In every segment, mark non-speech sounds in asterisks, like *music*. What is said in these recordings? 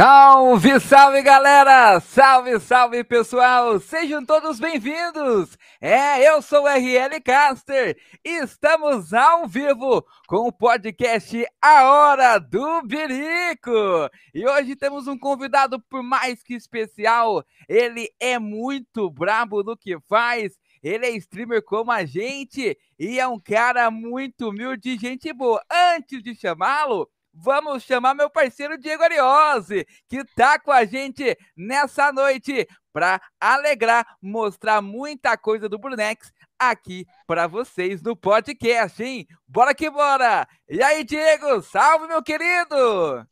Salve, salve galera! Salve, salve pessoal! Sejam todos bem-vindos! É, eu sou o RL Caster e estamos ao vivo com o podcast A Hora do Birico! E hoje temos um convidado por mais que especial, ele é muito brabo no que faz, ele é streamer como a gente e é um cara muito humilde gente boa. Antes de chamá-lo, vamos chamar meu parceiro Diego Ariose, que tá com a gente nessa noite para alegrar, mostrar muita coisa do Brunex aqui para vocês no podcast, hein? Bora que bora! E aí, Diego, salve meu querido!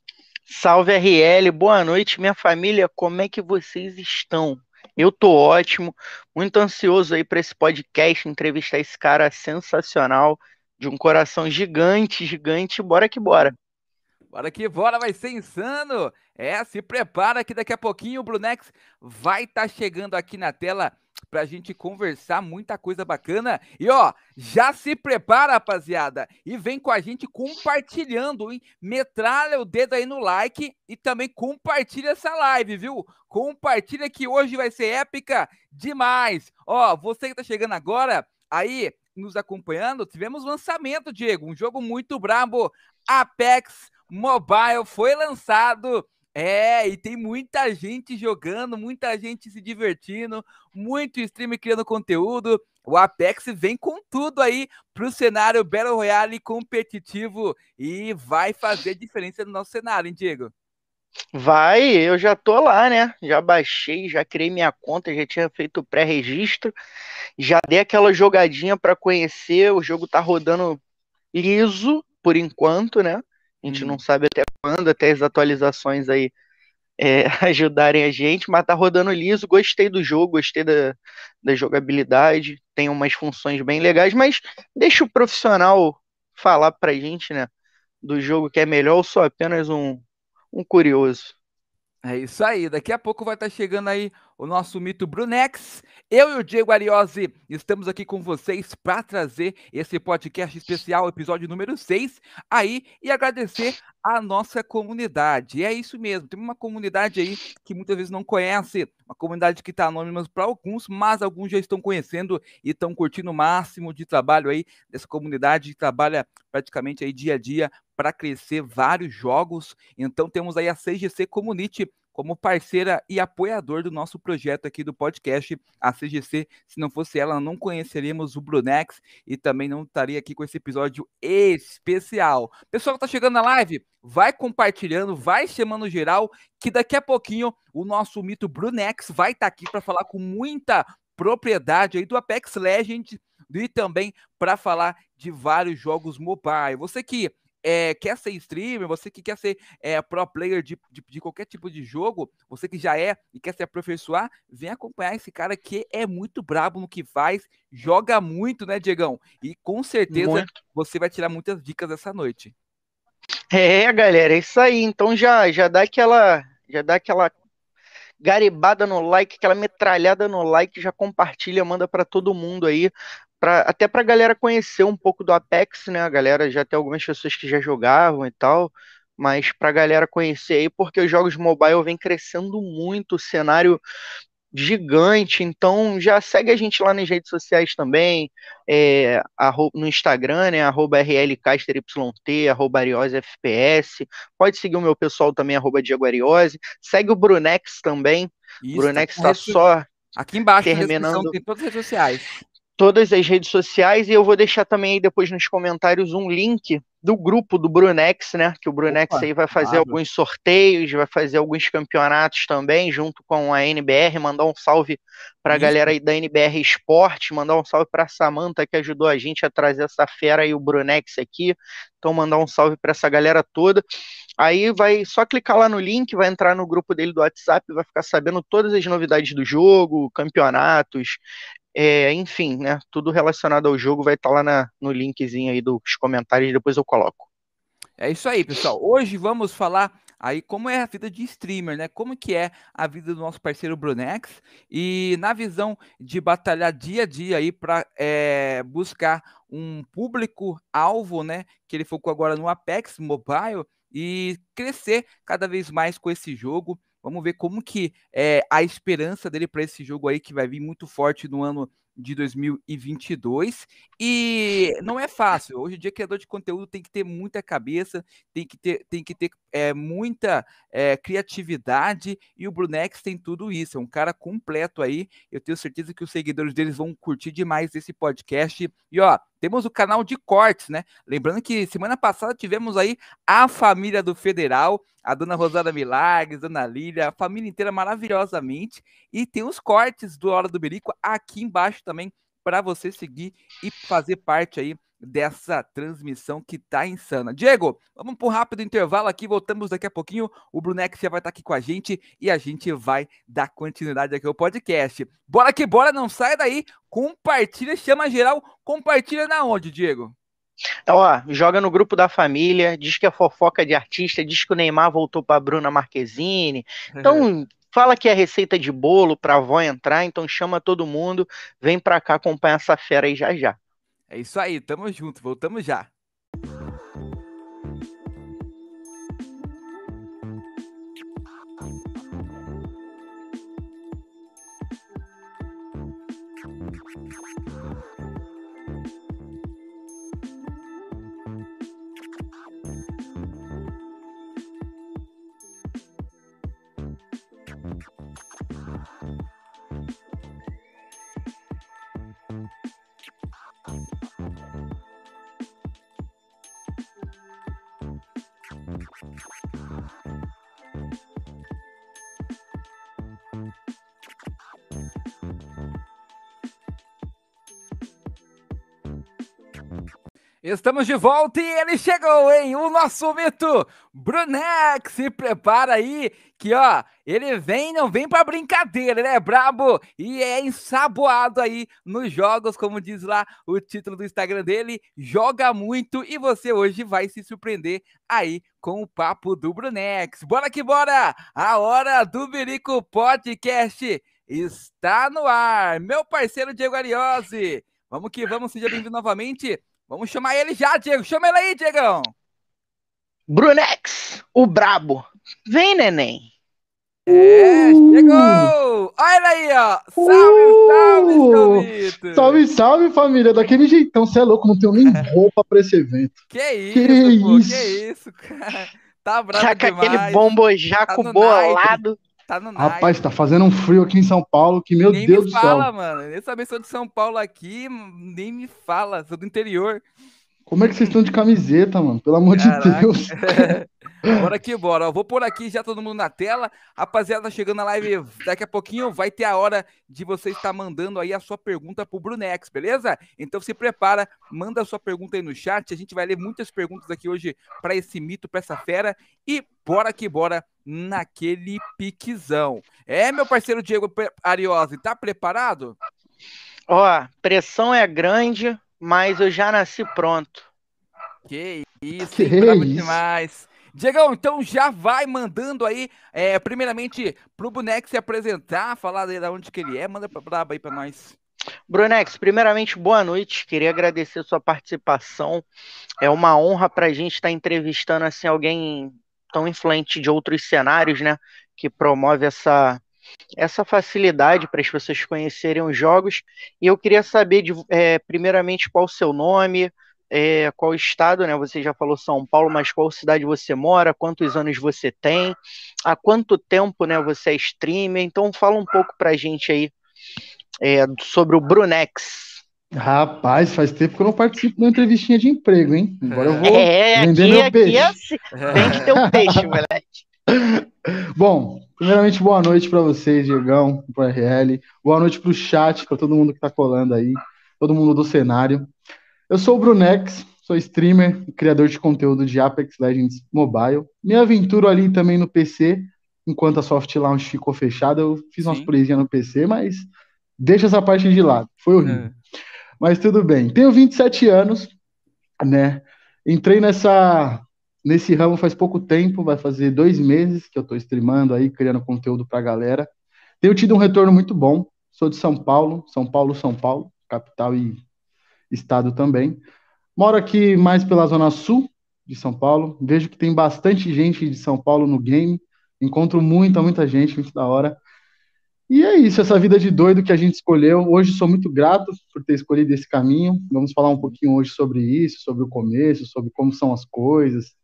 Salve RL, boa noite, minha família, como é que vocês estão? Eu tô ótimo, muito ansioso aí para esse podcast, entrevistar esse cara sensacional, de um coração gigante, gigante, bora que bora. Bora que bora, vai ser insano! É, se prepara que daqui a pouquinho o Brunex vai estar tá chegando aqui na tela pra gente conversar muita coisa bacana. E ó, já se prepara, rapaziada, e vem com a gente compartilhando, hein? Metralha o dedo aí no like e também compartilha essa live, viu? Compartilha que hoje vai ser épica demais. Ó, você que tá chegando agora, aí nos acompanhando, tivemos lançamento, Diego, um jogo muito brabo, Apex Mobile foi lançado. É, e tem muita gente jogando, muita gente se divertindo, muito streamer criando conteúdo. O Apex vem com tudo aí pro cenário Battle Royale competitivo e vai fazer diferença no nosso cenário, hein, Diego? Vai, eu já tô lá, né? Já baixei, já criei minha conta, já tinha feito pré-registro, já dei aquela jogadinha para conhecer. O jogo tá rodando liso por enquanto, né? A gente não uhum. sabe até quando, até as atualizações aí é, *laughs* ajudarem a gente, mas tá rodando liso. Gostei do jogo, gostei da, da jogabilidade, tem umas funções bem legais, mas deixa o profissional falar pra gente, né? Do jogo que é melhor, eu sou apenas um, um curioso. É isso aí, daqui a pouco vai estar tá chegando aí o nosso mito Brunex. Eu e o Diego Ariose estamos aqui com vocês para trazer esse podcast especial, episódio número 6, aí e agradecer a nossa comunidade. E é isso mesmo, tem uma comunidade aí que muitas vezes não conhece, uma comunidade que está anônima para alguns, mas alguns já estão conhecendo e estão curtindo o máximo de trabalho aí dessa comunidade que trabalha praticamente aí dia a dia para crescer vários jogos. Então temos aí a CGC Community como parceira e apoiador do nosso projeto aqui do podcast, a CGC. Se não fosse ela, não conheceríamos o Brunex e também não estaria aqui com esse episódio especial. Pessoal que tá chegando na live, vai compartilhando, vai chamando geral, que daqui a pouquinho o nosso mito Brunex vai estar tá aqui para falar com muita propriedade aí do Apex Legends e também para falar de vários jogos mobile. Você que é, quer ser streamer, você que quer ser é, pro player de, de, de, qualquer tipo de jogo, você que já é e quer se aperfeiçoar, vem acompanhar esse cara que é muito brabo no que faz, joga muito, né, Diegão? E com certeza muito. você vai tirar muitas dicas essa noite. É, galera, é isso aí. Então já, já dá aquela. Já dá aquela garibada no like, aquela metralhada no like, já compartilha, manda para todo mundo aí, pra, até para a galera conhecer um pouco do Apex, né? A galera já tem algumas pessoas que já jogavam e tal, mas para a galera conhecer aí, porque os jogos mobile vem crescendo muito, o cenário gigante, então já segue a gente lá nas redes sociais também, é, no Instagram, né, arroba rlcasteryt, arroba ariosefps, pode seguir o meu pessoal também, arroba Diego Ariose, segue o Brunex também, Isso, Brunex está só aqui embaixo terminando... tem todas as redes sociais todas as redes sociais e eu vou deixar também aí depois nos comentários um link do grupo do Brunex, né? Que o Brunex Opa, aí vai fazer claro. alguns sorteios, vai fazer alguns campeonatos também, junto com a NBR, mandar um salve para a galera aí da NBR Esporte, mandar um salve para a Samanta que ajudou a gente a trazer essa fera e o Brunex aqui. Então mandar um salve para essa galera toda. Aí vai só clicar lá no link, vai entrar no grupo dele do WhatsApp, vai ficar sabendo todas as novidades do jogo, campeonatos, é, enfim, né? Tudo relacionado ao jogo vai estar tá lá na, no linkzinho aí dos comentários, depois eu coloco. É isso aí, pessoal. Hoje vamos falar aí como é a vida de streamer, né? Como que é a vida do nosso parceiro Brunex e na visão de batalhar dia a dia aí para é, buscar um público alvo, né? Que ele focou agora no Apex Mobile e crescer cada vez mais com esse jogo. Vamos ver como que é a esperança dele para esse jogo aí que vai vir muito forte no ano de 2022 e não é fácil. Hoje em dia, criador de conteúdo tem que ter muita cabeça, tem que ter, tem que ter é, muita é, criatividade e o Brunex tem tudo isso. É um cara completo aí. Eu tenho certeza que os seguidores deles vão curtir demais esse podcast. E ó, temos o canal de cortes, né? Lembrando que semana passada tivemos aí a família do Federal, a dona Rosada Milagres, dona Lília, a família inteira maravilhosamente. E tem os cortes do Hora do Berico aqui embaixo também para você seguir e fazer parte aí dessa transmissão que tá insana. Diego, vamos para um rápido intervalo aqui, voltamos daqui a pouquinho. O Brunex já vai estar tá aqui com a gente e a gente vai dar continuidade aqui ao podcast. Bora que bora, não sai daí, compartilha, chama geral, compartilha na onde, Diego? Ó, joga no grupo da família, diz que é fofoca de artista, diz que o Neymar voltou para Bruna Marquezine. Então, *laughs* fala que é receita de bolo para avó entrar, então chama todo mundo, vem para cá acompanhar essa fera aí já já. É isso aí, tamo junto, voltamos já. Estamos de volta e ele chegou, hein? O nosso mito Brunex. Se prepara aí que, ó, ele vem, não vem para brincadeira, ele é brabo e é ensaboado aí nos jogos, como diz lá o título do Instagram dele. Joga muito e você hoje vai se surpreender aí com o papo do Brunex. Bora que bora! A hora do Berico Podcast está no ar. Meu parceiro Diego Ariose. Vamos que vamos, seja bem-vindo novamente. Vamos chamar ele já, Diego. Chama ele aí, Diegão. Brunex, o brabo. Vem, neném. É, chegou! Olha aí, ó! Salve, salve, uh! Salve, salve, família! Daquele jeitão, você é louco, não tenho nem *laughs* roupa pra esse evento. Que isso, que pô, isso? que isso, cara. Tá bravo tá com aquele bombojaco tá bolado. Tá no Rapaz, tá fazendo um frio aqui em São Paulo que, meu nem Deus do céu. Nem me fala, mano. Essa pessoa de São Paulo aqui, nem me fala. Sou do interior. Como é que vocês estão de camiseta, mano? Pelo amor Caraca. de Deus. *laughs* bora que bora. Eu vou por aqui já todo mundo na tela. Rapaziada, chegando na live daqui a pouquinho. Vai ter a hora de você estar mandando aí a sua pergunta pro Brunex, beleza? Então se prepara, manda a sua pergunta aí no chat. A gente vai ler muitas perguntas aqui hoje para esse mito, para essa fera. E bora que bora naquele piquezão. É, meu parceiro Diego Ariose, tá preparado? Ó, pressão é grande, mas eu já nasci pronto. Que isso, que bravo isso? demais. Diegão, então já vai mandando aí, é, primeiramente, pro Bonex se apresentar, falar de onde que ele é, manda pra braba aí pra nós. Brunex, primeiramente, boa noite. Queria agradecer sua participação. É uma honra para a gente estar tá entrevistando assim alguém tão influente de outros cenários, né? Que promove essa, essa facilidade para as pessoas conhecerem os jogos. E eu queria saber, de, é, primeiramente, qual o seu nome, é, qual estado, né? Você já falou São Paulo, mas qual cidade você mora, quantos anos você tem, há quanto tempo né, você é streamer. Então fala um pouco para a gente aí é, sobre o Brunex. Rapaz, faz tempo que eu não participo de uma entrevistinha de emprego, hein? Agora eu vou é, vender aqui, meu aqui peixe. É assim. Vende teu peixe, moleque. *laughs* Bom, primeiramente, boa noite para vocês, Diegão, para RL. Boa noite para o chat, para todo mundo que está colando aí, todo mundo do cenário. Eu sou o Brunex, sou streamer e criador de conteúdo de Apex Legends Mobile. Me aventuro ali também no PC, enquanto a Soft Launch ficou fechada. Eu fiz Sim. umas purezinhas no PC, mas deixa essa parte de lado. Foi horrível. É. Mas tudo bem. Tenho 27 anos, né? Entrei nessa nesse ramo faz pouco tempo, vai fazer dois meses que eu estou streamando aí, criando conteúdo para a galera. Tenho tido um retorno muito bom. Sou de São Paulo, São Paulo, São Paulo, capital e estado também. Moro aqui mais pela zona sul, de São Paulo. Vejo que tem bastante gente de São Paulo no game. Encontro muita, muita gente, muito da hora. E é isso, essa vida de doido que a gente escolheu. Hoje sou muito grato por ter escolhido esse caminho. Vamos falar um pouquinho hoje sobre isso, sobre o começo, sobre como são as coisas.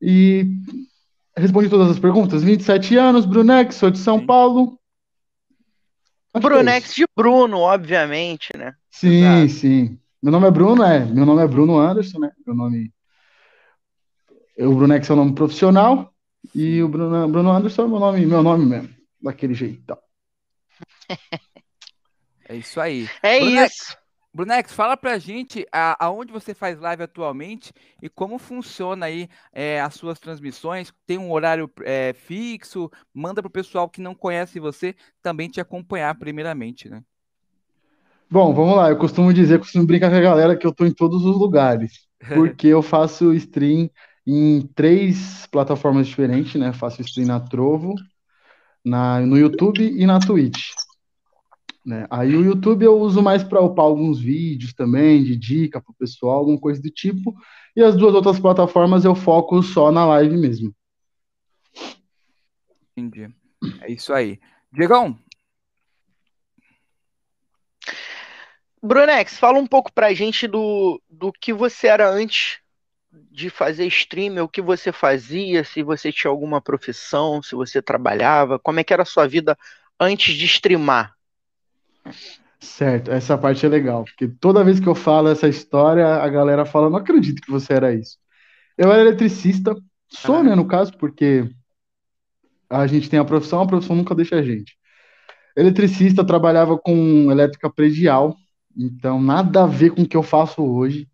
E respondi todas as perguntas. 27 anos, Brunex, sou de São Sim. Paulo. Acho é Brunex é de Bruno, obviamente, né? Sim, Exato. sim. Meu nome é Bruno, é. Meu nome é Bruno Anderson, né? Meu nome. O Brunex é o nome profissional. E o Bruno, Bruno Anderson é meu nome, meu nome mesmo. Daquele jeitão. *laughs* É isso aí. É Brunex, isso. Brunex, fala pra gente a, aonde você faz live atualmente e como funciona aí é, as suas transmissões. Tem um horário é, fixo? Manda pro pessoal que não conhece você também te acompanhar primeiramente, né? Bom, vamos lá. Eu costumo dizer, costumo brincar com a galera que eu tô em todos os lugares. *laughs* Porque eu faço stream em três plataformas diferentes, né? Faço stream na Trovo, na, no YouTube e na Twitch. Né? Aí o YouTube eu uso mais para upar alguns vídeos também, de dica para o pessoal, alguma coisa do tipo. E as duas outras plataformas eu foco só na live mesmo. Entendi. É isso aí. Diegão? Brunex, fala um pouco pra gente do, do que você era antes de fazer stream, o que você fazia, se você tinha alguma profissão, se você trabalhava, como é que era a sua vida antes de streamar? Certo, essa parte é legal, porque toda vez que eu falo essa história, a galera fala, não acredito que você era isso. Eu era eletricista, sou, né, no caso, porque a gente tem a profissão, a profissão nunca deixa a gente. Eletricista, trabalhava com elétrica predial, então nada a ver com o que eu faço hoje,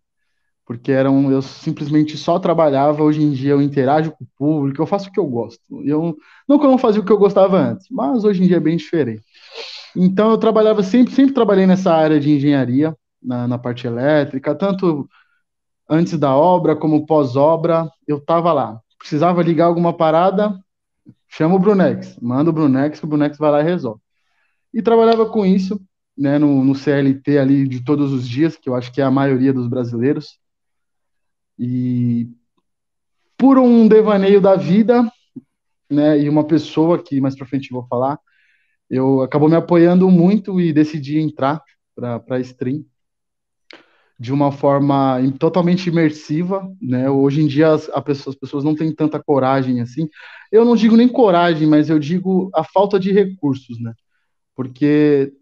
porque eram, eu simplesmente só trabalhava, hoje em dia eu interajo com o público, eu faço o que eu gosto. Eu, não que eu não fazia o que eu gostava antes, mas hoje em dia é bem diferente. Então eu trabalhava sempre, sempre trabalhei nessa área de engenharia, na, na parte elétrica, tanto antes da obra como pós-obra, eu estava lá. Precisava ligar alguma parada, chama o Brunex, manda o Brunex, que o Brunex vai lá e resolve. E trabalhava com isso, né, no, no CLT ali de todos os dias, que eu acho que é a maioria dos brasileiros. E por um devaneio da vida, né, e uma pessoa que mais para frente vou falar, eu acabou me apoiando muito e decidi entrar para a stream de uma forma totalmente imersiva, né? Hoje em dia as, as, pessoas não têm tanta coragem assim. Eu não digo nem coragem, mas eu digo a falta de recursos, né? Porque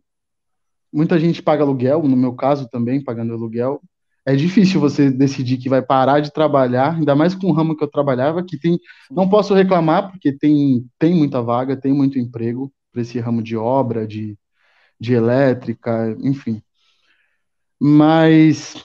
muita gente paga aluguel, no meu caso também, pagando aluguel. É difícil você decidir que vai parar de trabalhar, ainda mais com o ramo que eu trabalhava, que tem, não posso reclamar porque tem tem muita vaga, tem muito emprego, para esse ramo de obra, de, de elétrica, enfim. Mas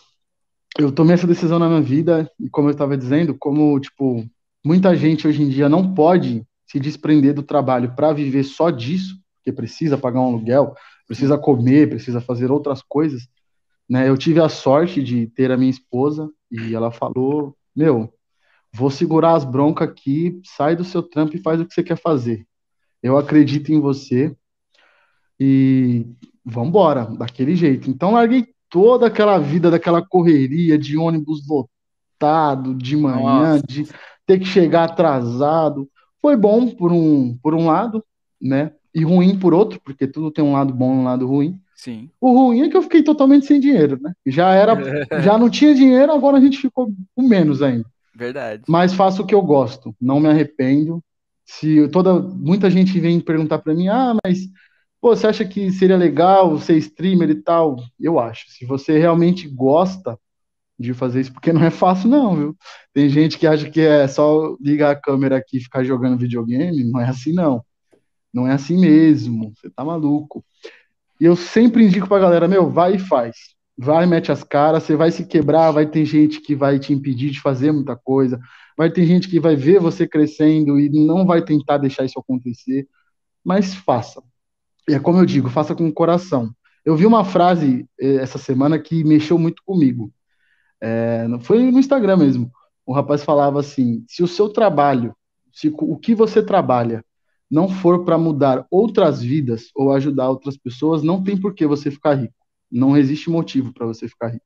eu tomei essa decisão na minha vida e como eu estava dizendo, como tipo muita gente hoje em dia não pode se desprender do trabalho para viver só disso, porque precisa pagar um aluguel, precisa comer, precisa fazer outras coisas, né? Eu tive a sorte de ter a minha esposa e ela falou: "Meu, vou segurar as broncas aqui, sai do seu trampo e faz o que você quer fazer. Eu acredito em você e vamos embora, daquele jeito. Então larguei toda aquela vida daquela correria de ônibus lotado de manhã, Nossa. de ter que chegar atrasado. Foi bom por um, por um lado, né? E ruim por outro, porque tudo tem um lado bom e um lado ruim. Sim. O ruim é que eu fiquei totalmente sem dinheiro, né? Já era, *laughs* já não tinha dinheiro, agora a gente ficou com menos ainda. Verdade. Mas faço o que eu gosto, não me arrependo se toda muita gente vem perguntar para mim, ah, mas pô, você acha que seria legal ser streamer e tal? Eu acho. Se você realmente gosta de fazer isso, porque não é fácil não, viu? Tem gente que acha que é só ligar a câmera aqui e ficar jogando videogame, não é assim não. Não é assim mesmo. Você tá maluco. E eu sempre indico pra galera, meu, vai e faz. Vai, mete as caras, você vai se quebrar, vai ter gente que vai te impedir de fazer muita coisa vai ter gente que vai ver você crescendo e não vai tentar deixar isso acontecer, mas faça. E é como eu digo, faça com o coração. Eu vi uma frase eh, essa semana que mexeu muito comigo. É, foi no Instagram mesmo. O rapaz falava assim: se o seu trabalho, se o que você trabalha não for para mudar outras vidas ou ajudar outras pessoas, não tem por que você ficar rico. Não existe motivo para você ficar rico.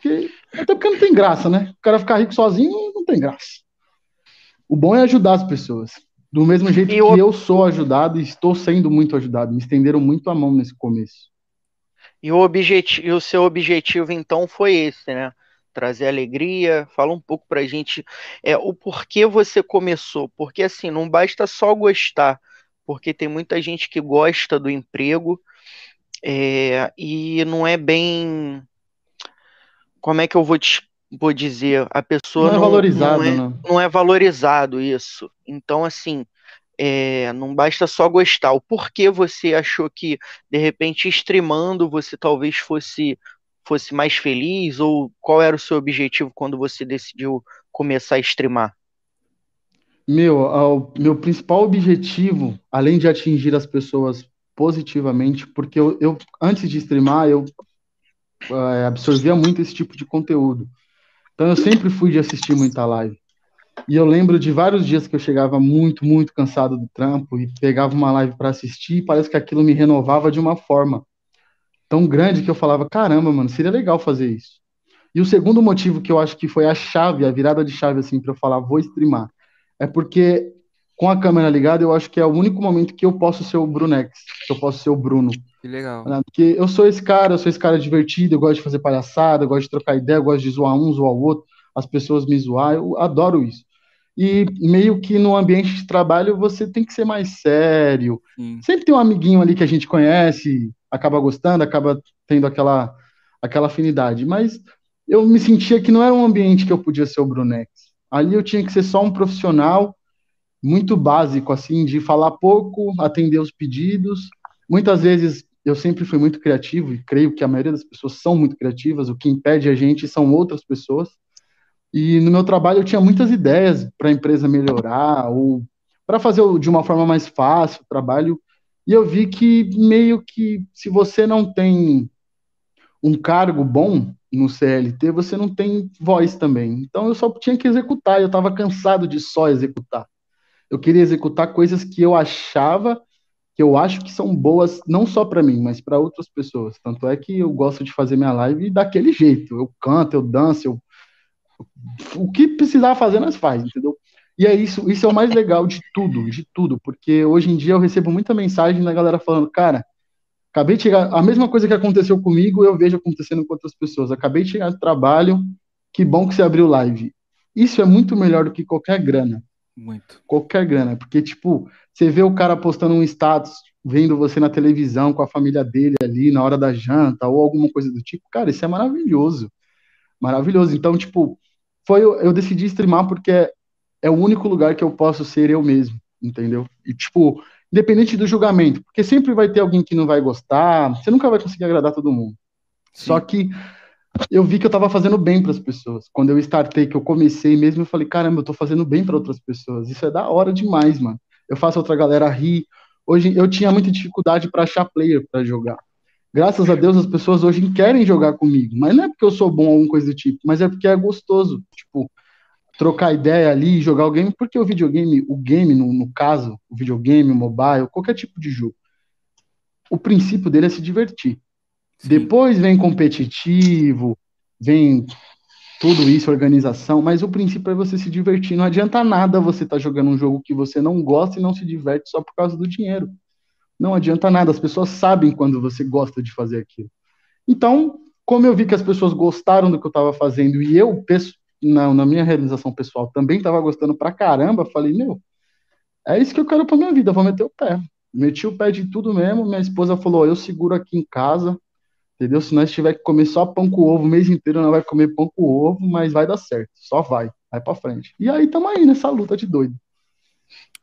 Porque, até porque não tem graça, né? O cara ficar rico sozinho não tem graça. O bom é ajudar as pessoas. Do mesmo jeito e que eu... eu sou ajudado e estou sendo muito ajudado. Me estenderam muito a mão nesse começo. E o, objetivo, e o seu objetivo, então, foi esse, né? Trazer alegria. Fala um pouco pra gente é, o porquê você começou. Porque, assim, não basta só gostar. Porque tem muita gente que gosta do emprego é, e não é bem. Como é que eu vou, te, vou dizer? A pessoa não, é não é valorizado, não é, né? não é valorizado isso. Então, assim, é, não basta só gostar. O porquê você achou que, de repente, streamando, você talvez fosse, fosse mais feliz? Ou qual era o seu objetivo quando você decidiu começar a streamar? Meu, o meu principal objetivo, além de atingir as pessoas positivamente, porque eu, eu antes de streamar, eu é, absorvia muito esse tipo de conteúdo. Então eu sempre fui de assistir muita live. E eu lembro de vários dias que eu chegava muito, muito cansado do trampo e pegava uma live para assistir, e parece que aquilo me renovava de uma forma tão grande que eu falava: caramba, mano, seria legal fazer isso. E o segundo motivo que eu acho que foi a chave, a virada de chave, assim, para eu falar, vou streamar, é porque com a câmera ligada, eu acho que é o único momento que eu posso ser o Brunex, que eu posso ser o Bruno. Que legal. Né? Porque eu sou esse cara, eu sou esse cara divertido, eu gosto de fazer palhaçada, eu gosto de trocar ideia, eu gosto de zoar um, zoar o outro, as pessoas me zoar, eu adoro isso. E meio que no ambiente de trabalho você tem que ser mais sério. Sim. Sempre tem um amiguinho ali que a gente conhece, acaba gostando, acaba tendo aquela, aquela afinidade. Mas eu me sentia que não era um ambiente que eu podia ser o Brunex. Ali eu tinha que ser só um profissional muito básico, assim, de falar pouco, atender os pedidos. Muitas vezes eu sempre fui muito criativo e creio que a maioria das pessoas são muito criativas. O que impede a gente são outras pessoas. E no meu trabalho eu tinha muitas ideias para a empresa melhorar ou para fazer de uma forma mais fácil o trabalho. E eu vi que meio que se você não tem um cargo bom no CLT, você não tem voz também. Então eu só tinha que executar, eu estava cansado de só executar eu queria executar coisas que eu achava que eu acho que são boas não só para mim, mas para outras pessoas. Tanto é que eu gosto de fazer minha live daquele jeito. Eu canto, eu danço, eu... o que precisar fazer nós faz, entendeu? E é isso, isso é o mais legal de tudo, de tudo, porque hoje em dia eu recebo muita mensagem da galera falando, cara, acabei de chegar, a mesma coisa que aconteceu comigo, eu vejo acontecendo com outras pessoas. Acabei de chegar do trabalho, que bom que você abriu live. Isso é muito melhor do que qualquer grana. Muito. Qualquer grana. Porque, tipo, você vê o cara postando um status, vendo você na televisão com a família dele ali na hora da janta, ou alguma coisa do tipo. Cara, isso é maravilhoso. Maravilhoso. Então, tipo, foi eu decidi streamar porque é, é o único lugar que eu posso ser eu mesmo, entendeu? E, tipo, independente do julgamento, porque sempre vai ter alguém que não vai gostar, você nunca vai conseguir agradar todo mundo. Sim. Só que eu vi que eu estava fazendo bem para as pessoas. Quando eu startei, que eu comecei mesmo, eu falei, caramba, eu estou fazendo bem para outras pessoas. Isso é da hora demais, mano. Eu faço outra galera rir. Hoje eu tinha muita dificuldade para achar player para jogar. Graças a Deus as pessoas hoje querem jogar comigo, mas não é porque eu sou bom ou alguma coisa do tipo, mas é porque é gostoso, tipo, trocar ideia ali, jogar o game, porque o videogame, o game no, no caso, o videogame, o mobile, qualquer tipo de jogo, o princípio dele é se divertir. Depois vem competitivo, vem tudo isso, organização, mas o princípio é você se divertir. Não adianta nada você estar tá jogando um jogo que você não gosta e não se diverte só por causa do dinheiro. Não adianta nada, as pessoas sabem quando você gosta de fazer aquilo. Então, como eu vi que as pessoas gostaram do que eu estava fazendo e eu, na, na minha realização pessoal, também estava gostando pra caramba, falei, meu, é isso que eu quero pra minha vida, vou meter o pé. Meti o pé de tudo mesmo, minha esposa falou, eu seguro aqui em casa, Entendeu? Se nós tiver que comer só pão com ovo o mês inteiro, não vai comer pão com ovo, mas vai dar certo. Só vai. Vai pra frente. E aí tamo aí nessa luta de doido.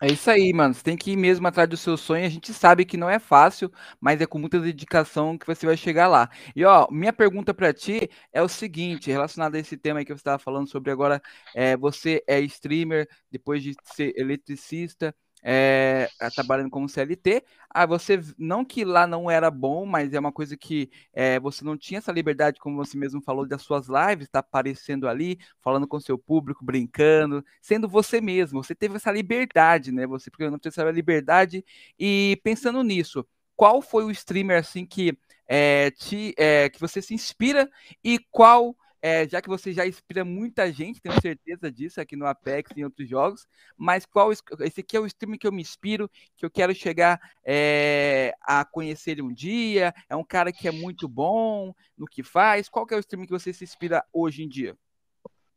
É isso aí, mano. Você tem que ir mesmo atrás do seu sonho. A gente sabe que não é fácil, mas é com muita dedicação que você vai chegar lá. E ó, minha pergunta para ti é o seguinte, relacionado a esse tema aí que você estava falando sobre agora, é, você é streamer, depois de ser eletricista, é, trabalhando como CLT. Ah, você não que lá não era bom, mas é uma coisa que é, você não tinha essa liberdade, como você mesmo falou, das suas lives, tá aparecendo ali, falando com seu público, brincando, sendo você mesmo. Você teve essa liberdade, né? Você porque não teve essa liberdade. E pensando nisso, qual foi o streamer assim que é, te, é, que você se inspira e qual é, já que você já inspira muita gente, tenho certeza disso aqui no Apex e em outros jogos, mas qual esse aqui é o stream que eu me inspiro, que eu quero chegar é, a conhecer ele um dia, é um cara que é muito bom no que faz, qual que é o stream que você se inspira hoje em dia?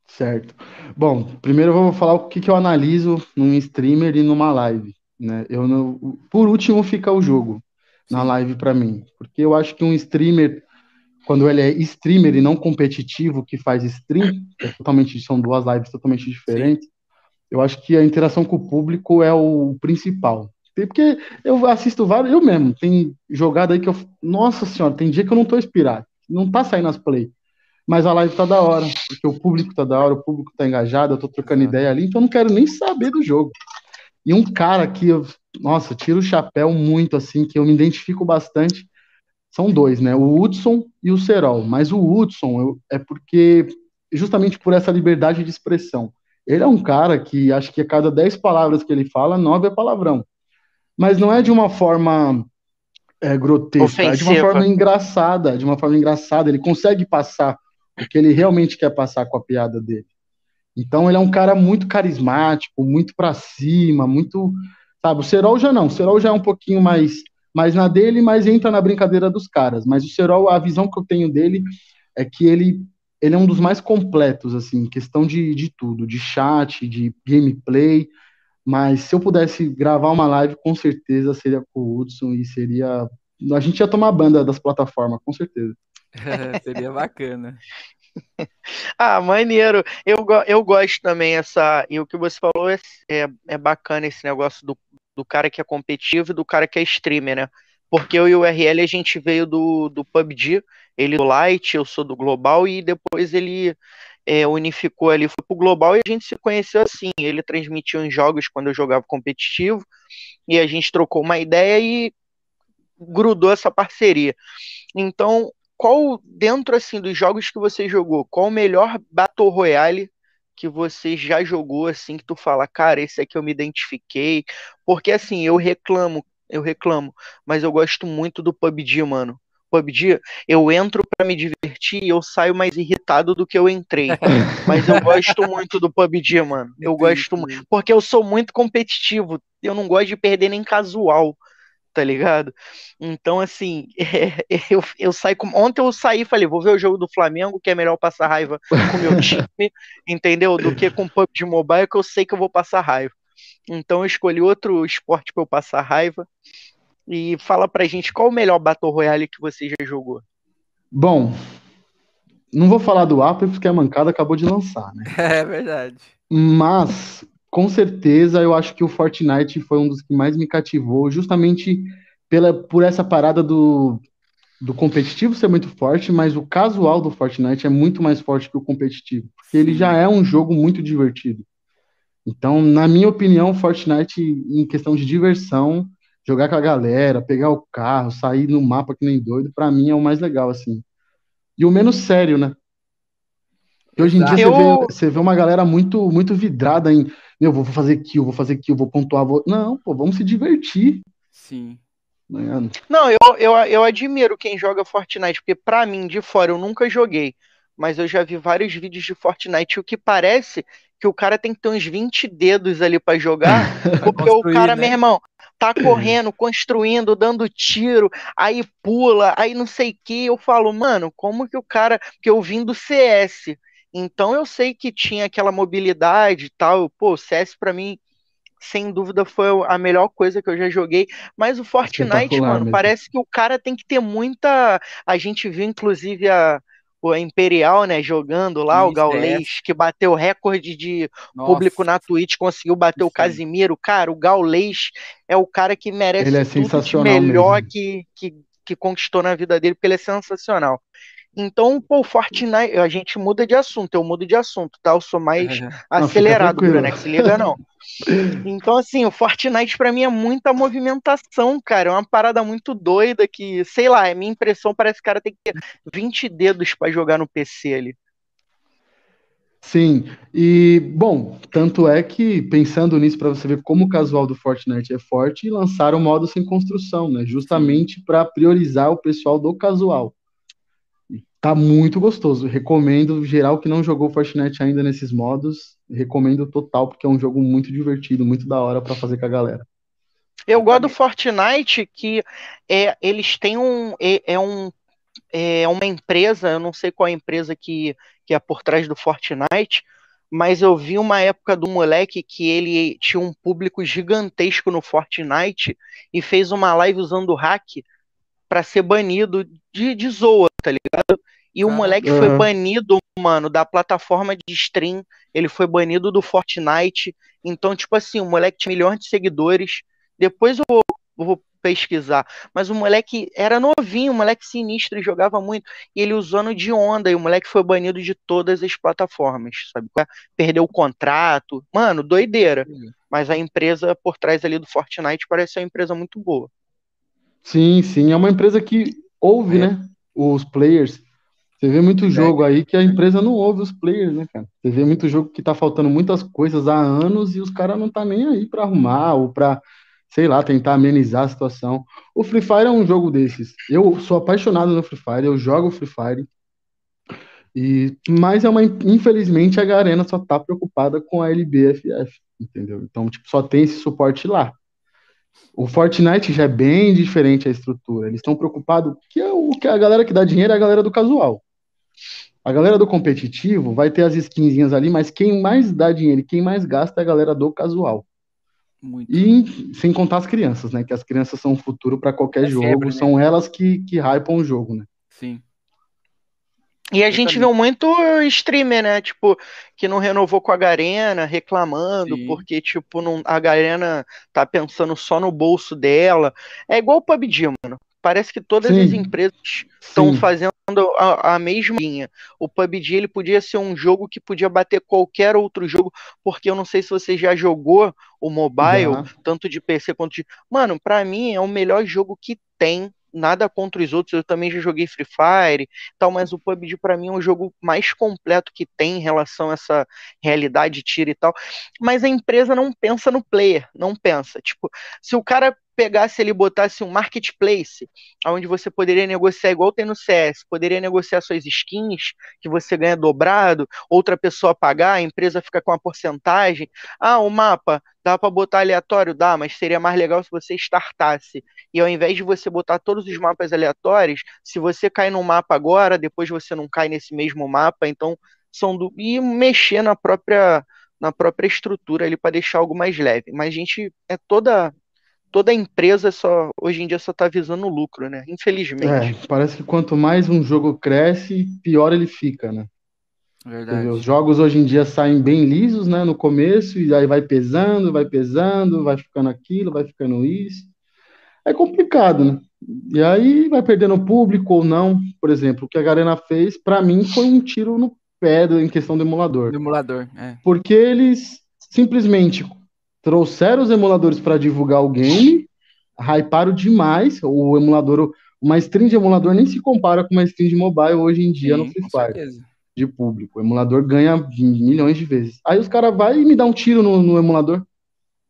Certo. Bom, primeiro eu vou falar o que, que eu analiso num streamer e numa live, né? Eu não... Por último fica o jogo na live para mim, porque eu acho que um streamer quando ele é streamer e não competitivo, que faz stream, é totalmente, são duas lives totalmente diferentes, Sim. eu acho que a interação com o público é o principal. Porque eu assisto vários, eu mesmo, tem jogada aí que eu. Nossa senhora, tem dia que eu não tô inspirado. Não tá saindo as play. Mas a live tá da hora, porque o público tá da hora, o público tá engajado, eu tô trocando ideia ali, então eu não quero nem saber do jogo. E um cara que eu, nossa, tiro o chapéu muito, assim, que eu me identifico bastante, são dois, né? O Hudson e o Serol. Mas o Hudson eu, é porque, justamente por essa liberdade de expressão. Ele é um cara que acho que a cada dez palavras que ele fala, nove é palavrão. Mas não é de uma forma é, grotesca, Ofensiva. é de uma forma engraçada, de uma forma engraçada. Ele consegue passar o que ele realmente quer passar com a piada dele. Então ele é um cara muito carismático, muito para cima, muito, sabe? O Serol já não, o Serol já é um pouquinho mais mais na dele, mas entra na brincadeira dos caras. Mas o Serol, a visão que eu tenho dele é que ele, ele é um dos mais completos, assim, questão de, de tudo, de chat, de gameplay. Mas se eu pudesse gravar uma live, com certeza seria com o Hudson e seria. A gente ia tomar banda das plataformas, com certeza. *laughs* seria bacana. *laughs* ah, maneiro. Eu, eu gosto também essa. E o que você falou é, é, é bacana esse negócio do do cara que é competitivo e do cara que é streamer, né? Porque eu e o RL a gente veio do, do PUBG, ele do Light, eu sou do Global, e depois ele é, unificou ali, foi pro Global e a gente se conheceu assim. Ele transmitiu em jogos quando eu jogava competitivo, e a gente trocou uma ideia e grudou essa parceria. Então, qual, dentro assim dos jogos que você jogou, qual o melhor Battle Royale que você já jogou assim que tu fala, cara, esse aqui eu me identifiquei, porque assim, eu reclamo, eu reclamo, mas eu gosto muito do PUBG, mano. PUBG, eu entro para me divertir e eu saio mais irritado do que eu entrei. Mas eu gosto muito do PUBG, mano. Eu gosto muito. Porque eu sou muito competitivo. Eu não gosto de perder nem casual tá ligado? Então, assim, *laughs* é, eu, eu saí com... Ontem eu saí e falei, vou ver o jogo do Flamengo, que é melhor passar raiva com o meu *laughs* time, entendeu? Do que com PUBG Mobile, que eu sei que eu vou passar raiva. Então eu escolhi outro esporte para eu passar raiva. E fala pra gente qual o melhor Battle Royale que você já jogou. Bom, não vou falar do Apex porque a mancada acabou de lançar, né? *laughs* É verdade. Mas com certeza eu acho que o Fortnite foi um dos que mais me cativou, justamente pela, por essa parada do, do competitivo ser muito forte, mas o casual do Fortnite é muito mais forte que o competitivo, porque ele já é um jogo muito divertido. Então, na minha opinião, Fortnite, em questão de diversão, jogar com a galera, pegar o carro, sair no mapa que nem doido, para mim é o mais legal, assim. E o menos sério, né? E hoje em dia eu... você, vê, você vê uma galera muito, muito vidrada em meu, vou fazer kill, vou fazer kill, vou pontuar, vou... Não, pô, vamos se divertir. Sim. Né? Não, eu, eu, eu admiro quem joga Fortnite, porque pra mim, de fora, eu nunca joguei, mas eu já vi vários vídeos de Fortnite, o que parece que o cara tem que ter uns 20 dedos ali para jogar, *laughs* porque o cara, né? meu irmão, tá correndo, construindo, dando tiro, aí pula, aí não sei o que, eu falo, mano, como que o cara, que eu vim do CS, então eu sei que tinha aquela mobilidade e tal. Pô, o CS para mim, sem dúvida, foi a melhor coisa que eu já joguei. Mas o Fortnite, mano, mesmo. parece que o cara tem que ter muita. A gente viu, inclusive, a. O Imperial, né, jogando lá, Isso, o Gaulês, é. que bateu recorde de Nossa. público na Twitch, conseguiu bater Sim. o Casimiro. Cara, o Gaulês é o cara que merece ele é tudo melhor que, que, que conquistou na vida dele, porque ele é sensacional. Então, pô, Fortnite, a gente muda de assunto, eu mudo de assunto, tá? Eu sou mais *laughs* uhum. acelerado, não, Bruno, se liga não. *laughs* Então, assim, o Fortnite para mim é muita movimentação, cara. É uma parada muito doida que, sei lá, é minha impressão, parece que o cara tem que ter 20 dedos para jogar no PC ali. Sim, e bom, tanto é que pensando nisso para você ver como o casual do Fortnite é forte, lançaram o modo sem construção, né? Justamente para priorizar o pessoal do casual. Tá muito gostoso. Recomendo, geral que não jogou Fortnite ainda nesses modos, recomendo total, porque é um jogo muito divertido, muito da hora para fazer com a galera. Eu gosto do Fortnite que é, eles têm um é, é, um é uma empresa, eu não sei qual é a empresa que, que é por trás do Fortnite, mas eu vi uma época do moleque que ele tinha um público gigantesco no Fortnite e fez uma live usando o hack para ser banido de, de zoa, tá ligado? E o moleque uhum. foi banido, mano, da plataforma de stream, ele foi banido do Fortnite. Então, tipo assim, o moleque tinha milhões de seguidores. Depois eu vou, vou pesquisar. Mas o moleque era novinho, o moleque sinistro, e jogava muito. E ele usando de onda, e o moleque foi banido de todas as plataformas, sabe? Perdeu o contrato. Mano, doideira. Mas a empresa por trás ali do Fortnite parece ser uma empresa muito boa. Sim, sim. É uma empresa que ouve, é. né? Os players. Você vê muito jogo aí que a empresa não ouve os players, né, cara? Você vê muito jogo que tá faltando muitas coisas há anos e os caras não tá nem aí para arrumar ou para sei lá, tentar amenizar a situação. O Free Fire é um jogo desses. Eu sou apaixonado no Free Fire, eu jogo Free Fire. E, mas é uma, infelizmente a Garena só tá preocupada com a LBFF, entendeu? Então, tipo, só tem esse suporte lá. O Fortnite já é bem diferente a estrutura. Eles estão preocupados que é o que a galera que dá dinheiro é a galera do casual. A galera do competitivo vai ter as skinzinhas ali, mas quem mais dá dinheiro e quem mais gasta é a galera do casual. Muito. E sem contar as crianças, né? Que as crianças são o futuro para qualquer é jogo, febre, né? são elas que, que hypam o jogo, né? Sim. E a Eu gente também. viu muito streamer, né? Tipo, que não renovou com a Garena, reclamando, Sim. porque, tipo, não, a Garena tá pensando só no bolso dela. É igual o PUBG, mano. Parece que todas Sim. as empresas estão fazendo a, a, mesma linha. O PUBG ele podia ser um jogo que podia bater qualquer outro jogo, porque eu não sei se você já jogou o mobile, tanto de PC quanto de. Mano, para mim é o melhor jogo que tem nada contra os outros, eu também já joguei Free Fire, tal, mas o PUBG para mim é um jogo mais completo que tem em relação a essa realidade tira e tal. Mas a empresa não pensa no player, não pensa. Tipo, se o cara pegasse ele e botasse um marketplace, onde você poderia negociar igual tem no CS, poderia negociar suas skins, que você ganha dobrado, outra pessoa pagar, a empresa fica com a porcentagem. Ah, o mapa, dá para botar aleatório? Dá, mas seria mais legal se você startasse. E ao invés de você botar todos os mapas aleatórios, se você cai num mapa agora, depois você não cai nesse mesmo mapa, então são do... e mexer na própria na própria estrutura ali para deixar algo mais leve. Mas a gente é toda toda empresa só hoje em dia só está visando lucro, né? Infelizmente. É, parece que quanto mais um jogo cresce, pior ele fica, né? Verdade. Os jogos hoje em dia saem bem lisos, né? No começo, e aí vai pesando, vai pesando, vai ficando aquilo, vai ficando isso. É complicado, né? E aí vai perdendo público ou não. Por exemplo, o que a Garena fez, para mim, foi um tiro no pé em questão do emulador. Do emulador, é. Porque eles simplesmente trouxeram os emuladores para divulgar o game, hyparam demais. O emulador, uma stream de emulador nem se compara com uma stream de mobile hoje em dia Sim, no Free Fire. De público. O emulador ganha milhões de vezes. Aí os caras vão e me dão um tiro no, no emulador.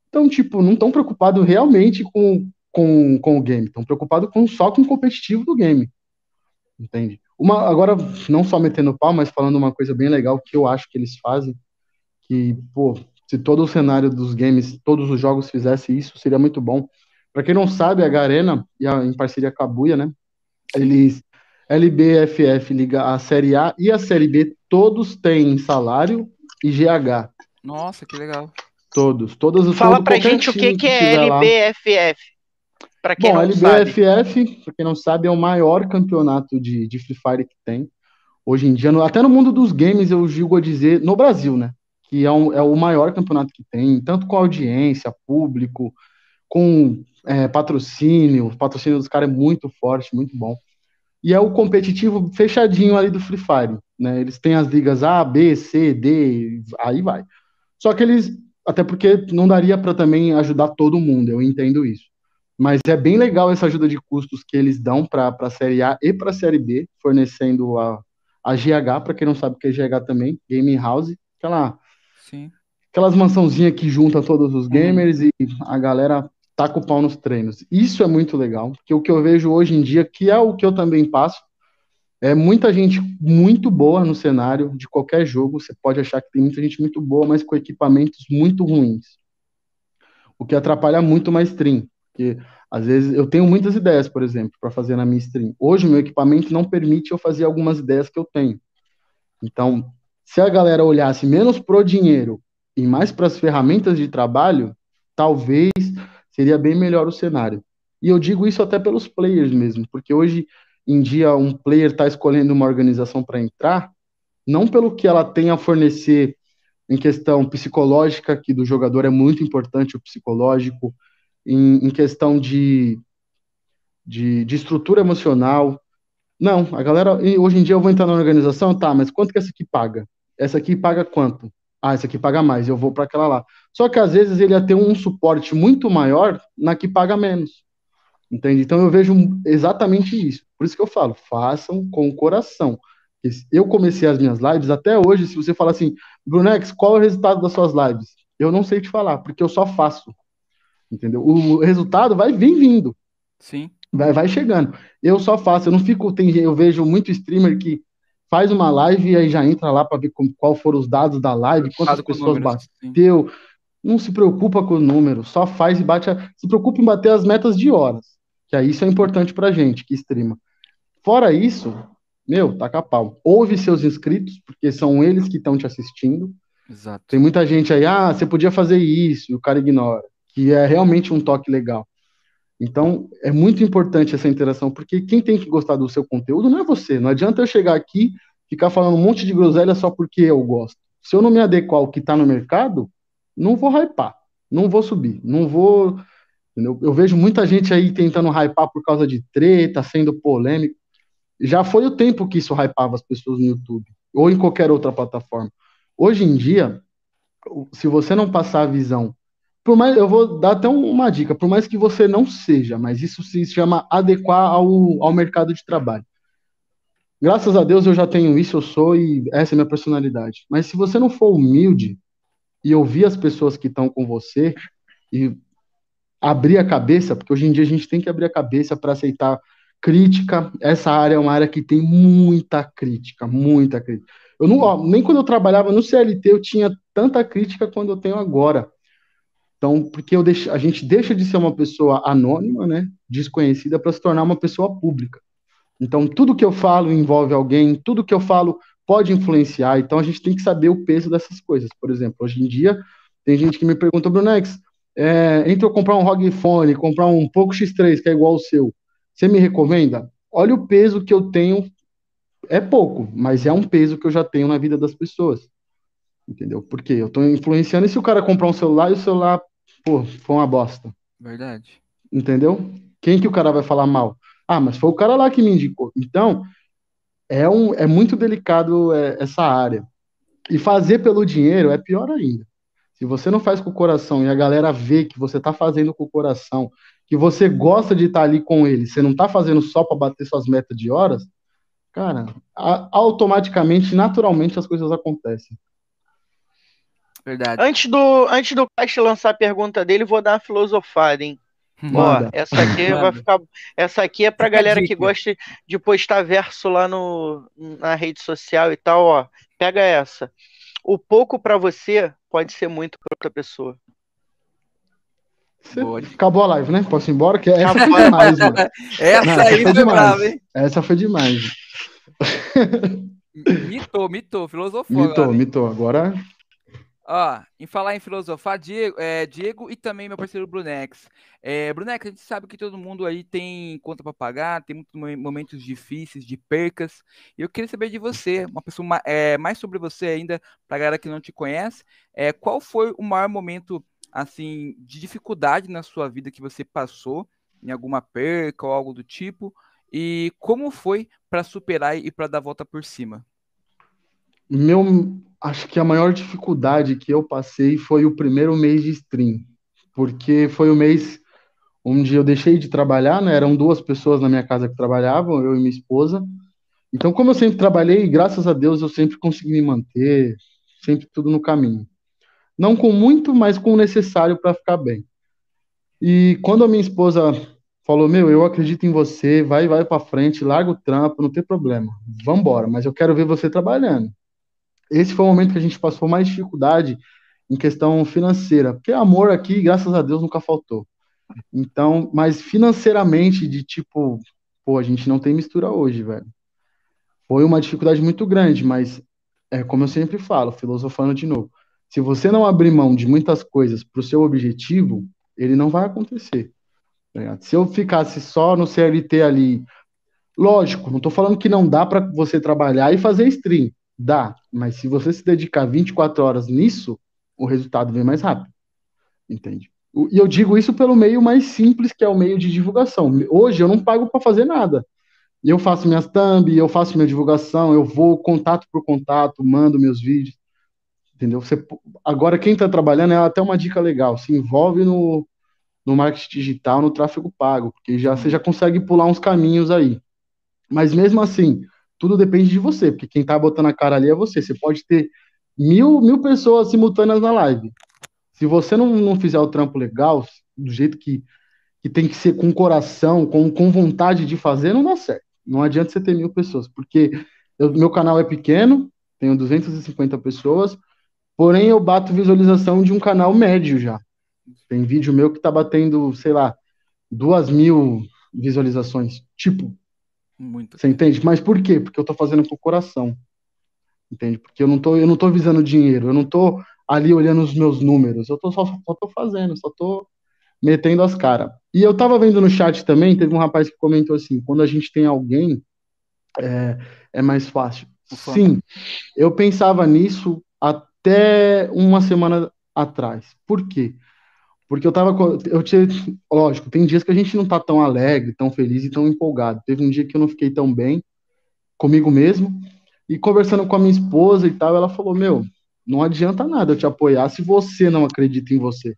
Então, tipo, não estão preocupados realmente com, com, com o game. Estão preocupados com, só com o competitivo do game. Entende? Uma, agora, não só metendo pau, mas falando uma coisa bem legal que eu acho que eles fazem, que, pô, se todo o cenário dos games, todos os jogos fizesse isso, seria muito bom. Para quem não sabe, a Garena, e a, em parceria com a Buia, né? Eles LBFF liga a Série A e a Série B, todos têm salário e GH. Nossa, que legal. Todos, todos Fala pra gente o que, que, é LBFF. Para quem Bom, não LBFF, sabe. pra quem não sabe, é o maior campeonato de, de Free Fire que tem. Hoje em dia, no, até no mundo dos games, eu digo a dizer, no Brasil, né? Que é, um, é o maior campeonato que tem, tanto com audiência, público, com é, patrocínio, o patrocínio dos caras é muito forte, muito bom. E é o competitivo fechadinho ali do Free Fire, né? Eles têm as ligas A, B, C, D, aí vai. Só que eles, até porque não daria para também ajudar todo mundo, eu entendo isso. Mas é bem legal essa ajuda de custos que eles dão para a Série A e para a Série B, fornecendo a, a GH, para quem não sabe o que é GH também, Gaming House, aquela Sim. Aquelas mansãozinhas que juntam todos os gamers uhum. e a galera taca o pau nos treinos. Isso é muito legal, porque o que eu vejo hoje em dia, que é o que eu também passo, É muita gente muito boa no cenário de qualquer jogo. Você pode achar que tem muita gente muito boa, mas com equipamentos muito ruins. O que atrapalha muito uma stream. Porque às vezes eu tenho muitas ideias, por exemplo, para fazer na minha stream. Hoje meu equipamento não permite eu fazer algumas ideias que eu tenho. Então, se a galera olhasse menos pro dinheiro e mais para as ferramentas de trabalho, talvez seria bem melhor o cenário. E eu digo isso até pelos players mesmo, porque hoje em dia um player está escolhendo uma organização para entrar, não pelo que ela tem a fornecer em questão psicológica, que do jogador é muito importante o psicológico, em, em questão de, de, de, estrutura emocional. Não, a galera, hoje em dia eu vou entrar na organização, tá, mas quanto que essa aqui paga? Essa aqui paga quanto? Ah, essa aqui paga mais, eu vou para aquela lá. Só que às vezes ele ia ter um suporte muito maior na que paga menos. Entende? Então eu vejo exatamente isso. Por isso que eu falo, façam com o coração. Eu comecei as minhas lives até hoje, se você falar assim, Brunex, qual é o resultado das suas lives? Eu não sei te falar, porque eu só faço. Entendeu? O resultado vai vir vindo. Sim. Vai, vai chegando. Eu só faço, eu não fico. Tem, eu vejo muito streamer que faz uma live e aí já entra lá para ver com, qual foram os dados da live, quantas pessoas bateu. Sim. Não se preocupa com o número, só faz e bate. A, se preocupa em bater as metas de horas que aí isso é importante pra gente que streama. Fora isso, meu, taca pau. Ouve seus inscritos, porque são eles que estão te assistindo. Exato. Tem muita gente aí, ah, você podia fazer isso, e o cara ignora, que é realmente um toque legal. Então, é muito importante essa interação, porque quem tem que gostar do seu conteúdo não é você. Não adianta eu chegar aqui, ficar falando um monte de groselha só porque eu gosto. Se eu não me adequar ao que está no mercado, não vou hypar, não vou subir, não vou Entendeu? Eu vejo muita gente aí tentando hypar por causa de treta, sendo polêmico. Já foi o tempo que isso hypava as pessoas no YouTube ou em qualquer outra plataforma. Hoje em dia, se você não passar a visão, por mais eu vou dar até uma dica, por mais que você não seja, mas isso se chama adequar ao, ao mercado de trabalho. Graças a Deus eu já tenho isso, eu sou e essa é minha personalidade. Mas se você não for humilde e ouvir as pessoas que estão com você e abrir a cabeça, porque hoje em dia a gente tem que abrir a cabeça para aceitar crítica. Essa área é uma área que tem muita crítica, muita crítica. Eu não, ó, nem quando eu trabalhava no CLT eu tinha tanta crítica quando eu tenho agora. Então, porque deixo, a gente deixa de ser uma pessoa anônima, né, desconhecida, para se tornar uma pessoa pública. Então, tudo que eu falo envolve alguém, tudo que eu falo pode influenciar. Então, a gente tem que saber o peso dessas coisas. Por exemplo, hoje em dia, tem gente que me pergunta, Brunex, é, entre eu comprar um ROG Phone, comprar um Poco X3, que é igual ao seu, você me recomenda? Olha o peso que eu tenho, é pouco, mas é um peso que eu já tenho na vida das pessoas. Entendeu? Porque eu estou influenciando e se o cara comprar um celular e o celular, pô, foi uma bosta. Verdade. Entendeu? Quem que o cara vai falar mal? Ah, mas foi o cara lá que me indicou. Então, é, um, é muito delicado é, essa área. E fazer pelo dinheiro é pior ainda. Se você não faz com o coração e a galera vê que você está fazendo com o coração, que você gosta de estar tá ali com ele, você não está fazendo só para bater suas metas de horas, cara, a, automaticamente, naturalmente as coisas acontecem. Verdade. Antes do, antes do Caixa lançar a pergunta dele, vou dar uma filosofada, hein? Ó, essa aqui vai ficar. Essa aqui é pra galera que gosta de postar verso lá no, na rede social e tal, ó. Pega essa. O pouco para você pode ser muito para outra pessoa. Acabou a live, né? Posso ir embora? Que essa foi demais, mano. *laughs* Essa Não, aí foi, foi brava, hein? Essa foi demais. mitou, mitou, filosofou. Mitou, agora, mitou. Agora Ó, em falar em filosofar, Diego, é, Diego e também meu parceiro Brunex. É, Brunex, a gente sabe que todo mundo aí tem conta para pagar, tem muitos momentos difíceis, de percas. E eu queria saber de você, uma pessoa é, mais sobre você ainda, para a galera que não te conhece, é, qual foi o maior momento assim de dificuldade na sua vida que você passou, em alguma perca ou algo do tipo, e como foi para superar e para dar a volta por cima? Meu, acho que a maior dificuldade que eu passei foi o primeiro mês de stream, porque foi o mês onde eu deixei de trabalhar, né? Eram duas pessoas na minha casa que trabalhavam, eu e minha esposa. Então, como eu sempre trabalhei, graças a Deus eu sempre consegui me manter, sempre tudo no caminho. Não com muito, mas com o necessário para ficar bem. E quando a minha esposa falou: Meu, eu acredito em você, vai, vai para frente, larga o trampo, não tem problema, vambora, mas eu quero ver você trabalhando. Esse foi o momento que a gente passou mais dificuldade em questão financeira, porque amor aqui, graças a Deus, nunca faltou. Então, mas financeiramente, de tipo, pô, a gente não tem mistura hoje, velho. Foi uma dificuldade muito grande, mas é como eu sempre falo, filosofando de novo. Se você não abrir mão de muitas coisas para o seu objetivo, ele não vai acontecer. Tá Se eu ficasse só no CLT ali, lógico, não estou falando que não dá para você trabalhar e fazer stream, dá, mas se você se dedicar 24 horas nisso, o resultado vem mais rápido. Entende? E eu digo isso pelo meio mais simples, que é o meio de divulgação. Hoje eu não pago para fazer nada. Eu faço minhas thumb, eu faço minha divulgação, eu vou contato por contato, mando meus vídeos. Entendeu? Você, agora, quem está trabalhando é até uma dica legal. Se envolve no, no marketing digital, no tráfego pago, porque já, você já consegue pular uns caminhos aí. Mas mesmo assim, tudo depende de você, porque quem está botando a cara ali é você. Você pode ter mil, mil pessoas simultâneas na live. Se você não, não fizer o trampo legal, do jeito que, que tem que ser com coração, com, com vontade de fazer, não dá certo. Não adianta você ter mil pessoas, porque eu, meu canal é pequeno, tenho 250 pessoas, porém eu bato visualização de um canal médio já. Tem vídeo meu que tá batendo, sei lá, duas mil visualizações. Tipo, muito. Você entende? Mas por quê? Porque eu tô fazendo com o coração. Entende? Porque eu não tô, eu não tô visando dinheiro, eu não tô ali olhando os meus números, eu tô só, só tô fazendo, só tô metendo as caras. E eu tava vendo no chat também, teve um rapaz que comentou assim: quando a gente tem alguém, é, é mais fácil. Sim, eu pensava nisso até uma semana atrás. Por quê? Porque eu tava. Eu tinha. Lógico, tem dias que a gente não tá tão alegre, tão feliz e tão empolgado. Teve um dia que eu não fiquei tão bem comigo mesmo. E conversando com a minha esposa e tal, ela falou: Meu, não adianta nada eu te apoiar se você não acredita em você.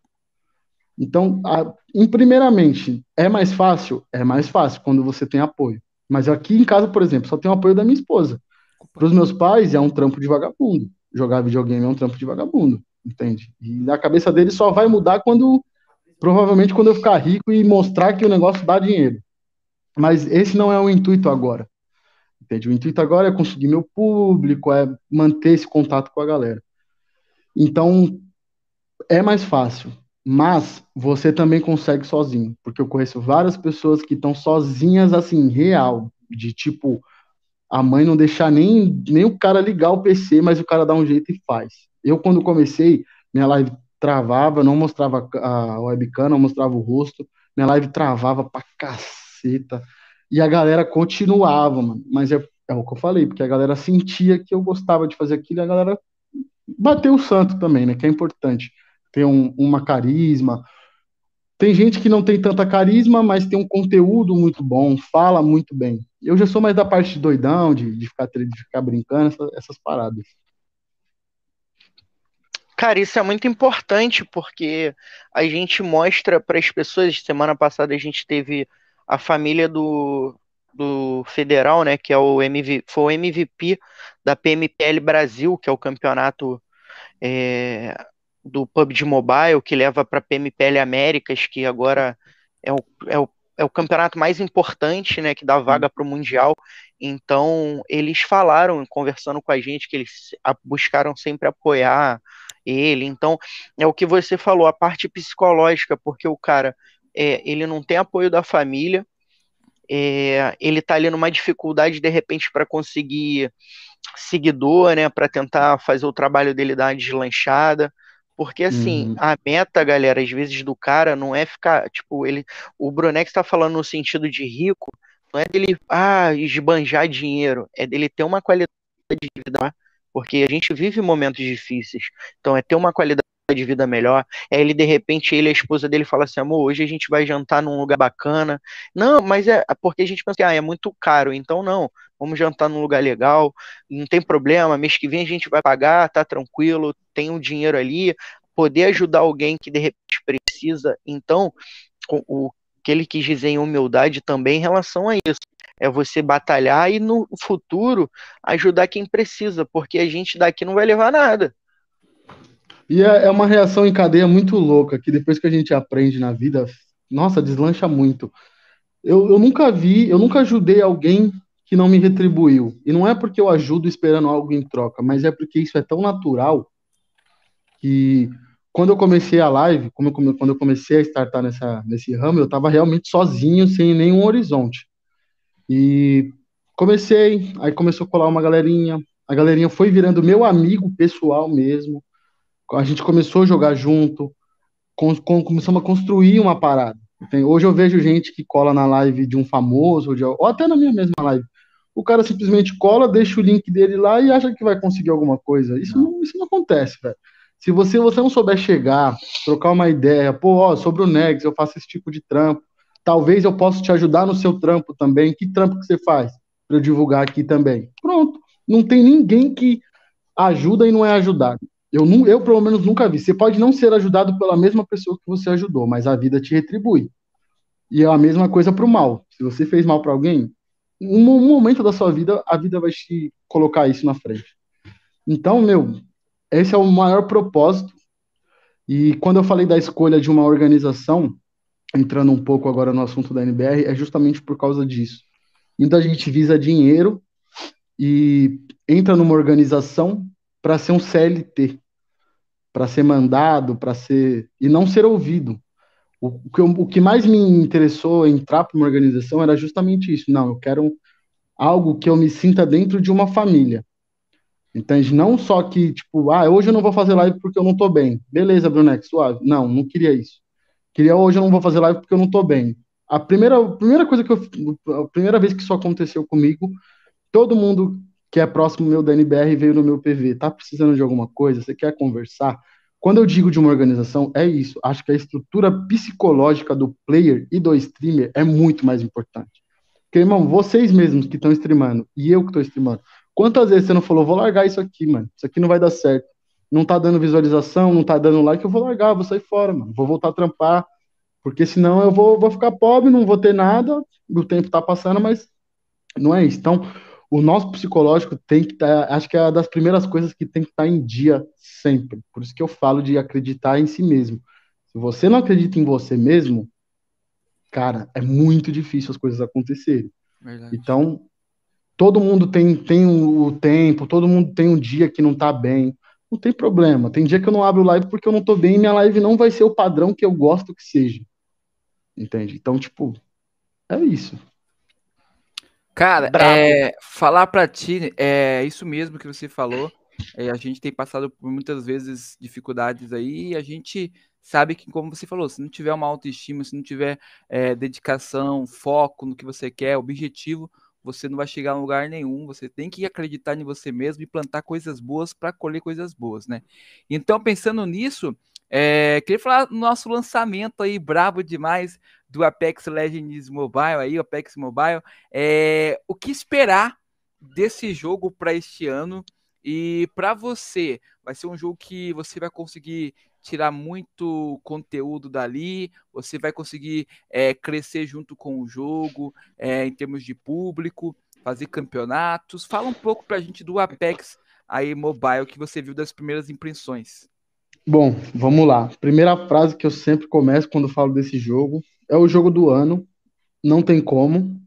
Então, a, em, primeiramente, é mais fácil? É mais fácil quando você tem apoio. Mas aqui em casa, por exemplo, só tem o apoio da minha esposa. Para os meus pais, é um trampo de vagabundo. Jogar videogame é um trampo de vagabundo, entende? E na cabeça deles só vai mudar quando, provavelmente, quando eu ficar rico e mostrar que o negócio dá dinheiro. Mas esse não é o intuito agora. Entende? O intuito agora é conseguir meu público, é manter esse contato com a galera. Então, é mais fácil, mas você também consegue sozinho, porque eu conheço várias pessoas que estão sozinhas, assim, real, de tipo, a mãe não deixar nem, nem o cara ligar o PC, mas o cara dá um jeito e faz. Eu, quando comecei, minha live travava, não mostrava a webcam, não mostrava o rosto, minha live travava pra caceta, e a galera continuava, mano, mas é, é o que eu falei, porque a galera sentia que eu gostava de fazer aquilo, e a galera bater o santo também, né? Que é importante. Ter um, uma carisma. Tem gente que não tem tanta carisma, mas tem um conteúdo muito bom, fala muito bem. Eu já sou mais da parte de doidão, de, de, ficar, de ficar brincando, essa, essas paradas. Cara, isso é muito importante porque a gente mostra para as pessoas. Semana passada a gente teve a família do, do Federal, né, que é o MV, foi o MVP da PMPL Brasil, que é o campeonato é, do PUBG Mobile, que leva para a PMPL Américas, que agora é o, é o, é o campeonato mais importante, né, que dá vaga para o Mundial. Então, eles falaram, conversando com a gente, que eles buscaram sempre apoiar ele. Então, é o que você falou, a parte psicológica, porque o cara, é, ele não tem apoio da família, é, ele está ali numa dificuldade de repente para conseguir seguidor, né, para tentar fazer o trabalho dele dar uma deslanchada. Porque assim, uhum. a meta, galera, às vezes do cara não é ficar, tipo, ele, o Brunex está falando no sentido de rico, não é dele, ah, esbanjar dinheiro, é dele ter uma qualidade de vida, porque a gente vive momentos difíceis. Então é ter uma qualidade de vida melhor. É ele, de repente, ele a esposa dele fala assim: amor, hoje a gente vai jantar num lugar bacana. Não, mas é porque a gente pensa que ah, é muito caro, então não. Vamos jantar num lugar legal, não tem problema. Mês que vem a gente vai pagar, tá tranquilo, tem um dinheiro ali. Poder ajudar alguém que de repente precisa. Então, o que ele quis dizer em humildade também em relação a isso. É você batalhar e no futuro ajudar quem precisa, porque a gente daqui não vai levar nada. E é, é uma reação em cadeia muito louca, que depois que a gente aprende na vida, nossa, deslancha muito. eu, eu nunca vi, eu nunca ajudei alguém que não me retribuiu. E não é porque eu ajudo esperando algo em troca, mas é porque isso é tão natural que quando eu comecei a live, como eu, quando eu comecei a startar nessa, nesse ramo, eu estava realmente sozinho, sem nenhum horizonte. E comecei, aí começou a colar uma galerinha, a galerinha foi virando meu amigo pessoal mesmo. A gente começou a jogar junto, com, com, começamos a construir uma parada. Hoje eu vejo gente que cola na live de um famoso, de, ou até na minha mesma live. O cara simplesmente cola, deixa o link dele lá e acha que vai conseguir alguma coisa. Isso não, isso não acontece, velho. Se você, você não souber chegar, trocar uma ideia, pô, ó, sobre o Nex, eu faço esse tipo de trampo, talvez eu possa te ajudar no seu trampo também. Que trampo que você faz? Para eu divulgar aqui também. Pronto. Não tem ninguém que ajuda e não é ajudado. Eu, não, eu, pelo menos, nunca vi. Você pode não ser ajudado pela mesma pessoa que você ajudou, mas a vida te retribui. E é a mesma coisa para o mal. Se você fez mal para alguém, um, um momento da sua vida, a vida vai te colocar isso na frente. Então, meu, esse é o maior propósito. E quando eu falei da escolha de uma organização, entrando um pouco agora no assunto da NBR, é justamente por causa disso. Muita gente visa dinheiro e entra numa organização para ser um CLT, para ser mandado, para ser e não ser ouvido. O, que, o que mais me interessou entrar para uma organização era justamente isso. Não, eu quero algo que eu me sinta dentro de uma família. Entende? Não só que, tipo, ah, hoje eu não vou fazer live porque eu não tô bem. Beleza, Brunex, suave. Não, não queria isso. Queria hoje eu não vou fazer live porque eu não tô bem. A primeira, a primeira coisa que eu. A primeira vez que isso aconteceu comigo, todo mundo que é próximo meu da NBR veio no meu PV. Tá precisando de alguma coisa? Você quer conversar? Quando eu digo de uma organização, é isso. Acho que a estrutura psicológica do player e do streamer é muito mais importante. Porque, irmão, vocês mesmos que estão streamando e eu que estou streamando, quantas vezes você não falou, vou largar isso aqui, mano? Isso aqui não vai dar certo. Não tá dando visualização, não tá dando like, eu vou largar, vou sair fora, mano. Vou voltar a trampar, porque senão eu vou, vou ficar pobre, não vou ter nada, o tempo tá passando, mas não é isso. Então, o nosso psicológico tem que estar, tá, acho que é uma das primeiras coisas que tem que estar tá em dia sempre. Por isso que eu falo de acreditar em si mesmo. Se você não acredita em você mesmo, cara, é muito difícil as coisas acontecerem. Verdade. Então, todo mundo tem, tem o tempo, todo mundo tem um dia que não tá bem. Não tem problema. Tem dia que eu não abro live porque eu não tô bem e minha live não vai ser o padrão que eu gosto que seja. Entende? Então, tipo, é isso. Cara, é, falar para ti é isso mesmo que você falou. É, a gente tem passado por muitas vezes dificuldades aí e a gente sabe que, como você falou, se não tiver uma autoestima, se não tiver é, dedicação, foco no que você quer, objetivo, você não vai chegar a lugar nenhum. Você tem que acreditar em você mesmo e plantar coisas boas para colher coisas boas, né? Então, pensando nisso, é, queria falar do nosso lançamento aí, brabo demais, do Apex Legends Mobile aí, Apex Mobile. É, o que esperar desse jogo para este ano? E para você, vai ser um jogo que você vai conseguir tirar muito conteúdo dali, você vai conseguir é, crescer junto com o jogo, é, em termos de público, fazer campeonatos. Fala um pouco para a gente do Apex aí mobile que você viu das primeiras impressões. Bom, vamos lá. Primeira frase que eu sempre começo quando falo desse jogo é o jogo do ano. Não tem como.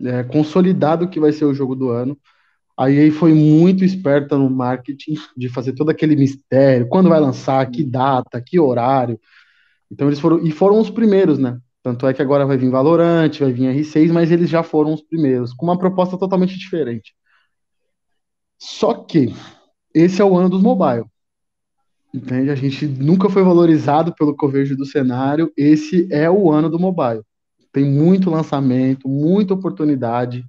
É consolidado que vai ser o jogo do ano. A EA foi muito esperta no marketing de fazer todo aquele mistério, quando vai lançar, que data, que horário. Então eles foram e foram os primeiros, né? Tanto é que agora vai vir Valorant, vai vir R6, mas eles já foram os primeiros, com uma proposta totalmente diferente. Só que esse é o ano dos mobile. Entende? A gente nunca foi valorizado pelo que eu vejo do cenário. Esse é o ano do mobile. Tem muito lançamento, muita oportunidade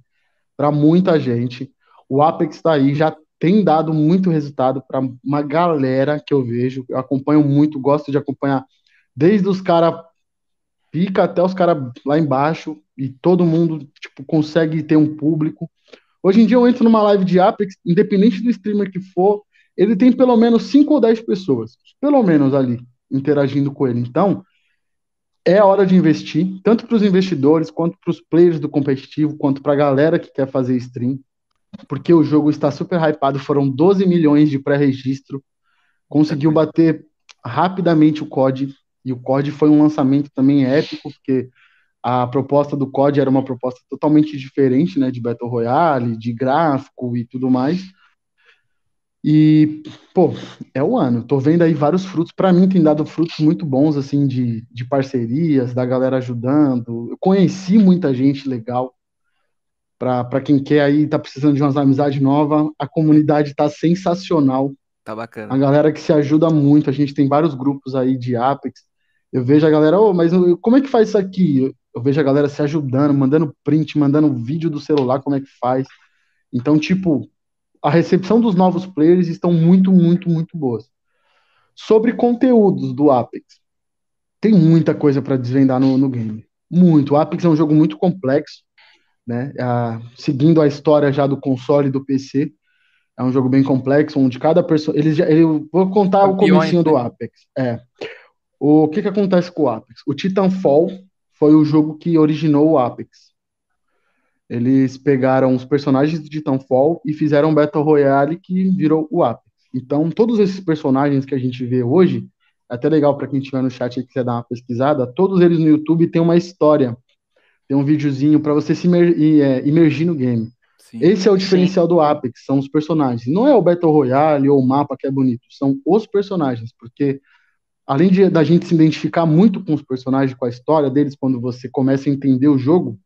para muita gente. O Apex está aí, já tem dado muito resultado para uma galera que eu vejo. Eu acompanho muito, gosto de acompanhar desde os caras pica até os caras lá embaixo e todo mundo tipo, consegue ter um público. Hoje em dia eu entro numa live de Apex, independente do streamer que for, ele tem pelo menos 5 ou 10 pessoas, pelo menos ali, interagindo com ele. Então, é hora de investir, tanto para os investidores, quanto para os players do competitivo, quanto para a galera que quer fazer stream, porque o jogo está super hypado, foram 12 milhões de pré-registro, conseguiu bater rapidamente o COD, e o COD foi um lançamento também épico, porque a proposta do COD era uma proposta totalmente diferente, né, de Battle Royale, de gráfico e tudo mais. E, pô, é o ano. Tô vendo aí vários frutos. Para mim, tem dado frutos muito bons, assim, de, de parcerias, da galera ajudando. Eu conheci muita gente legal. Para quem quer aí, tá precisando de umas amizades novas, a comunidade tá sensacional. Tá bacana. A galera que se ajuda muito. A gente tem vários grupos aí de Apex. Eu vejo a galera, oh, mas como é que faz isso aqui? Eu vejo a galera se ajudando, mandando print, mandando vídeo do celular, como é que faz. Então, tipo, a recepção dos novos players estão muito, muito, muito boas. Sobre conteúdos do Apex, tem muita coisa para desvendar no, no, game. Muito. O Apex é um jogo muito complexo, né? Ah, seguindo a história já do console e do PC. É um jogo bem complexo, onde cada pessoa. Eles já, eu vou contar o comecinho do né? Apex. É. O que, que acontece com o Apex? O Titanfall foi o jogo que originou o Apex. Eles pegaram os personagens de Titanfall e fizeram um Battle Royale que virou o Apex. Então, todos esses personagens que a gente vê hoje, é até legal para quem estiver no chat e quiser dar uma pesquisada, todos eles no YouTube têm uma história, tem um videozinho para você se imer é, imergir no game. Sim, Esse é o diferencial sim. do Apex, são os personagens. Não é o Battle Royale ou o mapa que é bonito, são os personagens, porque além de da gente se identificar muito com os personagens, com a história deles, quando você começa a entender o jogo,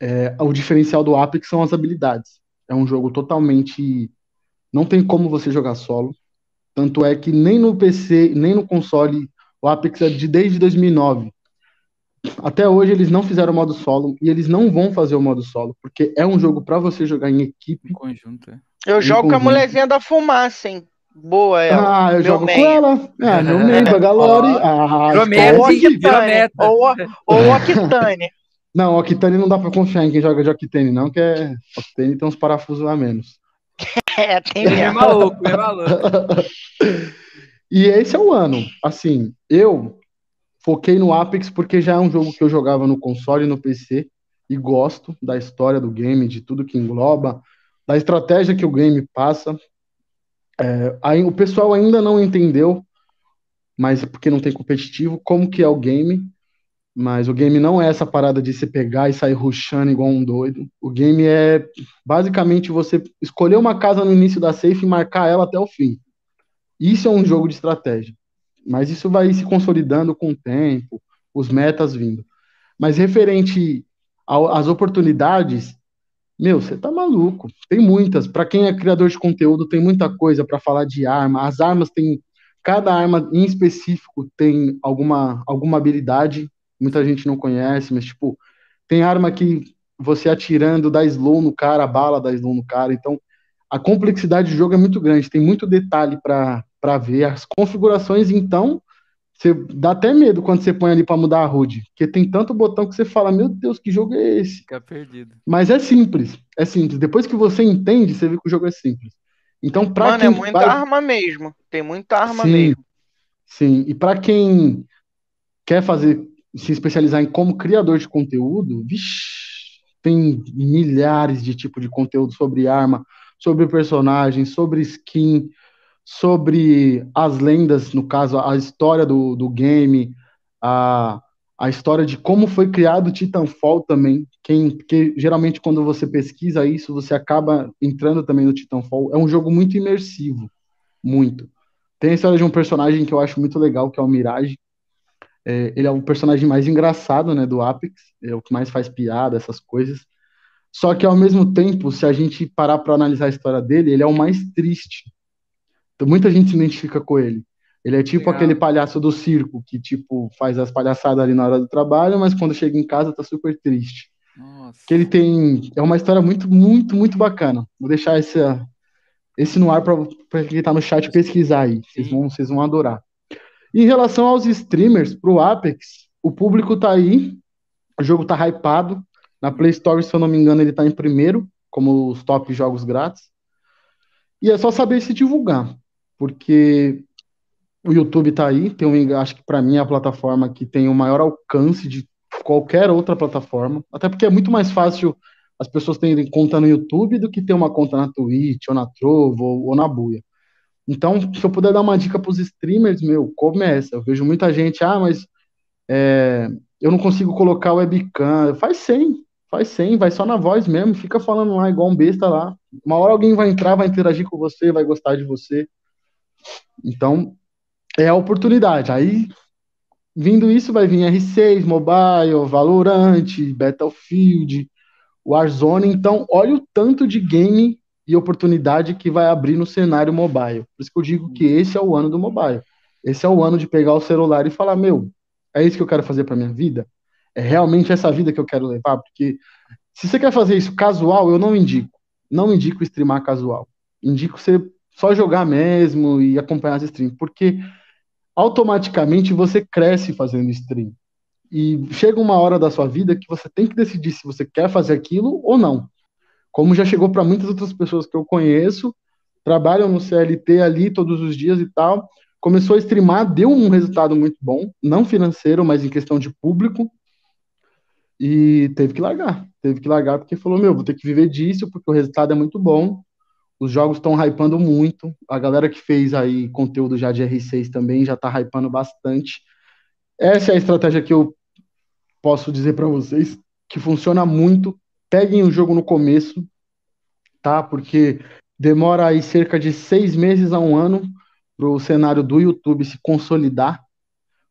é, o diferencial do Apex são as habilidades. É um jogo totalmente. Não tem como você jogar solo. Tanto é que nem no PC, nem no console, o Apex é de desde 2009. Até hoje eles não fizeram o modo solo e eles não vão fazer o modo solo, porque é um jogo para você jogar em equipe. Em conjunto, é. Eu jogo conjunto. com a mulherzinha da fumaça, hein? Boa, é. Ah, eu jogo main. com ela. É, meu membro, *laughs* a Galore. Ah, ou a Kitane. Ou, Kitane. *laughs* Não, Octane não dá pra confiar em quem joga de Octane, não, que é. Octane tem uns parafusos a menos. *laughs* É, tem mesmo. É maluco, é maluco. e esse é o ano. Assim, eu foquei no Apex porque já é um jogo que eu jogava no console e no PC e gosto da história do game, de tudo que engloba, da estratégia que o game passa. É, aí, o pessoal ainda não entendeu, mas porque não tem competitivo, como que é o game. Mas o game não é essa parada de se pegar e sair rushando igual um doido. O game é basicamente você escolher uma casa no início da safe e marcar ela até o fim. Isso é um jogo de estratégia. Mas isso vai se consolidando com o tempo, os metas vindo. Mas referente às oportunidades, meu, você tá maluco. Tem muitas. Para quem é criador de conteúdo, tem muita coisa para falar de arma. As armas têm cada arma em específico tem alguma alguma habilidade muita gente não conhece, mas, tipo, tem arma que você atirando dá slow no cara, a bala dá slow no cara, então a complexidade do jogo é muito grande, tem muito detalhe para ver. As configurações, então, você dá até medo quando você põe ali para mudar a HUD, porque tem tanto botão que você fala, meu Deus, que jogo é esse? Fica perdido. Mas é simples, é simples. Depois que você entende, você vê que o jogo é simples. Então, para Mano, é quem é muita vai... arma mesmo. Tem muita arma sim, mesmo. Sim, e para quem quer fazer se especializar em como criador de conteúdo, vixi, tem milhares de tipos de conteúdo sobre arma, sobre personagem, sobre skin, sobre as lendas, no caso, a história do, do game, a, a história de como foi criado o Titanfall também. Quem, que geralmente quando você pesquisa isso, você acaba entrando também no Titanfall. É um jogo muito imersivo, muito. Tem a história de um personagem que eu acho muito legal, que é o Mirage, é, ele é o personagem mais engraçado, né, do Apex, é o que mais faz piada, essas coisas. Só que ao mesmo tempo, se a gente parar para analisar a história dele, ele é o mais triste. Então, muita gente se identifica com ele. Ele é tipo Legal. aquele palhaço do circo que tipo faz as palhaçadas ali na hora do trabalho, mas quando chega em casa tá super triste. Nossa. Que ele tem é uma história muito muito muito bacana. Vou deixar esse esse no ar para quem tá no chat pesquisar aí. Vocês vão vocês vão adorar. Em relação aos streamers, pro Apex, o público tá aí, o jogo tá hypado. Na Play Store, se eu não me engano, ele tá em primeiro, como os top jogos grátis. E é só saber se divulgar, porque o YouTube tá aí, tem um, acho que para mim é a plataforma que tem o maior alcance de qualquer outra plataforma, até porque é muito mais fácil as pessoas terem conta no YouTube do que ter uma conta na Twitch, ou na Trovo, ou, ou na Buia. Então, se eu puder dar uma dica para os streamers, meu, começa. Eu vejo muita gente, ah, mas é, eu não consigo colocar webcam. Faz sem, faz sem, vai só na voz mesmo, fica falando lá igual um besta lá. Uma hora alguém vai entrar, vai interagir com você, vai gostar de você. Então, é a oportunidade. Aí, vindo isso, vai vir R6, Mobile, Valorant, Battlefield, Warzone. Então, olha o tanto de game e oportunidade que vai abrir no cenário mobile. Por isso que eu digo que esse é o ano do mobile. Esse é o ano de pegar o celular e falar: meu, é isso que eu quero fazer para minha vida? É realmente essa vida que eu quero levar? Porque se você quer fazer isso casual, eu não indico. Não indico streamar casual. Indico você só jogar mesmo e acompanhar as streams. Porque automaticamente você cresce fazendo stream. E chega uma hora da sua vida que você tem que decidir se você quer fazer aquilo ou não. Como já chegou para muitas outras pessoas que eu conheço, trabalham no CLT ali todos os dias e tal. Começou a streamar, deu um resultado muito bom, não financeiro, mas em questão de público. E teve que largar. Teve que largar porque falou: Meu, vou ter que viver disso porque o resultado é muito bom. Os jogos estão hypando muito. A galera que fez aí conteúdo já de R6 também já está hypando bastante. Essa é a estratégia que eu posso dizer para vocês que funciona muito. Peguem o jogo no começo, tá? Porque demora aí cerca de seis meses a um ano para o cenário do YouTube se consolidar.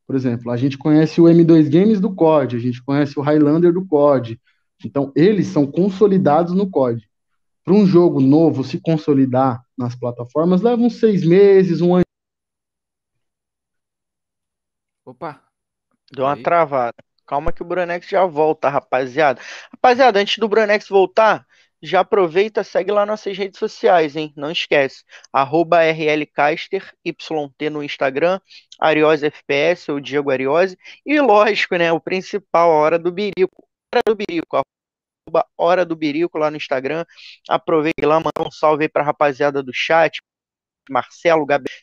Por exemplo, a gente conhece o M2 Games do COD, a gente conhece o Highlander do COD. Então, eles são consolidados no COD para um jogo novo se consolidar nas plataformas, leva uns seis meses, um ano. Opa! Deu uma Aí. travada. Calma que o Brunex já volta, rapaziada. Rapaziada, antes do Brunex voltar, já aproveita, segue lá nossas redes sociais, hein? Não esquece. Arroba RLCaster, YT no Instagram, Ariose FPS, ou Diego Ariose. E lógico, né? O principal, a hora do Birico. Hora do Birico, Hora do Birico lá no Instagram. Aproveite lá, manda um salve aí pra rapaziada do chat. Marcelo, Gabriel,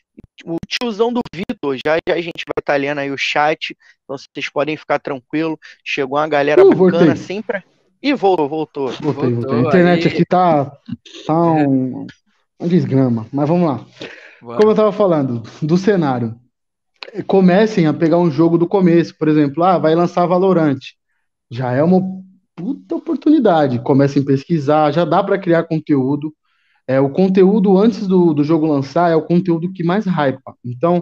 o tiozão do Vitor, já, já a gente vai estar lendo aí o chat, então vocês podem ficar tranquilo. Chegou uma galera uh, bacana voltei. sempre. E voltou, voltou. Voltei, voltou. A internet aí. aqui tá, tá um, um desgrama, mas vamos lá. Como eu tava falando, do cenário. Comecem a pegar um jogo do começo, por exemplo, ah, vai lançar Valorant. Já é uma puta oportunidade. Comecem a pesquisar, já dá para criar conteúdo. É, o conteúdo antes do, do jogo lançar é o conteúdo que mais hypa. Então,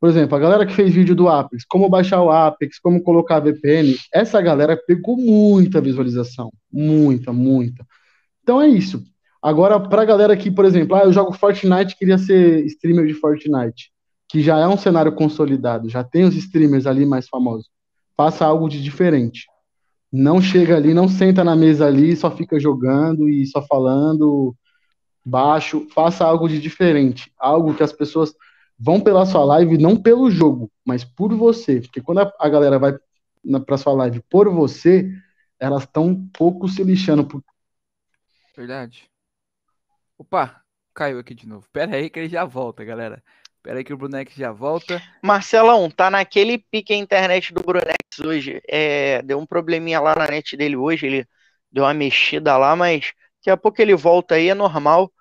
por exemplo, a galera que fez vídeo do Apex, como baixar o Apex, como colocar VPN, essa galera pegou muita visualização. Muita, muita. Então é isso. Agora, pra galera que, por exemplo, ah, eu jogo Fortnite queria ser streamer de Fortnite, que já é um cenário consolidado, já tem os streamers ali mais famosos. Faça algo de diferente. Não chega ali, não senta na mesa ali, só fica jogando e só falando baixo. Faça algo de diferente, algo que as pessoas vão pela sua live não pelo jogo, mas por você. Porque quando a, galera vai para sua live por você, elas estão um pouco se lixando. Por... Verdade. Opa, caiu aqui de novo. Pera aí que ele já volta, galera. Pera aí que o Brunex já volta. Marcelão, tá naquele pique a internet do Brunex hoje. É, deu um probleminha lá na net dele hoje, ele deu uma mexida lá, mas daqui a pouco ele volta aí, é normal.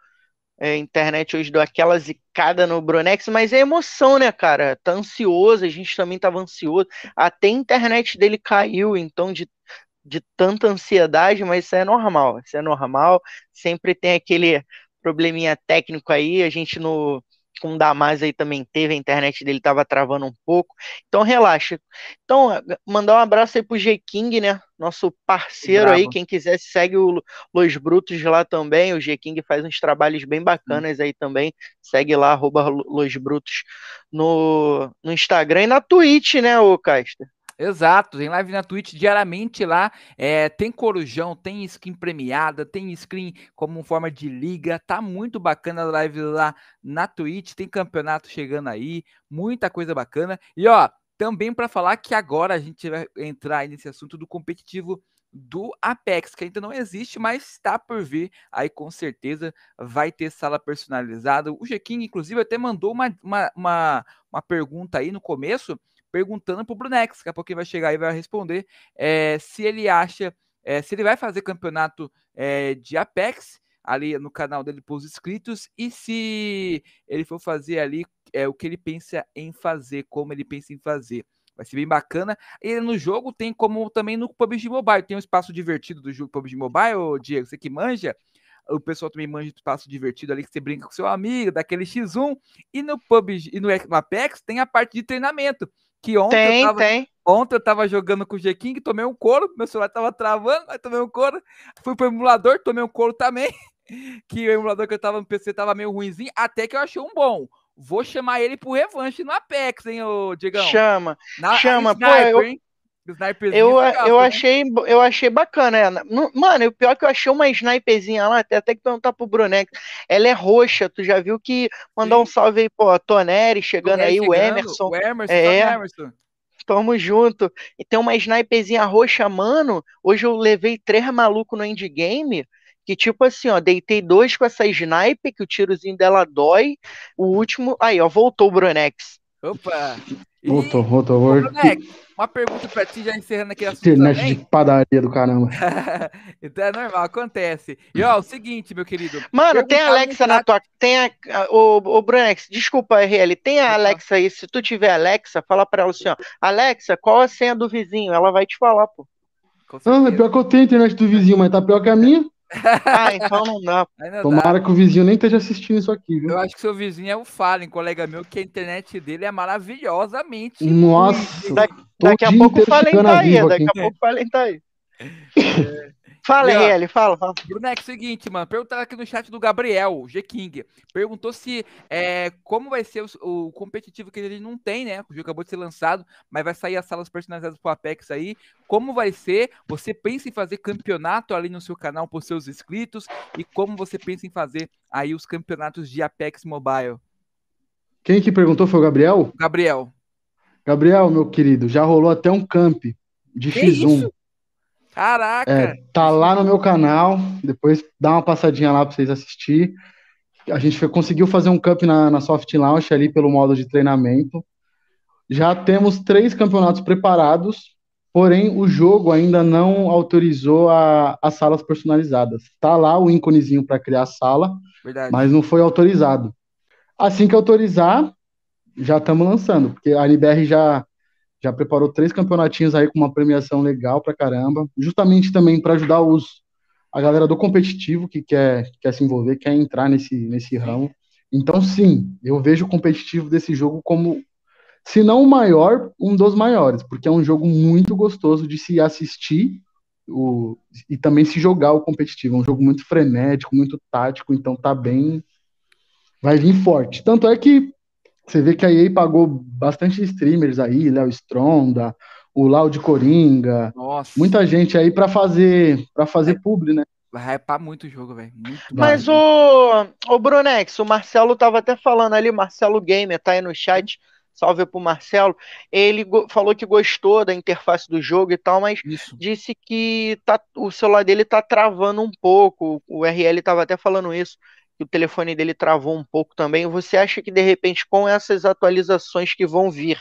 É, a internet hoje deu aquela zicada no Brunex, mas é emoção, né, cara? Tá ansioso, a gente também tava ansioso. Até a internet dele caiu, então, de, de tanta ansiedade, mas isso é normal, isso é normal. Sempre tem aquele probleminha técnico aí, a gente no com o Damas aí também teve, a internet dele tava travando um pouco. Então relaxa. Então, mandar um abraço aí pro G-King, né? Nosso parceiro Bravo. aí, quem quiser segue o Los Brutos lá também. O G-King faz uns trabalhos bem bacanas aí também. Segue lá, arroba Los Brutos no, no Instagram e na Twitch, né, ô Caster? Exato, tem live na Twitch diariamente lá. É, tem corujão, tem skin premiada, tem skin como forma de liga. Tá muito bacana a live lá na Twitch. Tem campeonato chegando aí, muita coisa bacana. E ó, também para falar que agora a gente vai entrar nesse assunto do competitivo do Apex, que ainda não existe, mas está por vir. Aí com certeza vai ter sala personalizada. O G-King, inclusive, até mandou uma, uma, uma, uma pergunta aí no começo perguntando pro Brunex, daqui a pouco ele vai chegar e vai responder é, se ele acha, é, se ele vai fazer campeonato é, de Apex ali no canal dele para os inscritos e se ele for fazer ali é, o que ele pensa em fazer, como ele pensa em fazer. Vai ser bem bacana. E no jogo tem como também no PUBG Mobile. Tem um espaço divertido do jogo PUBG Mobile, Diego, você que manja. O pessoal também manja do espaço divertido ali que você brinca com seu amigo, daquele X1. E no PUBG e no Apex tem a parte de treinamento. Que ontem Tem, eu tava, tem. Ontem eu tava jogando com o G-King, tomei um couro, meu celular tava travando, aí tomei um couro. Fui pro emulador, tomei um couro também. *laughs* Que o emulador que eu tava no PC tava meio ruimzinho, até que eu achei um bom. Vou chamar ele pro revanche no Apex, hein, ô Diegão? Chama. Na, chama, pô, sniper, eu- hein? Sniperzinho Eu, eu, né? achei, eu achei bacana. ela. Nu- Mano, o pior é que eu achei uma sniperzinha lá, até, até que perguntar pro Brunex. Ela é roxa, tu já viu que mandar um Sim. salve aí, pô, Toneri chegando Toneri aí, o chegando, Emerson. O Emerson, É. salve, Emerson. Tamo junto. E tem uma sniperzinha roxa, mano. Hoje eu levei três malucos no endgame. Que tipo assim, ó, deitei dois com essa sniper, que o tirozinho dela dói. O último. Aí, ó, voltou o Brunex. Opa! E, Voltou, voltou. Vou- Brunex, uma pergunta pra ti, já encerrando aqui a Internet também. de padaria do caramba. *laughs* então é normal, acontece. E ó, o seguinte, meu querido. Mano, tem a Alexa na tua. Tem a. Ô, ô Brunex, desculpa, RL. Tem a Alexa aí. Se tu tiver Alexa, fala pra ela assim, ó. Alexa, qual a senha do vizinho? Ela vai te falar, pô. Não, é pior que eu tenho a internet do vizinho, mas tá pior que a minha. Ah, então não dá. *laughs* Não dá. Tomara que o vizinho nem esteja assistindo isso aqui, viu? Eu acho que seu vizinho é o Fallen, colega meu, que a internet dele é maravilhosamente. Nossa, Da- Daqui a dia pouco o Fallen tá aí. Daqui aqui. a pouco o Fallen tá aí. Fala, E, ó, RL, fala, fala. Brunex, seguinte, mano. Perguntaram aqui no chat do Gabriel, G King. Perguntou se é, como vai ser o, o competitivo que ele não tem, né? O jogo acabou de ser lançado, mas vai sair as salas personalizadas pro Apex aí. Como vai ser? Você pensa em fazer campeonato ali no seu canal por seus inscritos? E como você pensa em fazer aí os campeonatos de Apex Mobile? Quem que perguntou foi o Gabriel? Gabriel. Gabriel, meu querido, já rolou até um camp de Que X1. isso? Caraca! É, tá lá no meu canal. Depois dá uma passadinha lá pra vocês assistir. A gente foi- conseguiu fazer um camp na, na Soft Launch ali pelo modo de treinamento. Já temos três campeonatos preparados, porém o jogo ainda não autorizou a- as salas personalizadas. Tá lá o íconezinho para criar a sala, Verdade. mas não foi autorizado. Assim que autorizar, já estamos lançando, porque a NBR já já preparou três campeonatinhos aí com uma premiação legal pra caramba, justamente também para ajudar os a galera do competitivo que quer, quer se envolver, quer entrar nesse, nesse ramo. Então, sim, eu vejo o competitivo desse jogo como, se não o maior, um dos maiores, porque é um jogo muito gostoso de se assistir o, e também se jogar o competitivo. É um jogo muito frenético, muito tático, então tá bem. Vai vir forte. Tanto é que você vê que a EA pagou bastante streamers aí, Léo Stronda, o Lau de Coringa, Nossa. muita gente aí pra fazer para fazer publi, né? Vai hypar muito o jogo, velho. Mas bom. o, o Brunex, o Marcelo tava até falando ali, Marcelo Gamer, tá aí no chat. Salve pro Marcelo. Ele falou que gostou da interface do jogo e tal, mas Isso. disse que tá, o celular dele tá travando um pouco. O RL tava até falando isso, que o telefone dele travou um pouco também. Você acha que de repente com essas atualizações que vão vir,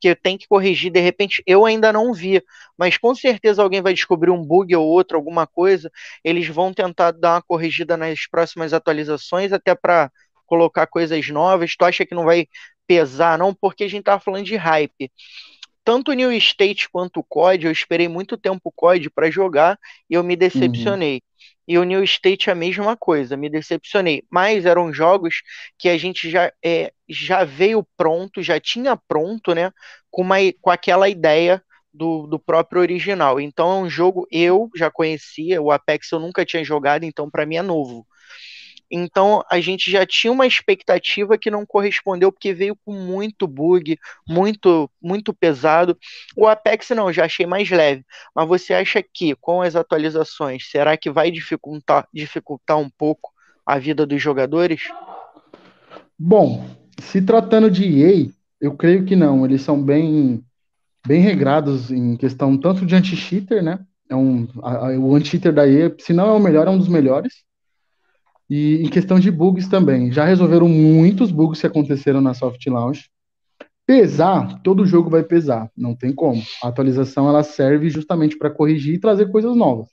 que tem que corrigir, de repente eu ainda não vi, mas com certeza alguém vai descobrir um bug ou outro, alguma coisa, eles vão tentar dar uma corrigida nas próximas atualizações até para colocar coisas novas. Tu acha que não vai pesar não? Porque a gente tava falando de hype tanto o New State quanto o COD, eu esperei muito tempo o COD para jogar e eu me decepcionei. E o New State é a mesma coisa, me decepcionei. Mas eram jogos que a gente já, é, já veio pronto, já tinha pronto, né? Com, uma, com aquela ideia do, do próprio original. Então é um jogo eu já conhecia, o Apex eu nunca tinha jogado, então para mim é novo. Então a gente já tinha uma expectativa que não correspondeu porque veio com muito bug, muito muito pesado. O Apex não, já achei mais leve. Mas você acha que com as atualizações, será que vai dificultar dificultar um pouco a vida dos jogadores? Bom, se tratando de EA, eu creio que não. Eles são bem, bem regrados em questão tanto de anti-cheater, né? É um, a- a- o anti-cheater da EA, se não é o melhor, é um dos melhores. E em questão de bugs também. Já resolveram muitos bugs que aconteceram na Soft Launch. Pesar, todo jogo vai pesar, não tem como. A atualização ela serve justamente para corrigir e trazer coisas novas.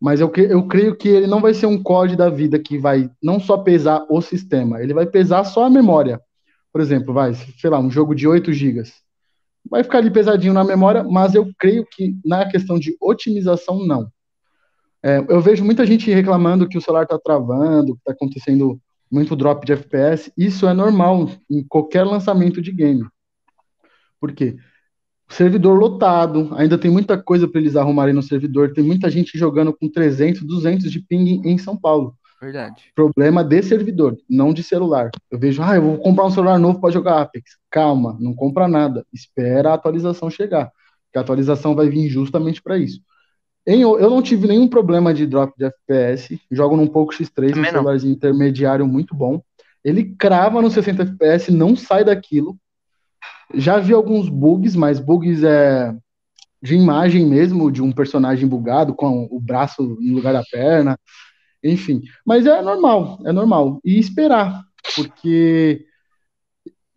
Mas eu, eu creio que ele não vai ser um código da vida que vai não só pesar o sistema, ele vai pesar só a memória. Por exemplo, vai, sei lá, um jogo de 8 GB. vai ficar ali pesadinho na memória, mas eu creio que na questão de otimização, não. É, eu vejo muita gente reclamando que o celular está travando, que está acontecendo muito drop de FPS. Isso é normal em qualquer lançamento de game. Por quê? O servidor lotado, ainda tem muita coisa para eles arrumarem no servidor, tem muita gente jogando com 300, 200 de ping em São Paulo. Verdade. Problema de servidor, não de celular. Eu vejo, ah, eu vou comprar um celular novo para jogar Apex. Calma, não compra nada. Espera a atualização chegar. Que a atualização vai vir justamente para isso. Eu não tive nenhum problema de drop de FPS. Jogo num pouco X3, um celularzinho intermediário muito bom. Ele crava no 60 FPS, não sai daquilo. Já vi alguns bugs, mas bugs é de imagem mesmo, de um personagem bugado com o braço no lugar da perna, enfim. Mas é normal, é normal. E esperar, porque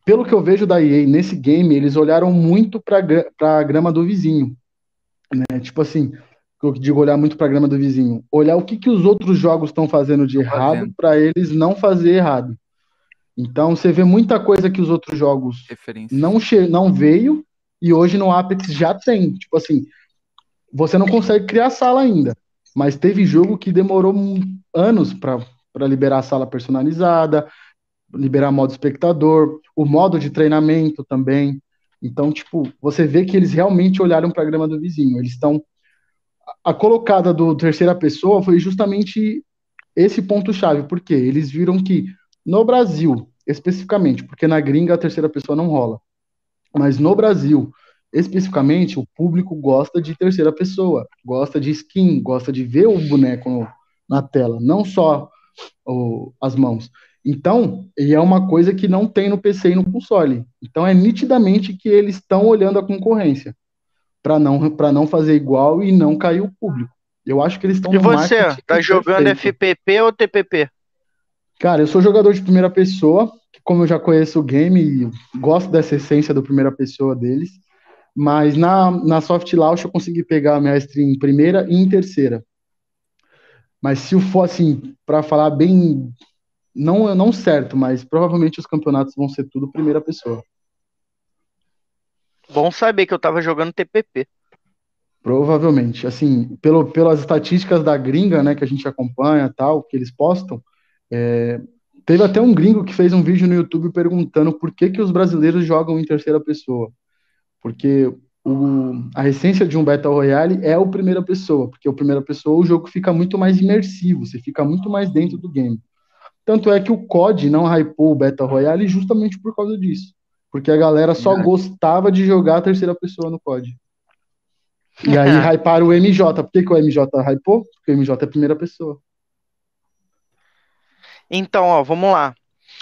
pelo que eu vejo da EA nesse game, eles olharam muito para a grama do vizinho. Né? Tipo assim, eu digo olhar muito para a grama do vizinho, olhar o que, que os outros jogos estão fazendo de errado para eles não fazer errado. Então você vê muita coisa que os outros jogos não, não veio e hoje no Apex já tem. Tipo assim, você não consegue criar sala ainda, mas teve jogo que demorou anos para liberar a sala personalizada, liberar modo espectador, o modo de treinamento também. Então, tipo, você vê que eles realmente olharam para a grama do vizinho. Eles estão. A colocada do terceira pessoa foi justamente esse ponto-chave, porque eles viram que no Brasil, especificamente, porque na gringa a terceira pessoa não rola, mas no Brasil, especificamente, o público gosta de terceira pessoa, gosta de skin, gosta de ver o boneco no, na tela, não só o, as mãos. Então, e é uma coisa que não tem no PC e no console. Então, é nitidamente que eles estão olhando a concorrência para não, não fazer igual e não cair o público. Eu acho que eles estão. E você, tá jogando perfeito. FPP ou TPP? Cara, eu sou jogador de primeira pessoa, como eu já conheço o game e gosto dessa essência do primeira pessoa deles, mas na, na Soft Launch eu consegui pegar a minha stream em primeira e em terceira. Mas se for assim, para falar bem, não não certo, mas provavelmente os campeonatos vão ser tudo primeira pessoa. Bom saber que eu tava jogando TPP. Provavelmente, assim, pelo, pelas estatísticas da gringa, né, que a gente acompanha, tal, que eles postam, é, teve até um gringo que fez um vídeo no YouTube perguntando por que, que os brasileiros jogam em terceira pessoa. Porque o, a essência de um Battle Royale é o primeira pessoa, porque o primeira pessoa o jogo fica muito mais imersivo, você fica muito mais dentro do game. Tanto é que o COD não hypou o Battle Royale justamente por causa disso. Porque a galera só é. gostava de jogar a terceira pessoa no COD. E aí *laughs* hyparam o MJ. Por que, que o MJ hypou? Porque o MJ é a primeira pessoa. Então, ó, vamos lá.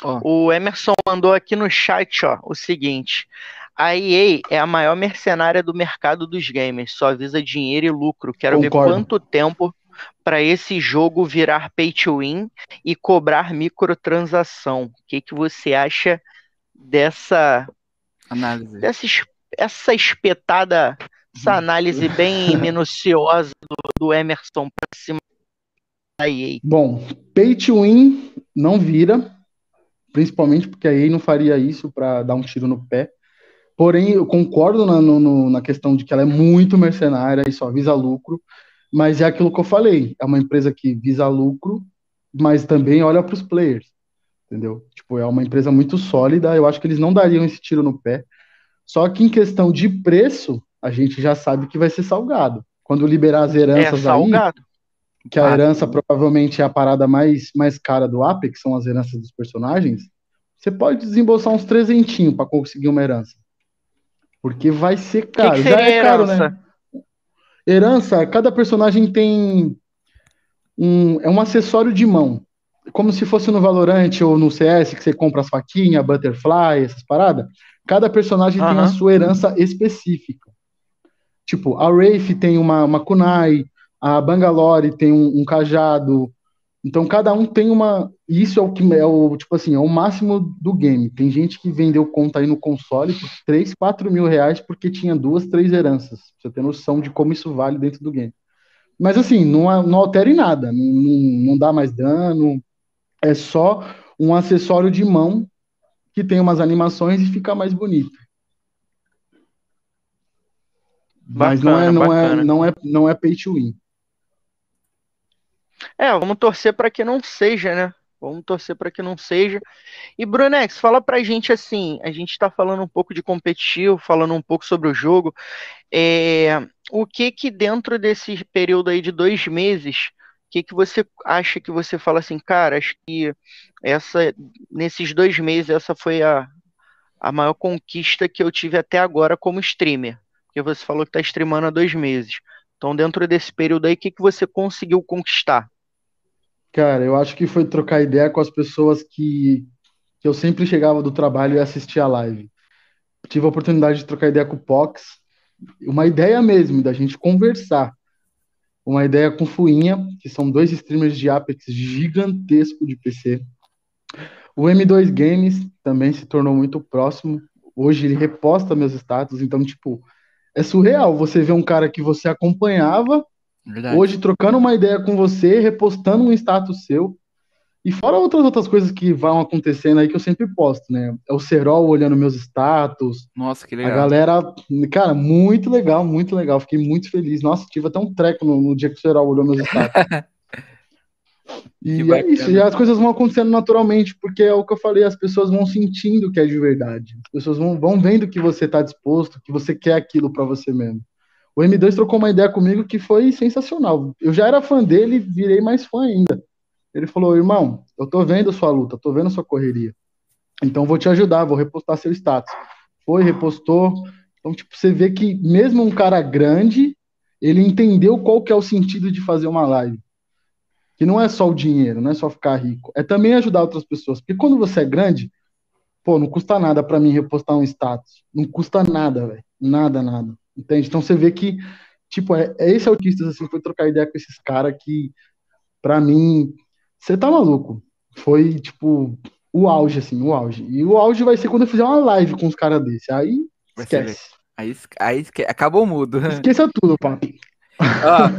Ó. O Emerson mandou aqui no chat, ó, o seguinte: a EA é a maior mercenária do mercado dos games, só visa dinheiro e lucro. Quero Concordo. ver quanto tempo para esse jogo virar pay to win e cobrar microtransação. O que, que você acha dessa análise? Dessa essa espetada, essa análise bem *laughs* minuciosa do, do Emerson para cima da EA? Bom, pay to win não vira, principalmente porque a EA não faria isso para dar um tiro no pé. Porém, eu concordo na, no, na questão de que ela é muito mercenária e só visa lucro, mas é aquilo que eu falei, é uma empresa que visa lucro, mas também olha para os players, entendeu? Tipo, é uma empresa muito sólida, eu acho que eles não dariam esse tiro no pé. Só que em questão de preço, a gente já sabe que vai ser salgado. Quando liberar as heranças é aí, que a herança provavelmente é a parada mais, mais cara do Apex, são as heranças dos personagens, você pode desembolsar uns trezentinhos para conseguir uma herança. Porque vai ser caro. Que que Já é caro, herança? né? Herança, cada personagem tem um, é um acessório de mão. Como se fosse no Valorant ou no CS, que você compra as faquinhas, butterfly, essas paradas. Cada personagem tem a sua herança específica. Tipo, a Wraith tem uma, uma kunai, a Bangalore tem um, um, cajado. Então cada um tem uma. Isso é o que é o tipo assim, é o máximo do game. Tem gente que vendeu conta aí no console por 3, 4 mil reais porque tinha duas, três heranças. Pra você ter noção de como isso vale dentro do game. Mas assim, não, não altera em nada, não, não, não dá mais dano. É só um acessório de mão que tem umas animações e fica mais bonito. Mas não é, não é, não é, não é pay to win. É, vamos torcer para que não seja, né? Vamos torcer para que não seja. E Brunex, fala pra gente assim, a gente está falando um pouco de competitivo, falando um pouco sobre o jogo. É, o que que dentro desse período aí de dois meses, que que você acha que você fala assim, cara, acho que essa, nesses dois meses, essa foi a, a maior conquista que eu tive até agora como streamer. Porque você falou que está streamando há dois meses. Então, dentro desse período aí, o que, que você conseguiu conquistar? Cara, eu acho que foi trocar ideia com as pessoas que, que eu sempre chegava do trabalho e assistia a live. Tive a oportunidade de trocar ideia com o Pox, uma ideia mesmo, da gente conversar. Uma ideia com Fuinha, que são dois streamers de Apex gigantesco de PC. O M2 Games também se tornou muito próximo. Hoje ele reposta meus status, então, tipo, é surreal você ver um cara que você acompanhava Verdade. Hoje, trocando uma ideia com você, repostando um status seu. E fora outras outras coisas que vão acontecendo aí que eu sempre posto, né? É o Serol olhando meus status. Nossa, que legal. A galera, cara, muito legal, muito legal. Fiquei muito feliz. Nossa, tive até um treco no, no dia que o Serol olhou meus status. *laughs* e é isso, e as coisas vão acontecendo naturalmente, porque é o que eu falei, as pessoas vão sentindo que é de verdade. As pessoas vão, vão vendo que você está disposto, que você quer aquilo para você mesmo. O M2 trocou uma ideia comigo que foi sensacional. Eu já era fã dele, virei mais fã ainda. Ele falou: irmão, eu tô vendo a sua luta, tô vendo a sua correria. Então vou te ajudar, vou repostar seu status. Foi, repostou. Então, tipo, você vê que mesmo um cara grande, ele entendeu qual que é o sentido de fazer uma live. Que não é só o dinheiro, não é só ficar rico, é também ajudar outras pessoas. Porque quando você é grande, pô, não custa nada para mim repostar um status. Não custa nada, velho. Nada, nada. Entende? Então você vê que, tipo, é, é esse autista, assim, foi trocar ideia com esses caras que, pra mim, você tá maluco. Foi, tipo, o auge, assim, o auge. E o auge vai ser quando eu fizer uma live com os caras desse. Aí, esquece. Aí, aí esquece. acabou mudo. Esqueça tudo, papi. *laughs* Ah,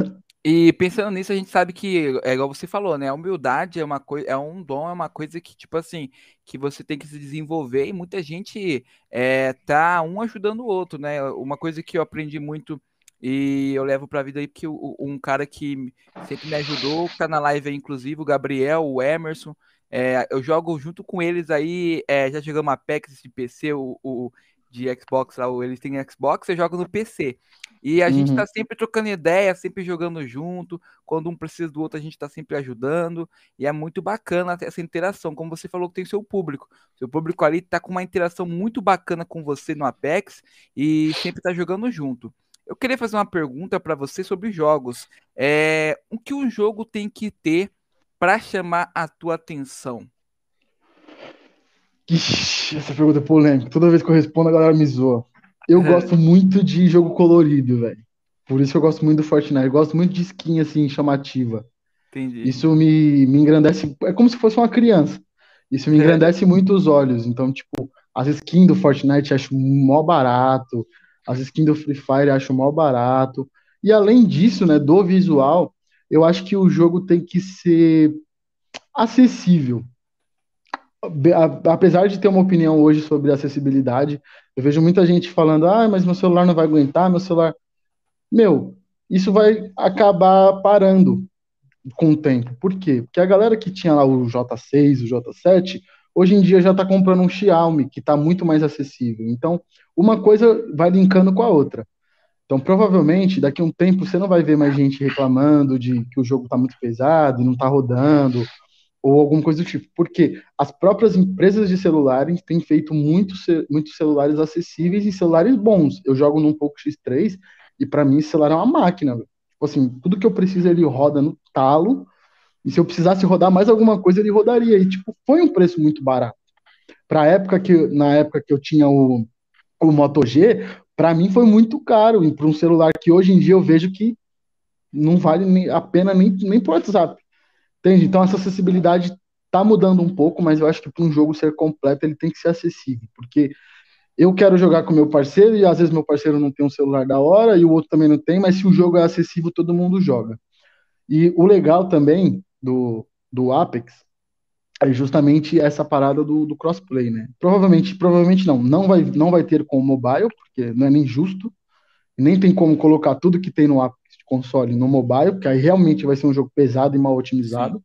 e pensando nisso, a gente sabe que, é igual você falou, né? A humildade é uma coisa, é um dom, é uma coisa que, tipo assim, que você tem que se desenvolver e muita gente é, tá um ajudando o outro, né? Uma coisa que eu aprendi muito e eu levo pra vida aí, porque um cara que sempre me ajudou, que tá na live aí, inclusive, o Gabriel, o Emerson, é, eu jogo junto com eles aí, é, já jogamos Apex de PC, o, o de Xbox lá, eles têm Xbox, eu jogo no PC. E a uhum. gente tá sempre trocando ideia, sempre jogando junto. Quando um precisa do outro, a gente tá sempre ajudando. E é muito bacana essa interação. Como você falou que tem seu público. Seu público ali tá com uma interação muito bacana com você no Apex e sempre tá jogando junto. Eu queria fazer uma pergunta para você sobre jogos. É, o que um jogo tem que ter para chamar a tua atenção? Ixi, essa pergunta é polêmica. Toda vez que eu respondo, a galera me zoa. Eu gosto muito de jogo colorido, velho. Por isso que eu gosto muito do Fortnite. Eu gosto muito de skin, assim, chamativa. Entendi. Isso me, me engrandece. É como se fosse uma criança. Isso me é. engrandece muito os olhos. Então, tipo, as skins do Fortnite eu acho mó barato. As skins do Free Fire acho mó barato. E além disso, né, do visual, eu acho que o jogo tem que ser acessível apesar de ter uma opinião hoje sobre acessibilidade, eu vejo muita gente falando: ah, mas meu celular não vai aguentar, meu celular. Meu, isso vai acabar parando com o tempo. Por quê? Porque a galera que tinha lá o J6, o J7, hoje em dia já está comprando um Xiaomi, que está muito mais acessível. Então, uma coisa vai linkando com a outra. Então, provavelmente, daqui a um tempo, você não vai ver mais gente reclamando de que o jogo está muito pesado e não está rodando, ou alguma coisa do tipo. Porque as próprias empresas de celulares têm feito muitos muitos celulares acessíveis e celulares bons. Eu jogo num Poco X3 e para mim esse celular é uma máquina. Tipo assim, tudo que eu preciso ele roda no talo. E se eu precisasse rodar mais alguma coisa, ele rodaria. E tipo, foi um preço muito barato. Para época que na época que eu tinha o, o Moto G, para mim foi muito caro. E para um celular que hoje em dia eu vejo que não vale a pena nem, nem por WhatsApp. Entende? Então essa acessibilidade está mudando um pouco, mas eu acho que para um jogo ser completo ele tem que ser acessível, porque eu quero jogar com meu parceiro e às vezes meu parceiro não tem um celular da hora e o outro também não tem, mas se o jogo é acessível, todo mundo joga. E o legal também do, do Apex é justamente essa parada do, do crossplay, né? Provavelmente, provavelmente não, não vai, não vai ter com o mobile, porque não é nem justo, Nem tem como colocar tudo que tem no Apex de console no mobile, porque aí realmente vai ser um jogo pesado e mal otimizado. Sim.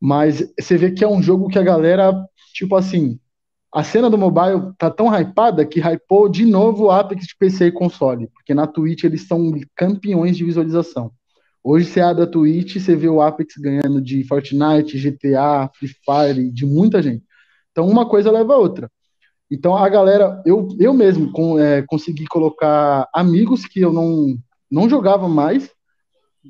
Mas você vê que é um jogo que a galera, tipo assim, a cena do mobile tá tão hypada que hypou de novo o Apex de PC e console, porque na Twitch eles são campeões de visualização. Hoje você abre a Twitch e você vê o Apex ganhando de Fortnite, GTA, Free Fire, de muita gente. Então uma coisa leva a outra. Então a galera, eu, eu mesmo com, é, consegui colocar amigos que eu não, não jogava mais,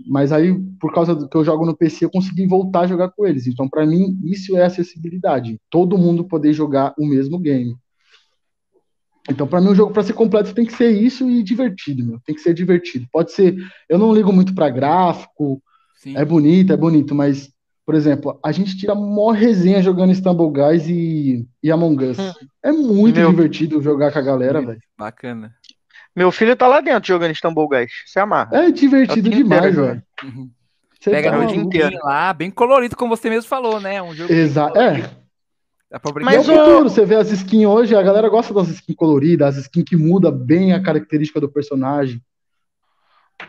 mas aí por causa do que eu jogo no PC eu consegui voltar a jogar com eles. Então para mim isso é acessibilidade, todo mundo poder jogar o mesmo game. Então para mim o jogo para ser completo tem que ser isso e divertido, meu. Tem que ser divertido. Pode ser, eu não ligo muito para gráfico, Sim. é bonito, é bonito, mas por exemplo, a gente tira mó resenha jogando Stumble Guys e, e Among Us. Hum. É muito Meu... divertido jogar com a galera, velho. Bacana. Meu filho tá lá dentro jogando Stumble Guys. Você amarra. É divertido é demais, velho. Uhum. Pega tá no dia inteiro lá, bem colorido, como você mesmo falou, né? Um jogo Exato. É. Mas é o futuro, você vê as skins hoje, a galera gosta das skins coloridas, as skins que muda bem a característica do personagem.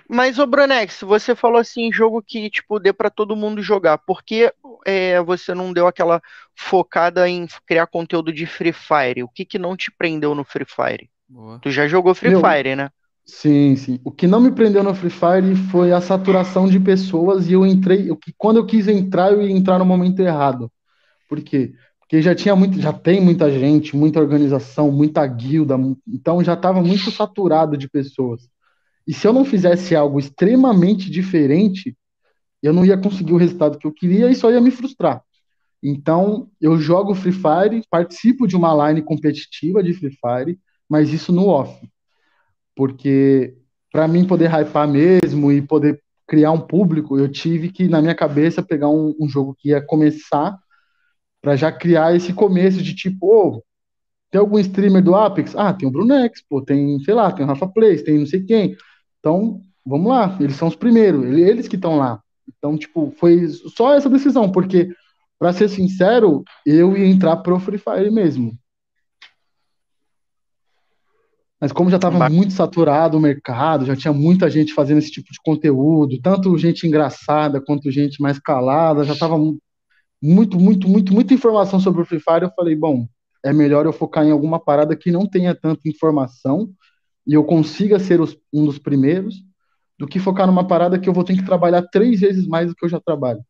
Mas, ô Brunex, você falou assim, jogo que, tipo, dê para todo mundo jogar. Por que é, você não deu aquela focada em criar conteúdo de Free Fire? O que que não te prendeu no Free Fire? Boa. Tu já jogou Free Meu, Fire, né? Sim, sim. O que não me prendeu no Free Fire foi a saturação de pessoas e eu entrei, eu, quando eu quis entrar, eu ia entrar no momento errado. Por quê? Porque já tinha muito, já tem muita gente, muita organização, muita guilda, então já estava muito saturado de pessoas. E se eu não fizesse algo extremamente diferente, eu não ia conseguir o resultado que eu queria e só ia me frustrar. Então, eu jogo Free Fire, participo de uma line competitiva de Free Fire, mas isso no off. Porque para mim poder hypar mesmo e poder criar um público, eu tive que, na minha cabeça, pegar um, um jogo que ia começar para já criar esse começo de tipo, oh, tem algum streamer do Apex? Ah, tem o Brunex, pô, tem, sei lá, tem o Rafa Plays, tem não sei quem. Então, vamos lá, eles são os primeiros, eles que estão lá. Então, tipo, foi só essa decisão, porque, para ser sincero, eu ia entrar pro Free Fire mesmo. Mas como já estava muito saturado o mercado, já tinha muita gente fazendo esse tipo de conteúdo, tanto gente engraçada quanto gente mais calada, já estava muito, muito, muito, muita informação sobre o Free Fire. Eu falei, bom, é melhor eu focar em alguma parada que não tenha tanta informação e eu consiga ser os, um dos primeiros, do que focar numa parada que eu vou ter que trabalhar três vezes mais do que eu já trabalho.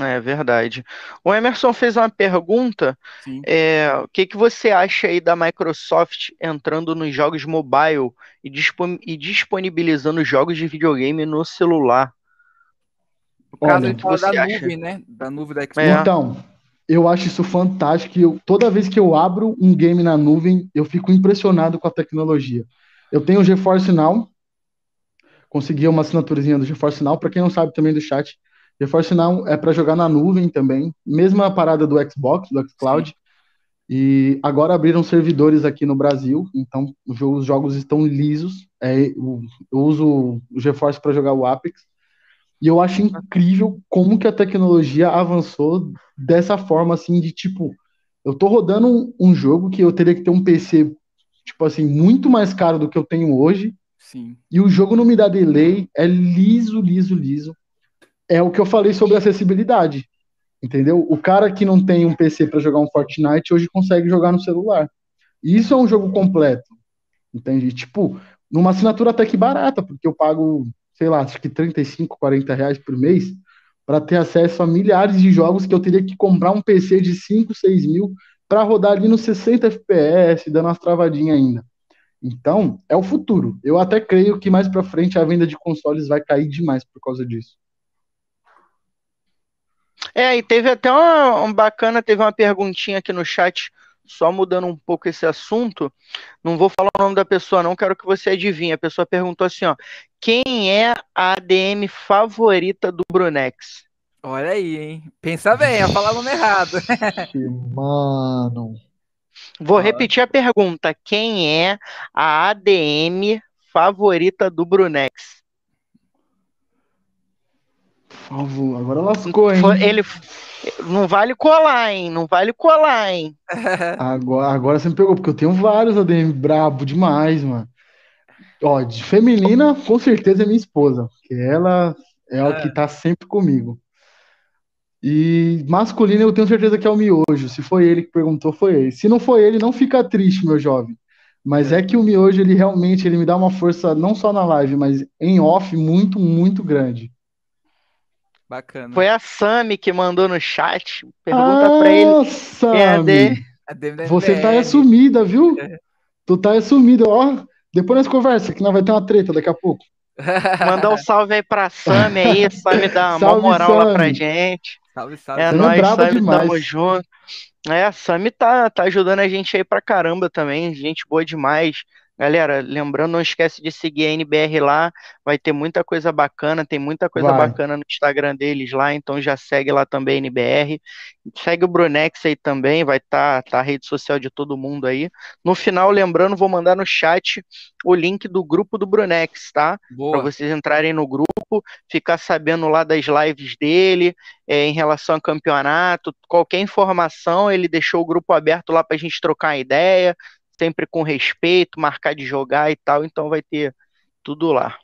É verdade. O Emerson fez uma pergunta. É, o que, que você acha aí da Microsoft entrando nos jogos mobile e, dispon e disponibilizando jogos de videogame no celular? Caso Olha, da acha? nuvem, né? Da nuvem da Xbox. É. Então, eu acho isso fantástico. Eu, toda vez que eu abro um game na nuvem, eu fico impressionado com a tecnologia. Eu tenho o GeForce Now, consegui uma assinaturazinha do GeForce Now, para quem não sabe também do chat, GeForce Now é para jogar na nuvem também, mesma parada do Xbox, do xCloud, Sim. e agora abriram servidores aqui no Brasil, então os jogos estão lisos, é, eu uso o GeForce para jogar o Apex, e eu acho incrível como que a tecnologia avançou dessa forma, assim, de tipo, eu tô rodando um, um jogo que eu teria que ter um PC tipo assim, muito mais caro do que eu tenho hoje. Sim. E o jogo não me dá delay, é liso, liso, liso. É o que eu falei sobre acessibilidade. Entendeu? O cara que não tem um PC para jogar um Fortnite hoje consegue jogar no celular. E isso é um jogo completo. Entende? Tipo, numa assinatura até que barata, porque eu pago, sei lá, acho que 35, 40 reais por mês para ter acesso a milhares de jogos que eu teria que comprar um PC de 5, 6 mil para rodar ali nos 60 FPS, dando umas travadinhas ainda. Então, é o futuro. Eu até creio que mais para frente a venda de consoles vai cair demais por causa disso. É, e teve até uma, um bacana, teve uma perguntinha aqui no chat, só mudando um pouco esse assunto. Não vou falar o nome da pessoa, não, quero que você adivinhe. A pessoa perguntou assim, ó: quem é a ADM favorita do Brunex? Olha aí, hein? Pensa bem, ia falar o nome errado. *laughs* Mano. Vou repetir a pergunta. Quem é a ADM favorita do Brunex? Por favor, agora lascou, hein? Ele não vale colar, hein? Não vale colar, hein? *laughs* Agora, agora você me pegou, porque eu tenho vários ADM brabo demais, mano. Ó, de feminina, com certeza é minha esposa, porque ela é o que tá sempre comigo. E masculino, eu tenho certeza que é o miojo. Se foi ele que perguntou, foi ele. Se não foi ele, não fica triste, meu jovem. Mas é que o miojo, ele realmente ele me dá uma força, não só na live, mas em off, muito, muito grande. Bacana. Foi a Sami que mandou no chat. Pergunta ah, pra ele. Sami. É Você tá assumida, viu? É. Tu tá assumida, ó. Depois nós conversa, que nós vai ter uma treta daqui a pouco. *laughs* Mandar um salve aí pra Sami aí. *laughs* Sami dá uma moral Sammy. lá pra gente. Salve, salve. É, Você nós, é Sami, demais. tamo junto. É, a Sami tá, tá ajudando a gente aí pra caramba também. Gente boa demais. Galera, lembrando, não esquece de seguir a NBR lá, vai ter muita coisa bacana, tem muita coisa vai. bacana no Instagram deles lá, então já segue lá também NBR. Segue o Brunex aí também, vai estar tá, tá a rede social de todo mundo aí. No final, lembrando, vou mandar no chat o link do grupo do Brunex, tá? Para vocês entrarem no grupo, ficar sabendo lá das lives dele, é, em relação ao campeonato, qualquer informação, ele deixou o grupo aberto lá para a gente trocar ideia sempre com respeito, marcar de jogar e tal, então vai ter tudo lá.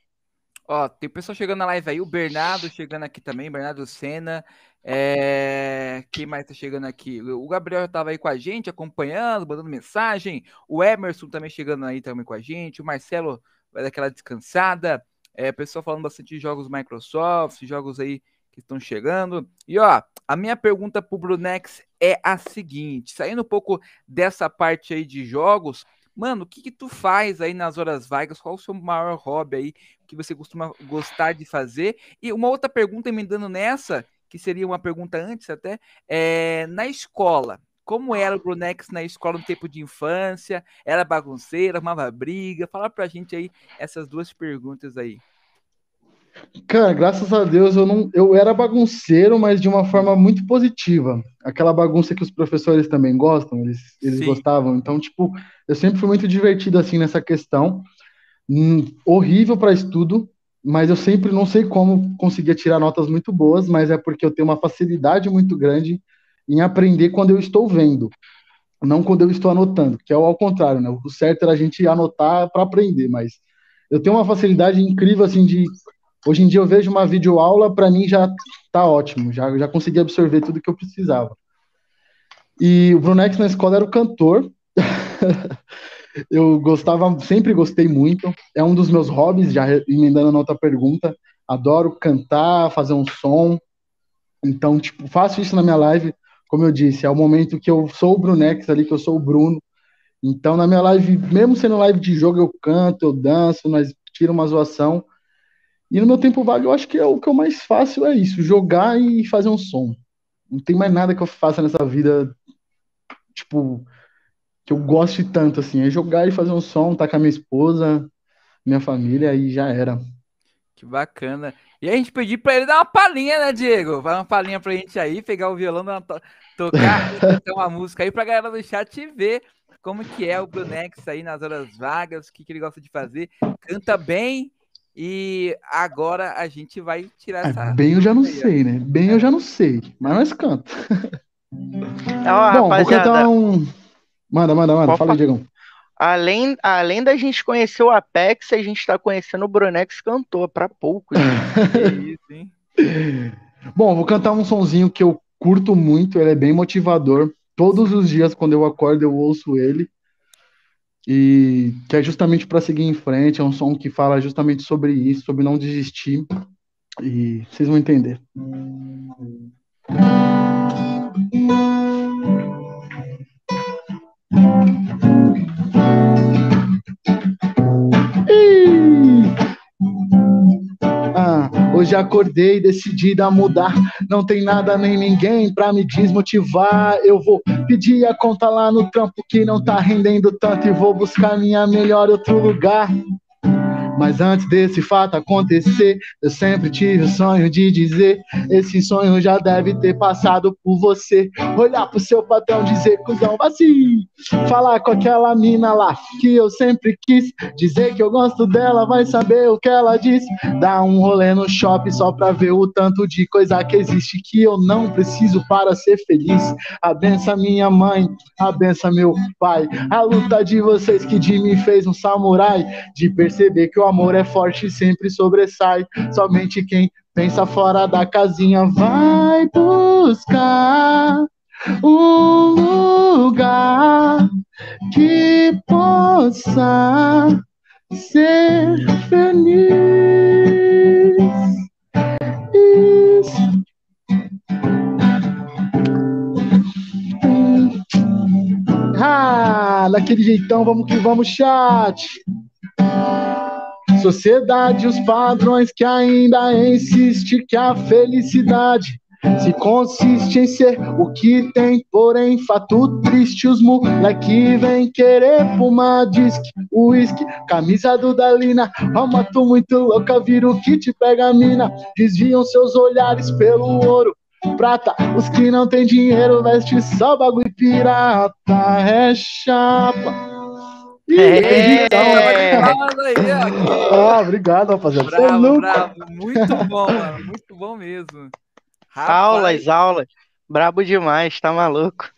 Ó, tem pessoal chegando na live aí, o Bernardo chegando aqui também, Bernardo Senna. É... Quem mais tá chegando aqui? O Gabriel tava aí com a gente, acompanhando, mandando mensagem. O Emerson também chegando aí também com a gente. O Marcelo vai dar aquela descansada. É, pessoal falando bastante de jogos Microsoft, jogos aí que estão chegando. E ó, a minha pergunta para o Brunex é a seguinte: saindo um pouco dessa parte aí de jogos, mano, o que, que tu faz aí nas horas vagas? Qual o seu maior hobby aí que você costuma gostar de fazer? E uma outra pergunta emendando nessa, que seria uma pergunta antes até, é na escola. Como era o Brunex na escola no tempo de infância? Era bagunceira, arrumava briga? Fala pra gente aí essas duas perguntas aí. Cara, graças a Deus eu não, eu era bagunceiro, mas de uma forma muito positiva. Aquela bagunça que os professores também gostam, eles, eles gostavam. Então, tipo, eu sempre fui muito divertido assim nessa questão. Hum, horrível para estudo, mas eu sempre não sei como conseguia tirar notas muito boas, mas é porque eu tenho uma facilidade muito grande em aprender quando eu estou vendo, não quando eu estou anotando, que é ao contrário, né? O certo era a gente anotar para aprender, mas eu tenho uma facilidade incrível assim de Hoje em dia eu vejo uma videoaula, para mim já tá ótimo, já, já consegui absorver tudo que eu precisava. E o Brunex na escola era o cantor. *laughs* eu gostava, sempre gostei muito. É um dos meus hobbies, já emendando na outra pergunta. Adoro cantar, fazer um som. Então, tipo, faço isso na minha live. Como eu disse, é o momento que eu sou o Brunex ali, que eu sou o Bruno. Então, na minha live, mesmo sendo live de jogo, eu canto, eu danço, nós tira uma zoação. E no meu tempo vago, eu acho que é o que eu mais fácil é isso, jogar e fazer um som. Não tem mais nada que eu faça nessa vida, tipo, que eu goste tanto, assim. É jogar e fazer um som, tá com a minha esposa, minha família, e já era. Que bacana. E a gente pediu pra ele dar uma palhinha, né, Diego? Vai uma palhinha pra gente aí, pegar o violão, to tocar, uma música aí pra galera do chat ver como que é o Brunex aí nas horas vagas, o que, que ele gosta de fazer. Canta bem e agora a gente vai tirar é, essa. Bem eu já não sei, né? Bem eu já não sei, mas nós canta. Ó, Bom, vou cantar um. Manda, manda, manda. Fala aí, Diego. Além, além da gente conhecer o Apex, a gente tá conhecendo o Brunex cantor, para pouco. *laughs* isso, hein? *laughs* Bom, vou cantar um sonzinho que eu curto muito, ele é bem motivador. Todos os dias, quando eu acordo, eu ouço ele e que é justamente para seguir em frente, é um som que fala justamente sobre isso, sobre não desistir, e vocês vão entender. Hoje acordei decidida a mudar. Não tem nada nem ninguém pra me desmotivar. Eu vou pedir a conta lá no trampo que não tá rendendo tanto e vou buscar minha melhor outro lugar. Mas antes desse fato acontecer, eu sempre tive o sonho de dizer: esse sonho já deve ter passado por você. Olhar pro seu patrão, dizer, cuzão, vacilo. Falar com aquela mina lá que eu sempre quis. Dizer que eu gosto dela, vai saber o que ela disse. Dar um rolê no shopping só pra ver o tanto de coisa que existe que eu não preciso para ser feliz. Abença minha mãe, abença meu pai. A luta de vocês que de mim fez um samurai. De perceber que o amor é forte e sempre sobressai. Somente quem pensa fora da casinha vai buscar um lugar que possa ser feliz. Ah, daquele jeitão, vamos que vamos, chat. Sociedade, os padrões que ainda insiste que a felicidade se consiste em ser o que tem, porém, fato triste. Os moleque vem querer fumar disque, uísque, camisa do Dalina. Alma tu muito louca, vira o que te pega a mina. Desviam seus olhares pelo ouro. Prata, os que não tem dinheiro veste só bagulho pirata, é chapa. É. Ah, obrigado, rapaziada. É Bravo, bravo. Muito bom, mano. Muito bom mesmo. Rapaz, Aulas, aulas. Brabo demais, tá maluco?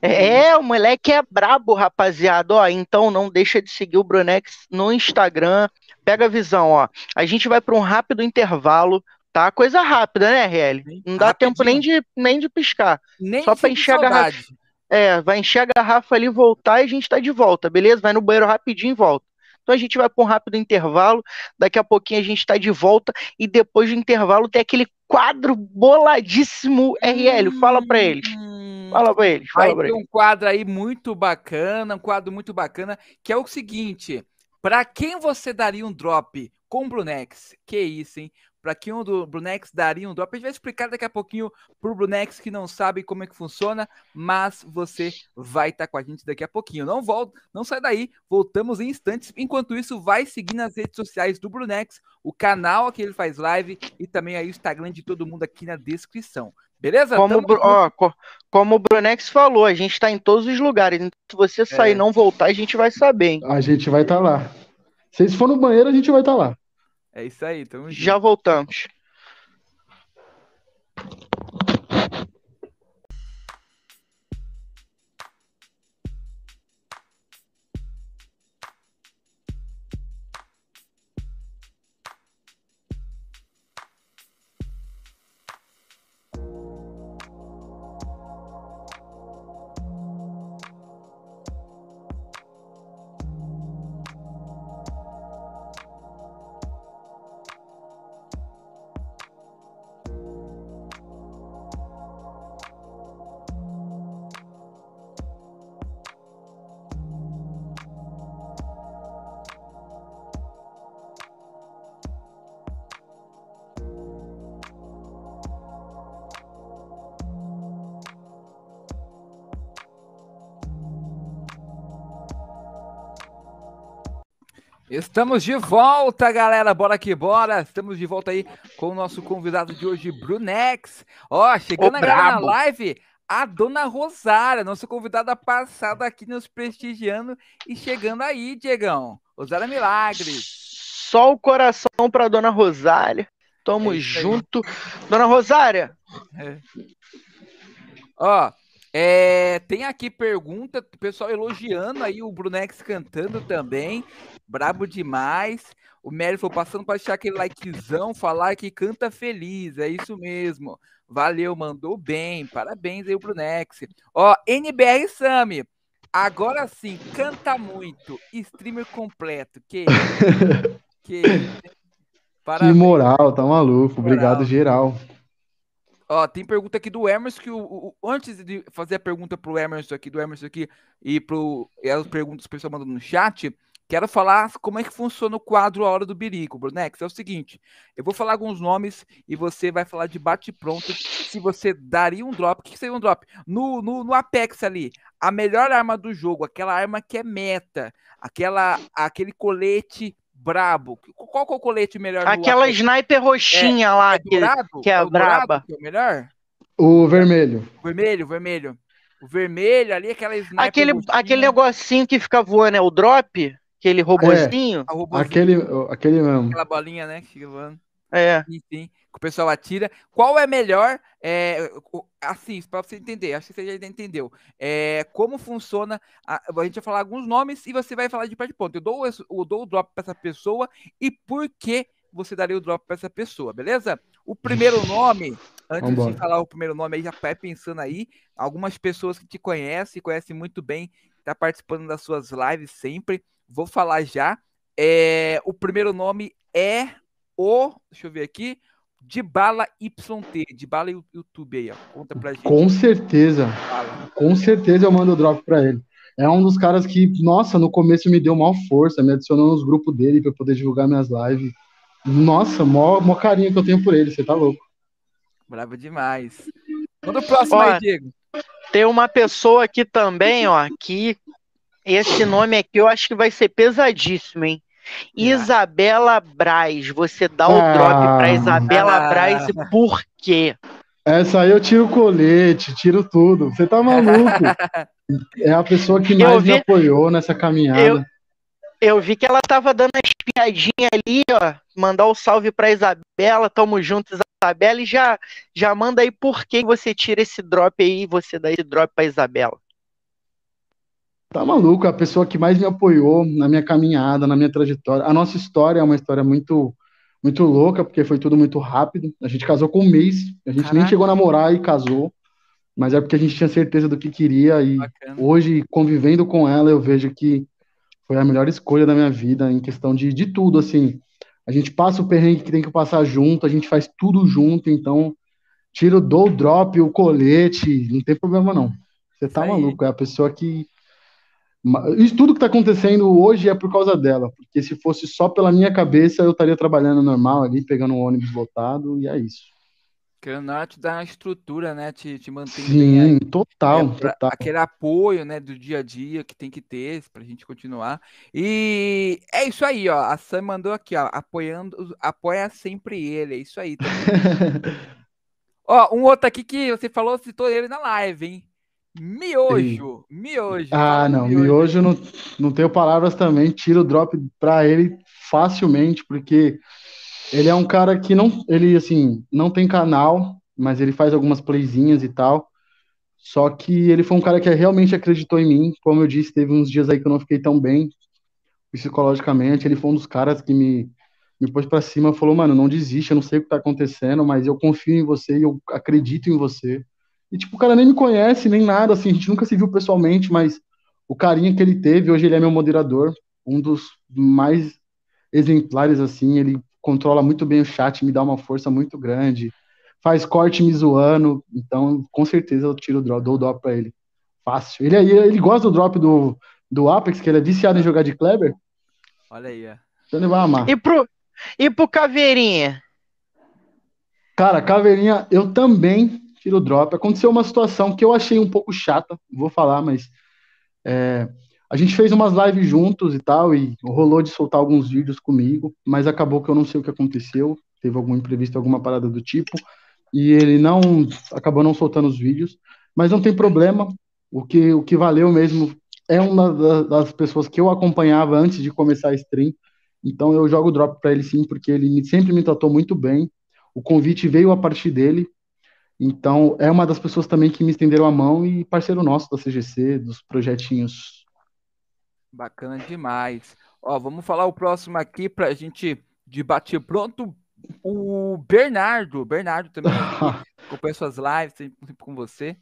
É, o moleque é brabo, rapaziada. Ó, então não deixa de seguir o Brunex no Instagram. Pega a visão, ó. A gente vai para um rápido intervalo, tá? Coisa rápida, né, RL? Não dá Rapidinho. tempo nem de, nem de piscar. Nem só pra sinto É, vai encher a garrafa ali, voltar e a gente tá de volta, beleza? Vai no banheiro rapidinho e volta. Então a gente vai para um rápido intervalo, daqui a pouquinho a gente tá de volta e depois do intervalo tem aquele quadro boladíssimo RL. Fala pra eles. Hum, Fala pra eles. Vai Fala pra ter eles. um quadro aí muito bacana, um quadro muito bacana, que é o seguinte: para quem você daria um drop com o Brunex? Que isso, hein? Para quem o do Brunex daria um drop? A gente vai explicar daqui a pouquinho pro Brunex que não sabe como é que funciona, mas você vai estar com a gente daqui a pouquinho. Não volta, não sai daí, voltamos em instantes. Enquanto isso, vai seguir nas redes sociais do Brunex, o canal que ele faz live e também aí o Instagram de todo mundo aqui na descrição. Beleza? Como, Tamo ó, co- como o Brunex falou, a gente tá em todos os lugares. Então, se você sair É. e não voltar, a gente vai saber, hein? A gente vai estar lá. Se eles for no banheiro, a gente vai estar lá. É isso aí, tamo junto. Já voltamos. Estamos de volta, galera. Bora que bora. Estamos de volta aí com o nosso convidado de hoje, Brunex. Ó, chegando Ô, agora na live, a dona Rosária, nossa convidada passada aqui nos prestigiando e chegando aí, Diegão. Rosária Milagres. Só o coração pra dona Rosária. Tamo É junto. Dona Rosária, Ó, é, tem aqui pergunta, pessoal elogiando aí o Brunex cantando também. Brabo demais. O Mary falou passando para deixar aquele likezão, falar que canta feliz. É isso mesmo. Valeu, mandou bem. Parabéns aí, o Brunex. Ó, NBR Sami. Agora sim, canta muito. Streamer completo. Que? *laughs* Que isso? Que Parabéns. moral, tá maluco. Obrigado, Moral. geral. Ó, tem pergunta aqui do Emerson que o, o- antes de fazer a pergunta pro Emerson aqui, do Emerson aqui e pro e as perguntas que o pessoal mandou no chat, quero falar como é que funciona o quadro A Hora do Birico, Brunex. É o seguinte, eu vou falar alguns nomes e você vai falar de bate pronto se você daria um drop. O que que seria um drop? No, no, no Apex ali, a melhor arma do jogo, aquela arma que é meta, aquela aquele colete brabo. Qual que é o colete melhor? Aquela sniper roxinha é, lá, é dourado? que, que é, é braba. Que é o melhor? O vermelho. Vermelho, vermelho. O vermelho ali, aquela sniper Aquele, aquele negocinho que fica voando, é o drop? Aquele robozinho? É, robozinho. Aquele, aquele mesmo. Aquela bolinha, né, que fica voando. É. Sim, sim. Que o pessoal atira. Qual é melhor? É, assim, para você entender, acho que você já entendeu. É, como funciona. A, a, gente vai falar alguns nomes e você vai falar de pé de ponto. Eu dou, eu dou o drop para essa pessoa e por que você daria o drop para essa pessoa, beleza? O primeiro *laughs* nome, antes Vambora. de falar o primeiro nome aí, já vai pensando aí. Algumas pessoas que te conhecem, conhecem muito bem, tá participando das suas lives sempre. Vou falar já. É, o primeiro nome é o, deixa eu ver aqui, de bala YT, de bala YouTube aí, ó. Conta pra gente. Com certeza. Com certeza eu mando o drop pra ele. É um dos caras que, nossa, no começo me deu mal força, me adicionou nos grupos dele para poder divulgar minhas lives. Nossa, mó, mó carinho que eu tenho por ele, você tá louco. Bravo demais. Manda o próximo ó, aí, Diego. Tem uma pessoa aqui também, ó, que esse nome aqui eu acho que vai ser pesadíssimo, hein? Isabela Braz, você dá o ah, drop pra Isabela ah, Braz e por quê? Essa aí eu tiro o colete, tiro tudo. Você tá maluco? *laughs* é a pessoa que mais vi, me apoiou nessa caminhada. Eu, eu vi que ela tava dando a espiadinha ali, ó. Mandar o um salve pra Isabela, tamo juntos, Isabela, e já, já manda aí por que você tira esse drop aí e você dá esse drop pra Isabela. Tá maluco, é a pessoa que mais me apoiou na minha caminhada, na minha trajetória. A nossa história é uma história muito muito louca, porque foi tudo muito rápido. A gente casou com um mês, a gente Caraca. nem chegou a namorar e casou, mas é porque a gente tinha certeza do que queria e Bacana. hoje, convivendo com ela, eu vejo que foi a melhor escolha da minha vida em questão de, de tudo, assim. A gente passa o perrengue que tem que passar junto, a gente faz tudo junto, então tiro do drop, o colete, não tem problema não. Você tá maluco, é a pessoa que isso tudo que está acontecendo hoje é por causa dela, porque se fosse só pela minha cabeça, eu estaria trabalhando normal ali, pegando um ônibus lotado, e é isso. Querendo não, te dá uma estrutura, né? Te, te mantém Sim, total, né, total. Aquele apoio, né, do dia a dia que tem que ter para a gente continuar. E é isso aí, ó. A Sam mandou aqui, ó, apoiando, apoia sempre ele, é isso aí. *laughs* Ó, um outro aqui que você falou, citou ele na live, hein? Miojo, miojo. Ah, não, miojo, miojo não, não tenho palavras também. Tiro o drop para ele facilmente, porque ele é um cara que não, ele assim, não tem canal, mas ele faz algumas playzinhas e tal. Só que ele foi um cara que realmente acreditou em mim. Como eu disse, teve uns dias aí que eu não fiquei tão bem psicologicamente. Ele foi um dos caras que me, me pôs para cima e falou: Mano, não desiste, eu não sei o que tá acontecendo, mas eu confio em você e eu acredito em você. E, tipo, o cara nem me conhece, nem nada, assim, a gente nunca se viu pessoalmente, mas o carinho que ele teve, hoje ele é meu moderador, um dos mais exemplares, assim, ele controla muito bem o chat, me dá uma força muito grande, faz corte me zoando, então, com certeza eu tiro o drop, dou o drop pra ele. Fácil. Ele, ele gosta do drop do, do Apex, que ele é viciado em jogar de Kleber. Olha aí, ó. Então ele vai amar. E pro, e pro Caveirinha? Cara, Caveirinha, eu também tiro o drop. Aconteceu uma situação que eu achei um pouco chata, vou falar, mas é, a gente fez umas lives juntos e tal, e rolou de soltar alguns vídeos comigo, mas acabou que eu não sei o que aconteceu, teve algum imprevisto, alguma parada do tipo, e ele não acabou não soltando os vídeos, mas não tem problema. O que, o que valeu mesmo é uma das pessoas que eu acompanhava antes de começar a stream. Então eu jogo drop para ele sim, porque ele sempre me tratou muito bem. O convite veio a partir dele, então, é uma das pessoas também que me estenderam a mão e parceiro nosso da CGC, dos projetinhos. Bacana demais. Ó, vamos falar o próximo aqui para a gente debater pronto. O Bernardo, Bernardo também *laughs* acompanha suas lives, sempre com você.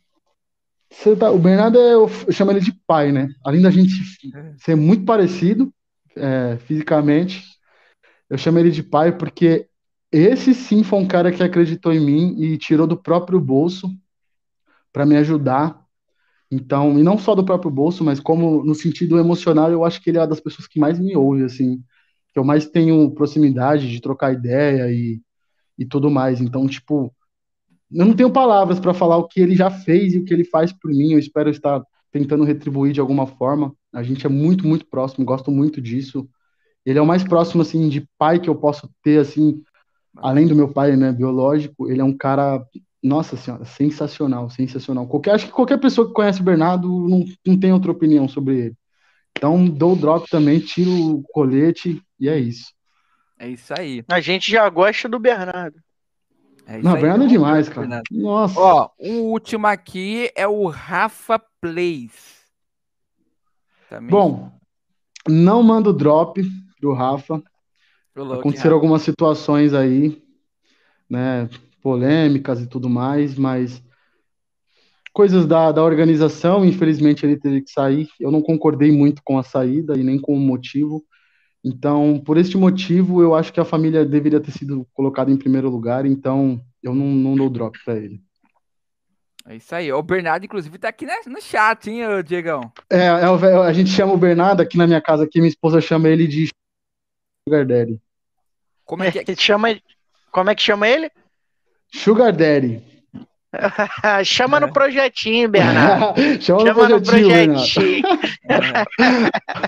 você tá, o Bernardo, é, eu, eu, chamo ele de pai, né? Além da gente é. ser muito parecido é, fisicamente, eu chamo ele de pai porque esse sim foi um cara que acreditou em mim e tirou do próprio bolso para me ajudar. Então, e não só do próprio bolso, mas como no sentido emocional, eu acho que ele é uma das pessoas que mais me ouve, assim, que eu mais tenho proximidade de trocar ideia e, e tudo mais. Então, tipo, eu não tenho palavras para falar o que ele já fez e o que ele faz por mim. Eu espero estar tentando retribuir de alguma forma. A gente é muito, muito próximo, gosto muito disso. Ele é o mais próximo, assim, de pai que eu posso ter, assim, além do meu pai, né, biológico. Ele é um cara, nossa senhora, sensacional, sensacional. Qualquer, acho que qualquer pessoa que conhece o Bernardo não, não tem outra opinião sobre ele. Então, dou o drop também, tiro o colete e é isso. É isso aí. A gente já gosta do Bernardo. É não, aí, Bernardo é demais, cara. Bernardo. Nossa. Ó, o último aqui é o Rafa Plays. Também. Bom, não mando drop pro Rafa. Aconteceram algumas situações aí, né, polêmicas e tudo mais, mas coisas da, da organização, infelizmente ele teve que sair. Eu não concordei muito com a saída e nem com o motivo. Então, por este motivo, eu acho que a família deveria ter sido colocada em primeiro lugar, então eu não, não dou drop para ele. É isso aí. O Bernardo, inclusive, tá aqui no chat, hein, Diegão? É, é, a gente chama o Bernardo aqui na minha casa, aqui minha esposa chama ele de Sugar Daddy. Como é que, é? chama, como é que chama ele? Sugar Daddy. *laughs* Chama é. *laughs* no projetinho, Bernardo. chama, chama, no projetinho. No projetinho.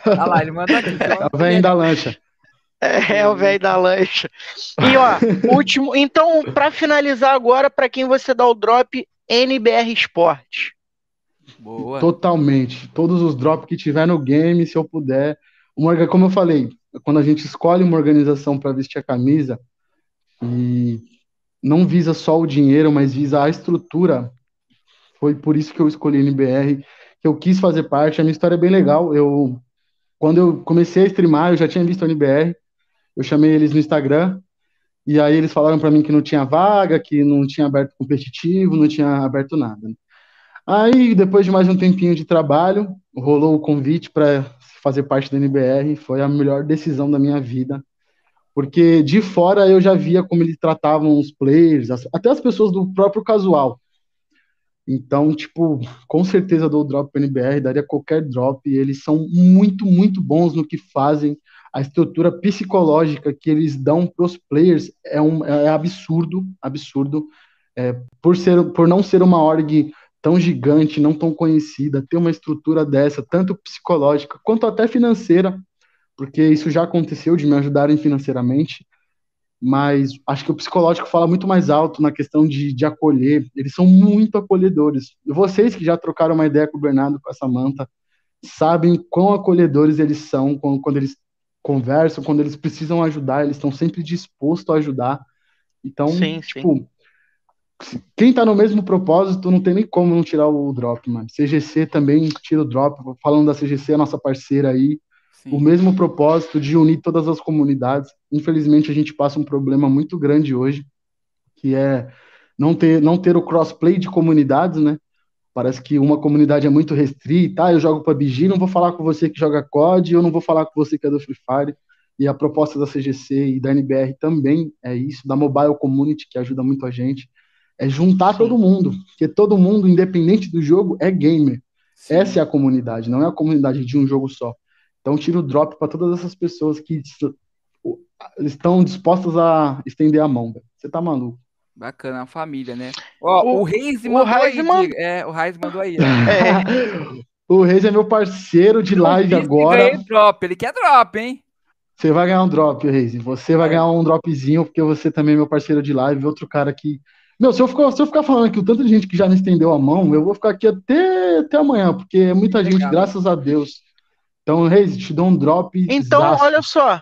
Olha lá, ele manda aqui. É o velho da lancha. É, é o velho da lancha. E ó, *laughs* último. Então, para finalizar agora, para quem você dá o drop, NBR Sport. Boa. Totalmente. Todos os drops que tiver no game, se eu puder. Uma, como eu falei, quando a gente escolhe uma organização para vestir a camisa e não visa só o dinheiro, mas visa a estrutura. Foi por isso que eu escolhi NBR, que eu quis fazer parte. A minha história é bem legal. Eu, quando eu comecei a streamar, eu já tinha visto a NBR. Eu chamei eles no Instagram e aí eles falaram para mim que não tinha vaga, que não tinha aberto competitivo, não tinha aberto nada. Aí, depois de mais um tempinho de trabalho, rolou o convite para fazer parte da NBR. Foi a melhor decisão da minha vida porque de fora eu já via como eles tratavam os players, até as pessoas do próprio casual. Então, tipo, com certeza dou drop para NBR, daria qualquer drop. Eles são muito, muito bons no que fazem. A estrutura psicológica que eles dão para os players é, um, é absurdo, absurdo. É, por, ser, por não ser uma org tão gigante, não tão conhecida, ter uma estrutura dessa, tanto psicológica quanto até financeira, porque isso já aconteceu de me ajudarem financeiramente, mas acho que o psicológico fala muito mais alto na questão de, de acolher. Eles são muito acolhedores. Vocês que já trocaram uma ideia com o Bernardo, com a Samanta, sabem quão acolhedores eles são quando, quando eles conversam, quando eles precisam ajudar, eles estão sempre dispostos a ajudar. Então, sim, tipo, sim. Quem tá no mesmo propósito não tem nem como não tirar o drop, mano. CGC também tira o drop. Falando da CGC, a nossa parceira aí, Sim. o mesmo propósito de unir todas as comunidades. Infelizmente, a gente passa um problema muito grande hoje, que é não ter, não ter o crossplay de comunidades, né? Parece que uma comunidade é muito restrita. Ah, eu jogo PUBG, não vou falar com você que joga COD, eu não vou falar com você que é do Free Fire. E a proposta da CGC e da NBR também é isso, da Mobile Community, que ajuda muito a gente, é juntar Sim. todo mundo, porque todo mundo, independente do jogo, é gamer. Sim. Essa é a comunidade, não é a comunidade de um jogo só. Então, tiro o drop para todas essas pessoas que estão dispostas a estender a mão. Você tá maluco. Bacana, a família, né? Ó, o, o Reis mandou Reis aí. É, o Reis mandou aí. *laughs* É. o Reis é meu parceiro de live agora. Drop. Ele quer drop, hein? Você vai ganhar um drop, Reis. Você vai ganhar um dropzinho, porque você também é meu parceiro de live. Outro cara que. Meu, se eu, ficar, se eu ficar falando aqui o tanto de gente que já me estendeu a mão, eu vou ficar aqui até, até amanhã, porque é muita Legal. gente, graças a Deus. Então, Reis, te dou um drop. Então, zaço. olha só.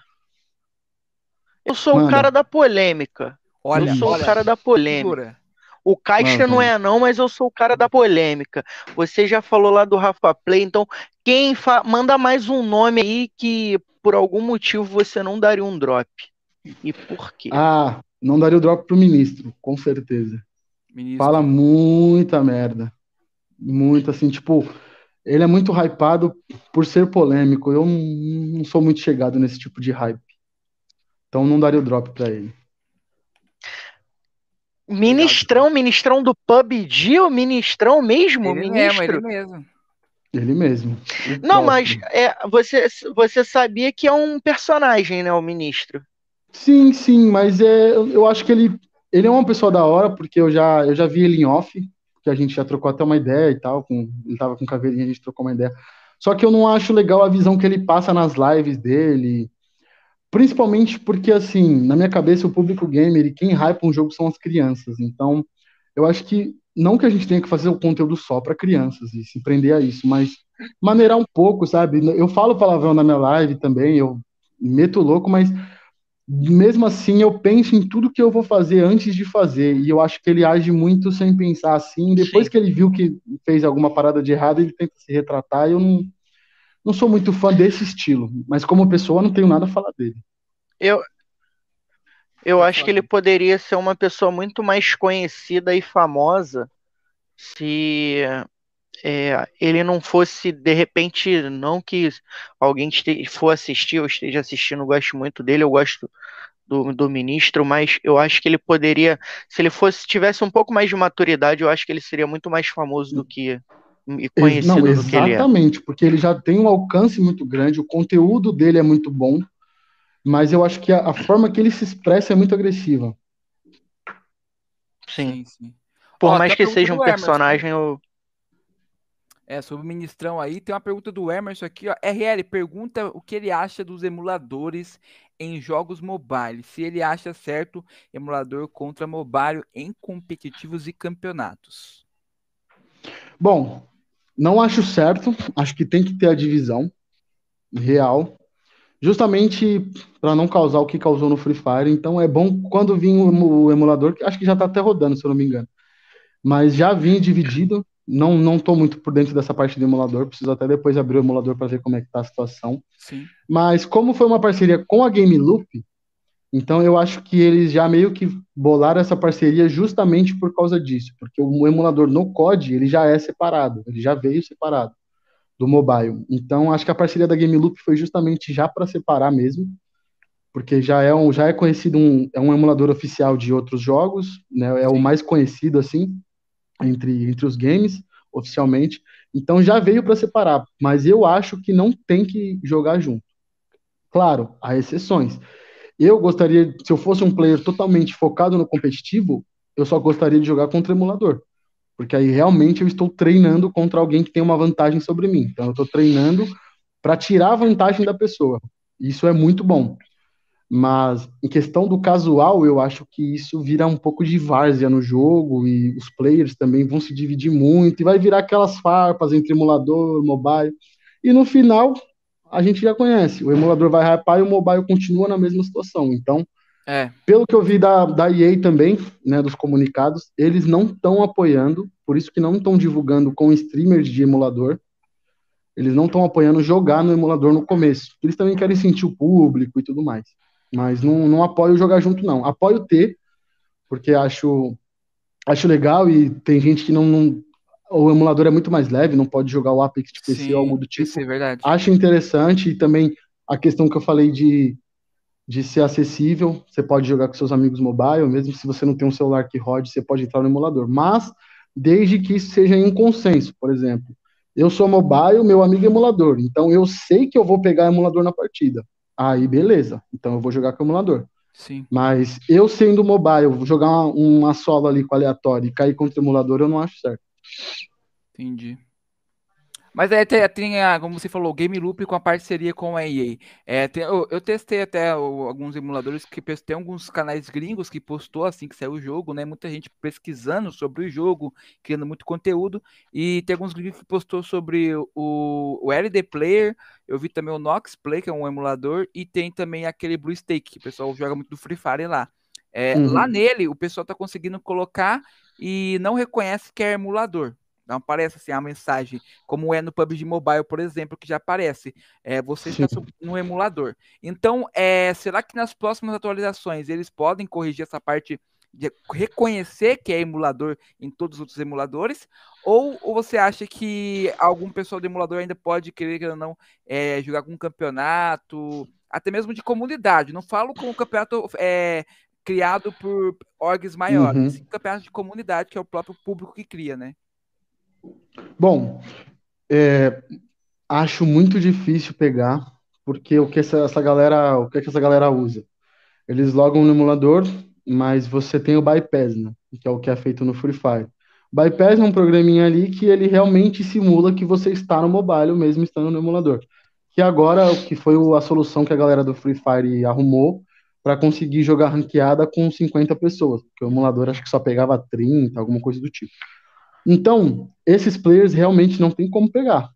Eu sou Manda. o cara da polêmica. Olha, eu sou olha, o cara da polêmica. O Caixa não é não, mas eu sou o cara da polêmica. Você já falou lá do Rafa Play, então quem fa... manda mais um nome aí que por algum motivo você não daria um drop. E por quê? Ah, não daria o drop pro ministro, com certeza. Ministro. Fala muita merda. Muito assim, tipo, ele é muito hypado por ser polêmico. Eu não, sou muito chegado nesse tipo de hype. Então não daria o drop para ele. Ministrão, ministrão do PUBG ou ministrão mesmo? Ele ministro? Mesmo, ele mesmo. Ele mesmo. Não, mas é, você, você sabia que é um personagem, né, o ministro? Sim, sim, mas é, eu acho que ele, ele é uma pessoa da hora, porque eu já, eu já vi ele em off, que a gente já trocou até uma ideia e tal, com, ele tava com caveirinha, a gente trocou uma ideia. Só que eu não acho legal a visão que ele passa nas lives dele. Principalmente porque, assim, na minha cabeça, o público gamer e quem hype um jogo são as crianças. Então, eu acho que não que a gente tenha que fazer o conteúdo só para crianças e se prender a isso, mas maneirar um pouco, sabe? Eu falo palavrão na minha live também, eu meto louco, mas mesmo assim eu penso em tudo que eu vou fazer antes de fazer, e eu acho que ele age muito sem pensar assim. Depois Sim. que ele viu que fez alguma parada de errado, ele tenta se retratar. Eu não, não sou muito fã desse estilo, mas como pessoa não tenho nada a falar dele. Eu, eu acho que ele poderia ser uma pessoa muito mais conhecida e famosa se é, ele não fosse, de repente, não que alguém for assistir ou esteja assistindo, goste muito dele, eu gosto do, do ministro, mas eu acho que ele poderia, se ele fosse tivesse um pouco mais de maturidade, eu acho que ele seria muito mais famoso do que e conhecido não, do que ele é. Exatamente, porque ele já tem um alcance muito grande, o conteúdo dele é muito bom, mas eu acho que a, a forma que ele se expressa é muito agressiva. Sim, sim. Por Ó, mais que seja um personagem, eu... É, sobre o Ministrão aí, tem uma pergunta do Emerson aqui, ó. RL pergunta o que ele acha dos emuladores em jogos mobile. Se ele acha certo emulador contra mobile em competitivos e campeonatos. Bom, não acho certo. Acho que tem que ter a divisão real justamente para não causar o que causou no Free Fire. Então é bom quando vir o emulador, que acho que já está até rodando, se eu não me engano. Mas já vim dividido. Não não estou muito por dentro dessa parte do emulador. Preciso até depois abrir o emulador para ver como é que tá a situação. Sim. Mas como foi uma parceria com a Game Loop, então eu acho que eles já meio que bolaram essa parceria justamente por causa disso, porque o emulador no COD ele já é separado, ele já veio separado do mobile. Então, acho que a parceria da Game Loop foi justamente já para separar mesmo, porque já é, um, já é conhecido um, é um emulador oficial de outros jogos, né? É Sim. o mais conhecido assim entre, entre os games oficialmente. Então já veio para separar, mas eu acho que não tem que jogar junto. Claro, há exceções. Eu gostaria, se eu fosse um player totalmente focado no competitivo, eu só gostaria de jogar contra emulador. Porque aí realmente eu estou treinando contra alguém que tem uma vantagem sobre mim. Então eu estou treinando para tirar a vantagem da pessoa. Isso é muito bom. Mas em questão do casual, eu acho que isso vira um pouco de várzea no jogo e os players também vão se dividir muito e vai virar aquelas farpas entre emulador, mobile. E no final, a gente já conhece. O emulador vai hypar e o mobile continua na mesma situação. Então, é. Pelo que eu vi da, da EA também, né, dos comunicados, eles não estão apoiando, por isso que não estão divulgando com streamers de emulador. Eles não estão apoiando jogar no emulador no começo. Eles também querem sentir o público e tudo mais. Mas não, não apoio jogar junto, não. Apoio ter, porque acho, acho legal e tem gente que não, não o emulador é muito mais leve, não pode jogar o Apex de PC Sim, ou algo do tipo. É verdade. Acho interessante e também a questão que eu falei de de ser acessível. Você pode jogar com seus amigos mobile, mesmo se você não tem um celular que rode, você pode entrar no emulador. Mas desde que isso seja em um consenso, por exemplo. Eu sou mobile, meu amigo é emulador, então eu sei que eu vou pegar emulador na partida. Aí beleza, então eu vou jogar com emulador. Sim. Mas eu sendo mobile, vou jogar uma, uma solo ali com aleatório e cair contra o emulador, eu não acho certo. Entendi. Mas é, tem, tem a, como você falou, Game Loop com a parceria com a EA. É, tem, eu, eu, testei até o, alguns emuladores que tem alguns canais gringos que postou assim que saiu o jogo, né? Muita gente pesquisando sobre o jogo, criando muito conteúdo. E tem alguns gringos que postou sobre o, o LD Player. Eu vi também o Nox Play, que é um emulador, e tem também aquele Blue Stake, que o pessoal joga muito do Free Fire lá. É, uhum. Lá nele, o pessoal tá conseguindo colocar e não reconhece que é emulador. Não aparece assim a mensagem, como é no PUBG Mobile, por exemplo, que já aparece. É, você está no emulador. Então, é, será que nas próximas atualizações eles podem corrigir essa parte de reconhecer que é emulador em todos os outros emuladores? Ou, ou você acha que algum pessoal do emulador ainda pode querer ou não é, jogar com um campeonato, até mesmo de comunidade? Não falo com um campeonato é, criado por orgs maiores, uhum. campeonato de comunidade, que é o próprio público que cria, né? Bom, é, acho muito difícil pegar, porque o que essa, essa galera, o que, é que essa galera usa? Eles logam no emulador, mas você tem o bypass, né? Que é o que é feito no Free Fire. Bypass é um programinha ali que ele realmente simula que você está no mobile mesmo estando no emulador. Que agora que foi a solução que a galera do Free Fire arrumou para conseguir jogar ranqueada com 50 pessoas, porque o emulador acho que só pegava 30, alguma coisa do tipo. Então, esses players realmente não tem como pegar.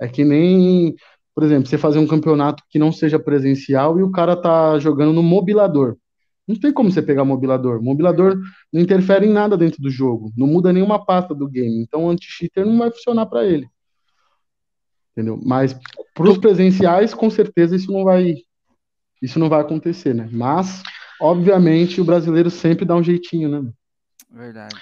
É que nem, por exemplo, você fazer um campeonato que não seja presencial e o cara tá jogando no mobilador. Não tem como você pegar mobilador. Mobilador não interfere em nada dentro do jogo, não muda nenhuma pasta do game. Então, o anti-cheater não vai funcionar para ele. Entendeu? Mas para os presenciais, com certeza isso não vai isso não vai acontecer, né? Mas obviamente o brasileiro sempre dá um jeitinho, né? Verdade.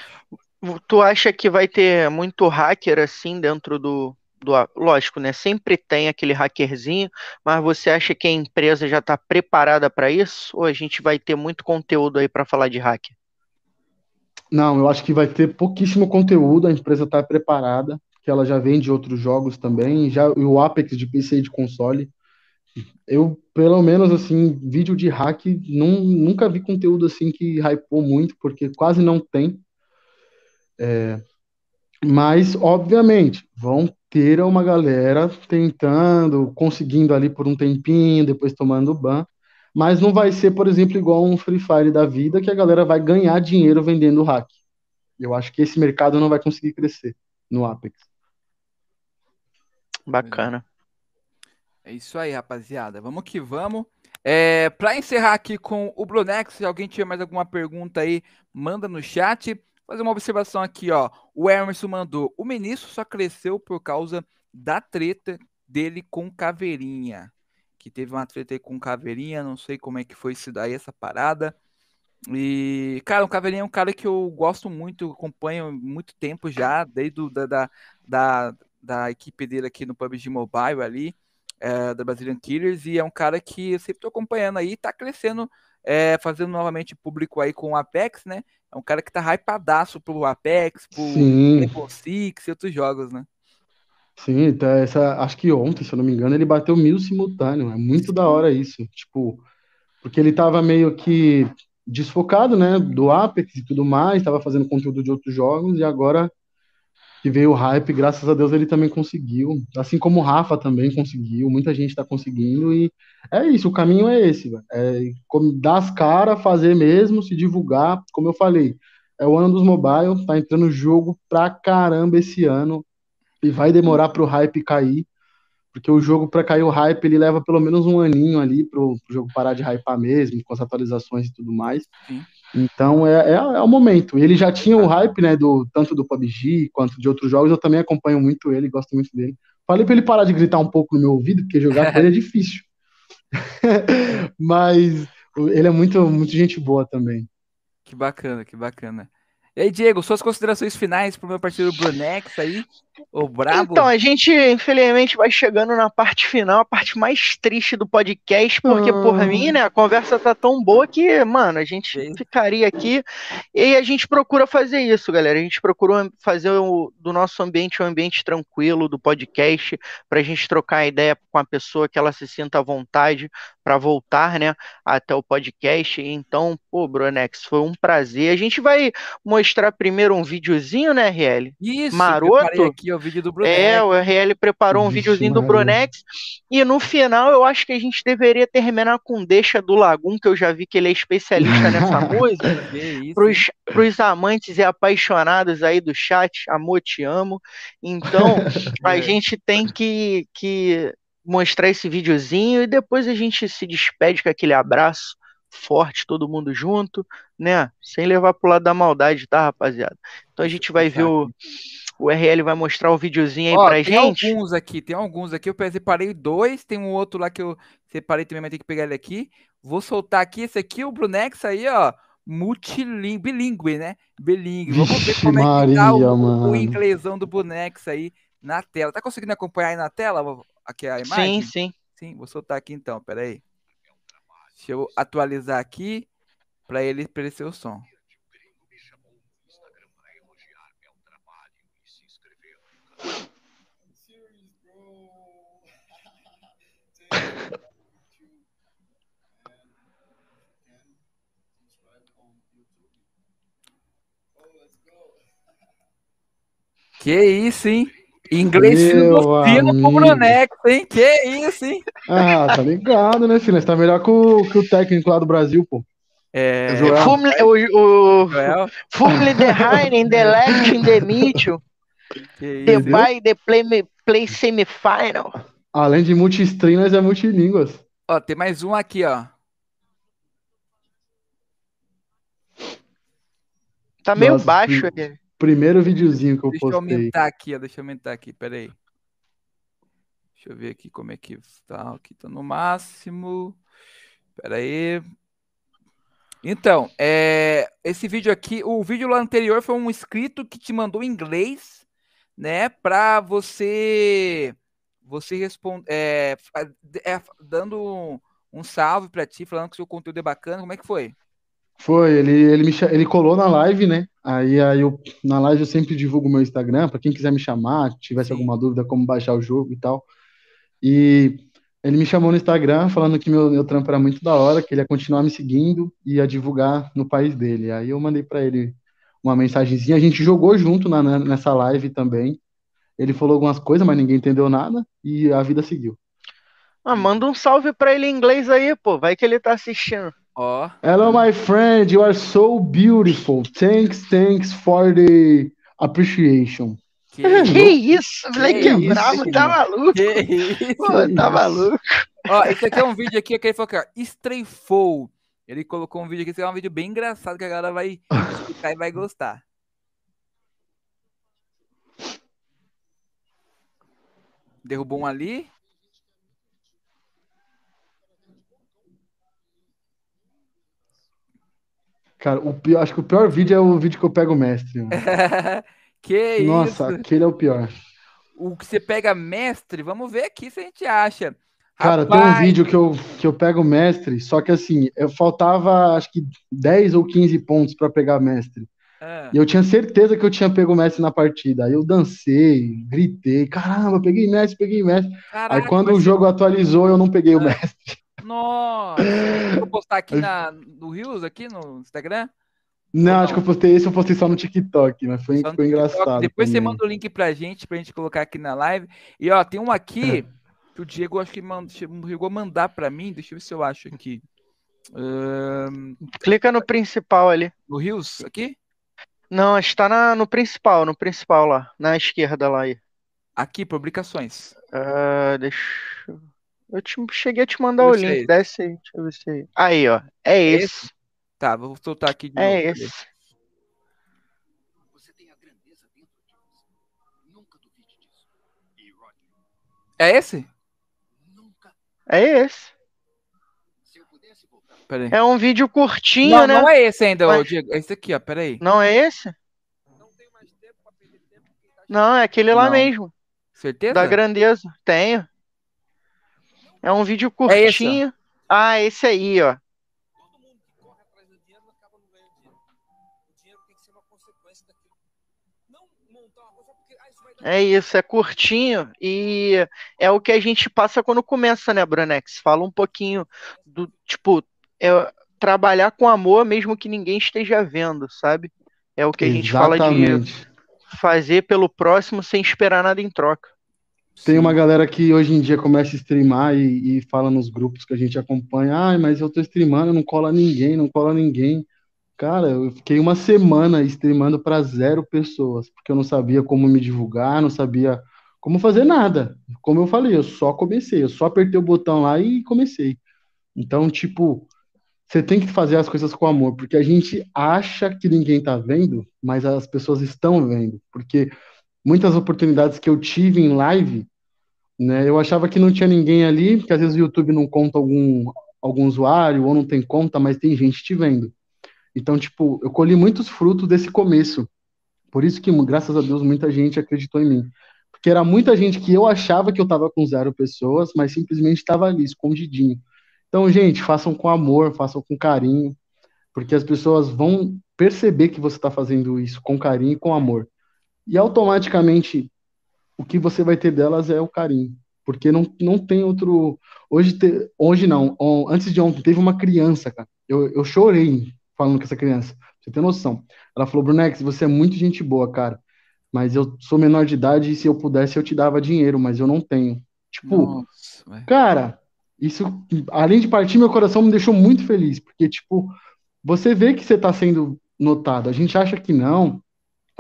Tu acha que vai ter muito hacker assim dentro do, do lógico, né? Sempre tem aquele hackerzinho, mas você acha que a empresa já está preparada para isso ou a gente vai ter muito conteúdo aí para falar de hacker? Não, eu acho que vai ter pouquíssimo conteúdo, a empresa está preparada que ela já vende outros jogos também, já o Apex de PC e de console. Eu, pelo menos, assim, vídeo de hack, não, nunca vi conteúdo assim que hypou muito, porque quase não tem. É, mas, obviamente, vão ter uma galera tentando, conseguindo ali por um tempinho, depois tomando ban. Mas não vai ser, por exemplo, igual um Free Fire da vida, que a galera vai ganhar dinheiro vendendo hack. Eu acho que esse mercado não vai conseguir crescer no Apex. Bacana. É isso aí, rapaziada. Vamos que vamos. É, para encerrar aqui com o Brunex, se alguém tiver mais alguma pergunta aí, manda no chat. Fazer uma observação aqui, ó. O Emerson mandou: o ministro só cresceu por causa da treta dele com Caveirinha. Que teve uma treta aí com Caveirinha, não sei como é que foi isso daí, essa parada. E, cara, o Caveirinha é um cara que eu gosto muito, acompanho muito tempo já, desde o, da, da, da, da equipe dele aqui no PUBG Mobile ali, é, da Brazilian Killers, e é um cara que eu sempre tô acompanhando aí, tá crescendo, é, fazendo novamente público aí com o Apex, né? É um cara que tá hypadaço pro Apex, pro Rainbow Six e outros jogos, né? Sim, tá, essa, acho que ontem, se eu não me engano, ele bateu mil simultâneo. É muito da hora isso. Tipo, porque ele tava meio que desfocado, né, do Apex e tudo mais, tava fazendo conteúdo de outros jogos e agora que veio o hype, graças a Deus ele também conseguiu. Assim como o Rafa também conseguiu, muita gente está conseguindo e é isso, o caminho é esse, é dar as caras, fazer mesmo, se divulgar, como eu falei, é o ano dos mobile, tá entrando jogo pra caramba esse ano e vai demorar pro hype cair, porque o jogo para cair o hype ele leva pelo menos um aninho ali pro, pro jogo parar de hypar mesmo, com as atualizações e tudo mais. Sim. Então é, é, é, o momento. Ele já tinha o hype, né, do, tanto do PUBG quanto de outros jogos. Eu também acompanho muito ele, gosto muito dele. Falei para ele parar de gritar um pouco no meu ouvido, porque jogar com ele é *laughs* difícil. *laughs* Mas ele é muito, muito gente boa também. Que bacana, que bacana. E aí, Diego, suas considerações finais pro meu parceiro Brunex aí, o Brabo? Então, a gente, infelizmente, vai chegando na parte final, a parte mais triste do podcast, porque, uhum. por mim, né, a conversa tá tão boa que, mano, a gente Sim. ficaria aqui e a gente procura fazer isso, galera. A gente procura fazer o, do nosso ambiente um ambiente tranquilo do podcast, pra gente trocar ideia com a pessoa que ela se sinta à vontade para voltar, né, até o podcast. Então, pô, Brunex, foi um prazer. A gente vai mostrar mostrar primeiro um videozinho, né, RL? Isso, Maroto. aqui o vídeo do Brunex. É, o RL preparou um videozinho do Brunex. E no final, eu acho que a gente deveria terminar com Deixa do Lagum, que eu já vi que ele é especialista nessa *laughs* música. Para os amantes e apaixonados aí do chat, amor, te amo. Então, *laughs* a é. gente tem que, que mostrar esse videozinho e depois a gente se despede com aquele abraço forte, todo mundo junto, né? Sem levar pro lado da maldade, tá, rapaziada? Então a gente vai ver o. O RL vai mostrar o videozinho aí Ó, pra tem gente. Tem alguns aqui, tem alguns aqui. Eu separei dois, tem um outro lá que eu separei também, mas tem que pegar ele aqui. Vou soltar aqui. Esse aqui, o Brunex aí, ó. Multilingue, bilíngue, né? Bilingue. Vamos ver como Maria, é que tá o, o inglesão do Brunex aí na tela. Tá conseguindo acompanhar aí na tela? Aqui a imagem? Sim, sim. Sim, vou soltar aqui então, peraí. Deixa eu atualizar aqui para ele aparecer o som. *laughs* Que isso, hein? Inglês Meu fino amigo. Brunex, hein? Que isso, hein? Ah, tá ligado, né, filho? Você tá melhor que o, que o técnico lá do Brasil, pô. É, Joel. Fumle, o, o, Joel, Fumle the Heine, the left in the middle, que the by the play, play semifinal. Além de multistream, nós é multilínguas. Ó, tem mais um aqui, ó. Tá meio Nossa, baixo que- aqui. Primeiro videozinho que eu Deixa eu postei. aumentar aqui, ó. Deixa eu aumentar aqui, peraí. Deixa eu ver aqui como é que tá. Aqui tá no máximo. Peraí. Então, é, esse vídeo aqui, o vídeo lá anterior foi um inscrito que te mandou em inglês, né, pra você, você responder, é, é, dando um, um salve pra ti, falando que o seu conteúdo é bacana. Como é que foi? Foi, ele, ele, me, ele colou na live, né? Aí, aí eu, na live eu sempre divulgo o meu Instagram, pra quem quiser me chamar, tivesse Sim. alguma dúvida como baixar o jogo e tal. E ele me chamou no Instagram falando que meu, meu trampo era muito da hora, que ele ia continuar me seguindo e ia divulgar no país dele. Aí eu mandei pra ele uma mensagenzinha, a gente jogou junto na, na- nessa live também. Ele falou algumas coisas, mas ninguém entendeu nada e a vida seguiu. Ah, manda um salve pra ele em inglês aí, pô. Vai que ele tá assistindo. Ó, Hello, my friend. You are so beautiful. Thanks, thanks for the appreciation. que Que isso, moleque é isso, bravo, tá maluco. que isso? Pô, tá maluco. Ó, esse aqui é um vídeo aqui que ele falou que ó, estreifou. Ele colocou um vídeo aqui, esse é um vídeo bem engraçado que a galera vai escutar e vai gostar. Derrubou um ali. Cara, o pior, acho que o pior vídeo é o vídeo que eu pego o mestre. mano. *laughs* que Nossa, isso? aquele é o pior. O que você pega mestre, vamos ver aqui se a gente acha. Cara, tem um Rapaz, vídeo que eu, que eu pego mestre, só que assim, eu faltava acho que 10 ou 15 pontos pra pegar mestre. ah, E eu tinha certeza que eu tinha pego o mestre na partida. Aí eu dancei, gritei, caramba, peguei mestre, peguei mestre. Aí caraca, quando vai o jogo atualizou, eu não peguei o Ah. mestre. Nossa! Vou postar aqui na, no Rios, aqui no Instagram. Não, Ou acho que eu postei esse, eu postei só no TikTok, mas foi, foi TikTok. engraçado. Depois você também. manda o link pra gente, pra gente colocar aqui na live. E ó, tem um aqui que o Diego acho que mand- chegou a mandar pra mim. Deixa eu ver se eu acho aqui. Ahn, Clica no principal ali. no Rios, aqui? Não, está na, no principal, no principal lá, na esquerda lá aí. Aqui, publicações. Ah, deixa eu. Eu te, cheguei a te mandar o ver link, esse. desce aí, deixa eu ver se aí. Aí, ó. É esse. Tá, vou soltar aqui de É novo. cadê? esse. Rodney, É esse? nunca. É esse. Se eu pudesse voltar, Pera aí. É um vídeo curtinho, Não, né? não é esse ainda, Mas- Diego. É esse aqui, ó. Pera aí. Não é esse? Não, é aquele lá Não. mesmo. Certeza? Da grandeza. Tenho. É um vídeo É esse, curtinho. Ah, esse aí, ó. todo mundo que corre atrás do dinheiro acaba não ganhando dinheiro. O dinheiro tem que ser uma consequência daquilo. Não montar uma coisa só porque ah, isso vai dar É isso, é curtinho e é o que a gente passa quando começa, né, Brunex? Fala um pouquinho do, tipo, é, trabalhar com amor mesmo que ninguém esteja vendo, sabe? É o que a gente fala de fazer pelo próximo sem esperar nada em troca. Tem Sim. uma galera que hoje em dia começa a streamar e, e fala nos grupos que a gente acompanha, ai, mas eu tô streamando, não cola ninguém, não cola ninguém. Cara, eu fiquei uma semana streamando para zero pessoas, porque eu não sabia como me divulgar, não sabia como fazer nada. Como eu falei, eu só comecei, eu só apertei o botão lá e comecei. Então, tipo, você tem que fazer as coisas com amor, porque a gente acha que ninguém tá vendo, mas as pessoas estão vendo, porque muitas oportunidades que eu tive em live, né, eu achava que não tinha ninguém ali, porque às vezes o YouTube não conta algum, algum usuário ou não tem conta, mas tem gente te vendo. Então, tipo, eu colhi muitos frutos desse começo. Por isso que, graças a Deus, muita gente acreditou em mim. Porque era muita gente que eu achava que eu tava com zero pessoas, mas simplesmente estava ali, escondidinho. Então, gente, façam com amor, façam com carinho, porque as pessoas vão perceber que você está fazendo isso com carinho e com amor. E automaticamente o que você vai ter delas é o carinho. Porque não, não tem outro. Hoje, te... hoje não, antes de ontem, teve uma criança, cara. Eu, eu chorei falando com essa criança. pra Você tem noção. Ela falou, Brunex, você é muito gente boa, cara. mas eu sou menor de idade e se eu pudesse eu te dava dinheiro, mas eu não tenho. Tipo, Nossa, cara, isso, além de partir meu coração, me deixou muito feliz, porque, tipo, você vê que você tá sendo notado. A gente acha que não,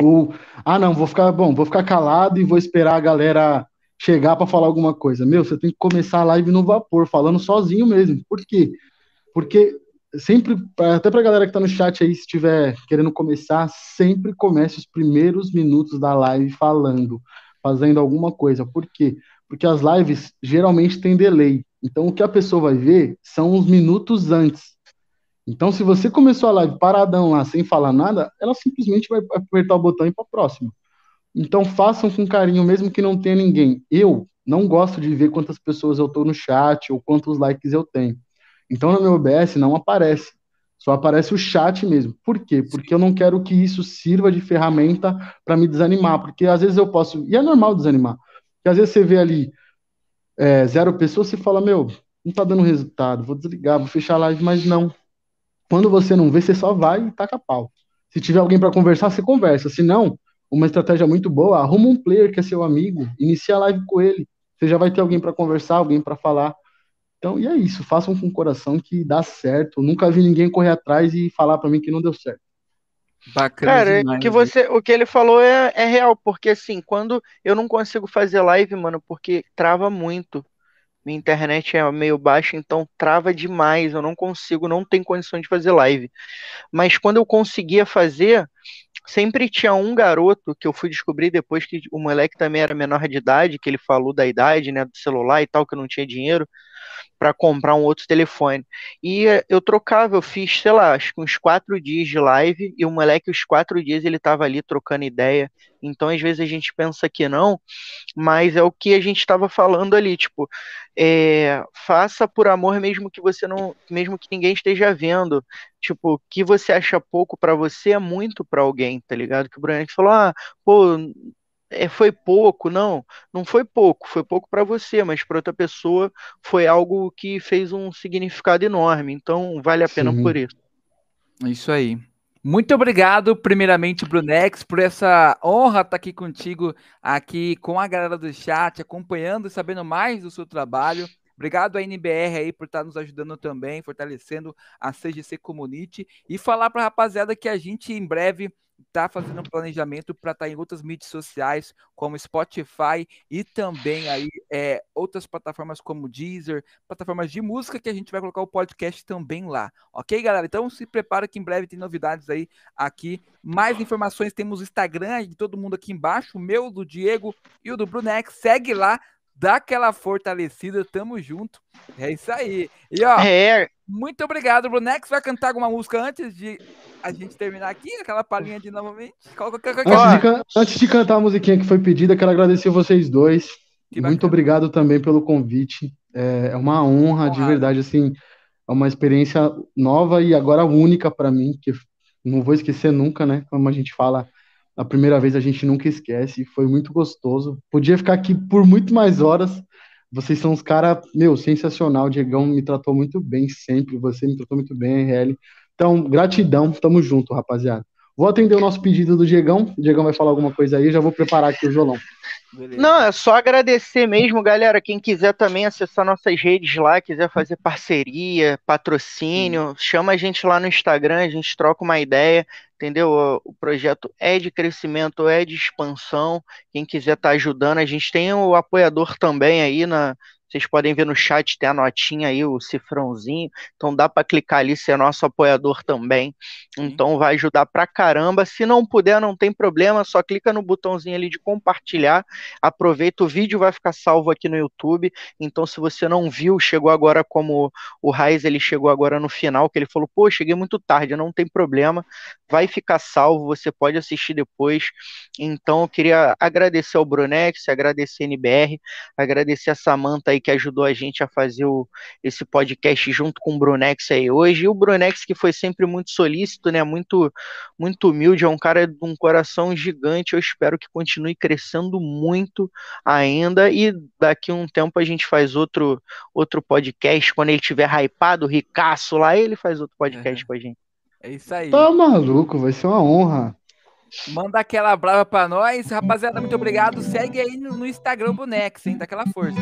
ou, ah, não, vou ficar, bom, vou ficar calado e vou esperar a galera chegar para falar alguma coisa. Meu, você tem que começar a live no vapor, falando sozinho mesmo. Por quê? Porque sempre, até pra galera que tá no chat aí, se estiver querendo começar, sempre comece os primeiros minutos da live falando, fazendo alguma coisa. Por quê? Porque as lives geralmente têm delay. Então, o que a pessoa vai ver são os minutos antes. Então, se você começou a live paradão lá, sem falar nada, ela simplesmente vai apertar o botão e ir para próxima. Então, façam com carinho, mesmo que não tenha ninguém. Eu não gosto de ver quantas pessoas eu tô no chat ou quantos likes eu tenho. Então, no meu OBS não aparece. Só aparece o chat mesmo. Por quê? Porque eu não quero que isso sirva de ferramenta para me desanimar. Porque às vezes eu posso. E é normal desanimar. Porque às vezes você vê ali é, zero pessoas, você fala, meu, não tá dando resultado, vou desligar, vou fechar a live, mas não. Quando você não vê, você só vai e taca pau. Se tiver alguém para conversar, você conversa. Se não, uma estratégia muito boa, arruma um player que é seu amigo, inicia a live com ele. Você já vai ter alguém para conversar, alguém para falar. Então, e é isso, façam com o coração que dá certo. Nunca vi ninguém correr atrás e falar para mim que não deu certo. Bacana Cara, demais, que você, o que ele falou é, é real, porque assim, quando eu não consigo fazer live, mano, porque trava muito. Minha internet é meio baixa, então trava demais. Eu não consigo, não tenho condição de fazer live. Mas quando eu conseguia fazer, sempre tinha um garoto que eu fui descobrir depois que o moleque também era menor de idade, que ele falou da idade, né, do celular e tal, que eu não tinha dinheiro para comprar um outro telefone. E eh, eu trocava, eu fiz, sei lá, acho que uns quatro dias de live, e o moleque, os quatro dias, ele tava ali trocando ideia. Então, às vezes, a gente pensa que não, mas é o que a gente estava falando ali, tipo, é, faça por amor mesmo que você não, mesmo que ninguém esteja vendo. Tipo, o que você acha pouco para você é muito para alguém, tá ligado? Que o Bruno falou, ah, pô, é, foi pouco, não, não foi pouco, foi pouco para você, mas para outra pessoa foi algo que fez um significado enorme. Então, vale a pena Sim. por isso. Isso aí. Muito obrigado, primeiramente, Brunex, por essa honra estar aqui contigo, aqui com a galera do chat, acompanhando e sabendo mais do seu trabalho. Obrigado à NBR aí por estar nos ajudando também, fortalecendo a CGC Community e falar para a rapaziada que a gente em breve está fazendo um planejamento para estar em outras mídias sociais, como Spotify e também aí é, outras plataformas como Deezer, plataformas de música que a gente vai colocar o podcast também lá. Ok, galera? Então se prepara que em breve tem novidades aí aqui. Mais informações temos o Instagram de todo mundo aqui embaixo, o meu, do Diego e o do Brunex. Segue lá, dá aquela fortalecida, tamo junto. É isso aí. E ó, É, muito obrigado, Brunex. Vai cantar alguma música antes de a gente terminar aqui? Aquela palhinha de novamente? Qual, qual, qual, qual- Antes de, can- antes de cantar a musiquinha que foi pedida, quero agradecer vocês dois. Que Muito bacana. obrigado também pelo convite. É é uma honra, de Honrado. verdade, assim, é uma experiência nova e agora única para mim, que não vou esquecer nunca, né? Como a gente fala, a primeira vez a gente nunca esquece. Foi muito gostoso. Podia ficar aqui por muito mais horas. Vocês são uns caras, meu, sensacional. O Diegão me tratou muito bem sempre. Você me tratou muito bem, RL. Então, gratidão. Tamo junto, rapaziada. Vou atender o nosso pedido do Diegão. O Diegão vai falar alguma coisa aí. Já vou preparar aqui o violão. Beleza. Não, é só agradecer mesmo, galera. Quem quiser também acessar nossas redes lá, quiser fazer parceria, patrocínio, chama a gente lá no Instagram, a gente troca uma ideia, entendeu? O- O projeto é de crescimento, é de expansão. Quem quiser estar ajudando, a gente tem o apoiador também aí na. Vocês podem ver no chat, tem a notinha aí, o cifrãozinho. Então dá para clicar ali, ser nosso apoiador também. Então vai ajudar pra caramba. Se não puder, não tem problema, só clica no botãozinho ali de compartilhar. Aproveita, o vídeo vai ficar salvo aqui no YouTube. Então, se você não viu, chegou agora como o Raiz, ele chegou agora no final, que ele falou: pô, cheguei muito tarde, não tem problema, vai ficar salvo, você pode assistir depois. Então, eu queria agradecer ao Brunex, agradecer a NBR, agradecer a Samanta aí que ajudou a gente a fazer o, esse podcast junto com o Brunex aí hoje. E o Brunex, que foi sempre muito solícito, né? Muito, muito humilde, é um cara de um coração gigante. Eu espero que continue crescendo muito ainda. E daqui a um tempo a gente faz outro, outro podcast. Quando ele tiver hypado, ricaço lá, ele faz outro podcast Uhum. com a gente. É isso aí. Tá maluco, vai ser uma honra. Manda aquela brava pra nós. Rapaziada, muito obrigado. Segue aí no, Instagram Bonex, hein? Daquela força.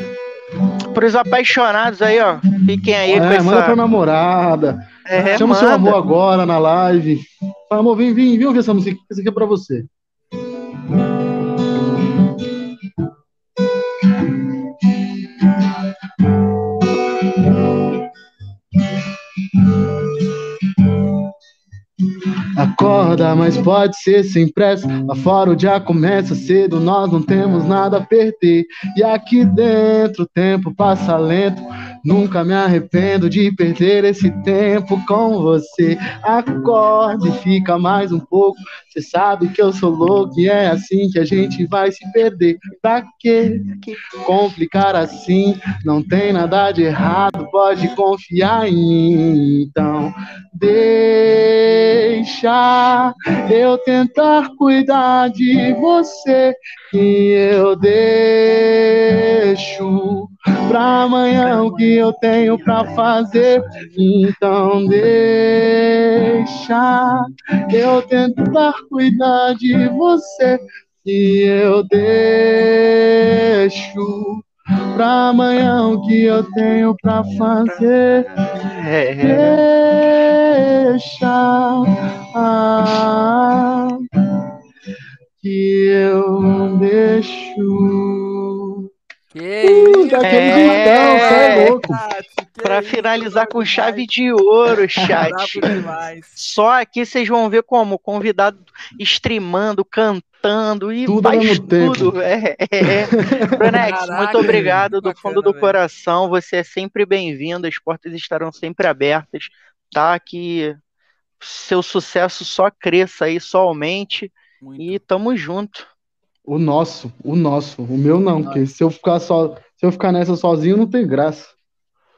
Pros apaixonados aí, ó. Fiquem aí É, com manda essa. pra namorada. É, Chama seu manda. amor agora na live. Fala, amor, vem, vem, vem ouvir essa música. Essa aqui é pra você. Acorda, mas pode ser sem pressa. Lá fora o dia começa cedo, nós não temos nada a perder. E aqui dentro o tempo passa lento. Nunca me arrependo de perder esse tempo com você. Acorde, fica mais um pouco. Você sabe que eu sou louco e é assim que a gente vai se perder. Pra quê? Complicar assim, não tem nada de errado, pode confiar em mim. Então, deixa eu tentar cuidar de você que eu deixo pra amanhã o que eu tenho pra fazer. Então, deixa eu tentar cuidar de você que eu deixo pra amanhã o que eu tenho pra fazer. Deixa ah, que eu deixo. Que Uh, isso, daquele É. jeitão, cê é isso, finalizar com chave de ouro, chat. Só aqui vocês vão ver como o convidado streamando, cantando e Tudo tempo. tudo. *laughs* É, é. Brunex, Caraca, muito obrigado do que fundo bacana, do velho. coração. Você é sempre bem-vindo, as portas estarão sempre abertas, tá? Que seu sucesso só cresça aí, só aumente. Muito. E tamo junto. O nosso, o nosso, o meu não, porque se eu ficar só, se eu ficar nessa sozinho não tem graça.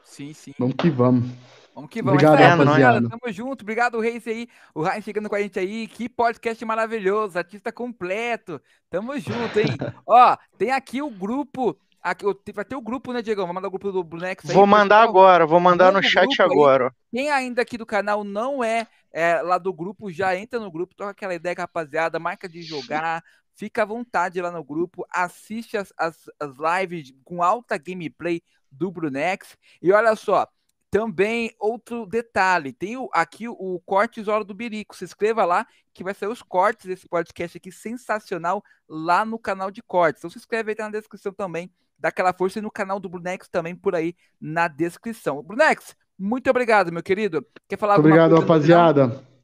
Sim, sim. Vamos que vamos. Vamos que vamos. Obrigado, É aí, rapaziada. Tamo junto. Obrigado, Reis aí. O Ryan chegando com a gente aí. Que podcast maravilhoso. Artista completo. Tamo junto, hein? *laughs* Ó, tem aqui o grupo. Aqui, o- vai ter o grupo, né, Diego? Vou mandar o grupo do Brunex aí. Vou mandar pessoal. agora, vou mandar manda no chat aí. agora. ó. Quem ainda aqui do canal não é, é, lá do grupo, já entra no grupo, toca aquela ideia, rapaziada, marca de jogar, fica à vontade lá no grupo, assiste as, as, as lives com alta gameplay do Brunex. E olha só, também outro detalhe, tem o- aqui o Cortes Hora do Birico. Se inscreva lá que vai sair os cortes desse podcast aqui sensacional lá no canal de cortes. Então se inscreve aí, tá na descrição também. Dá aquela força e no canal do Brunex também por aí na descrição. Brunex, muito obrigado, meu querido. Quer falar obrigado, no final?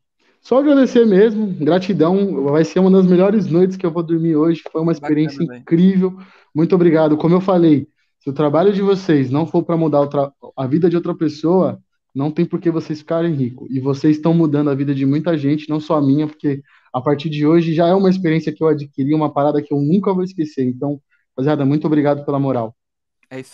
Só agradecer mesmo, gratidão. Vai ser uma das melhores noites que eu vou dormir hoje. Foi uma experiência Bacana, incrível. Muito obrigado. Como eu falei, se o trabalho de vocês não for para mudar o tra- a vida de outra pessoa, não tem por que vocês ficarem ricos. E vocês estão mudando a vida de muita gente, não só a minha, porque a partir de hoje já é uma experiência que eu adquiri, uma parada que eu nunca vou esquecer. Então, rapaziada, muito obrigado pela moral. É isso aí.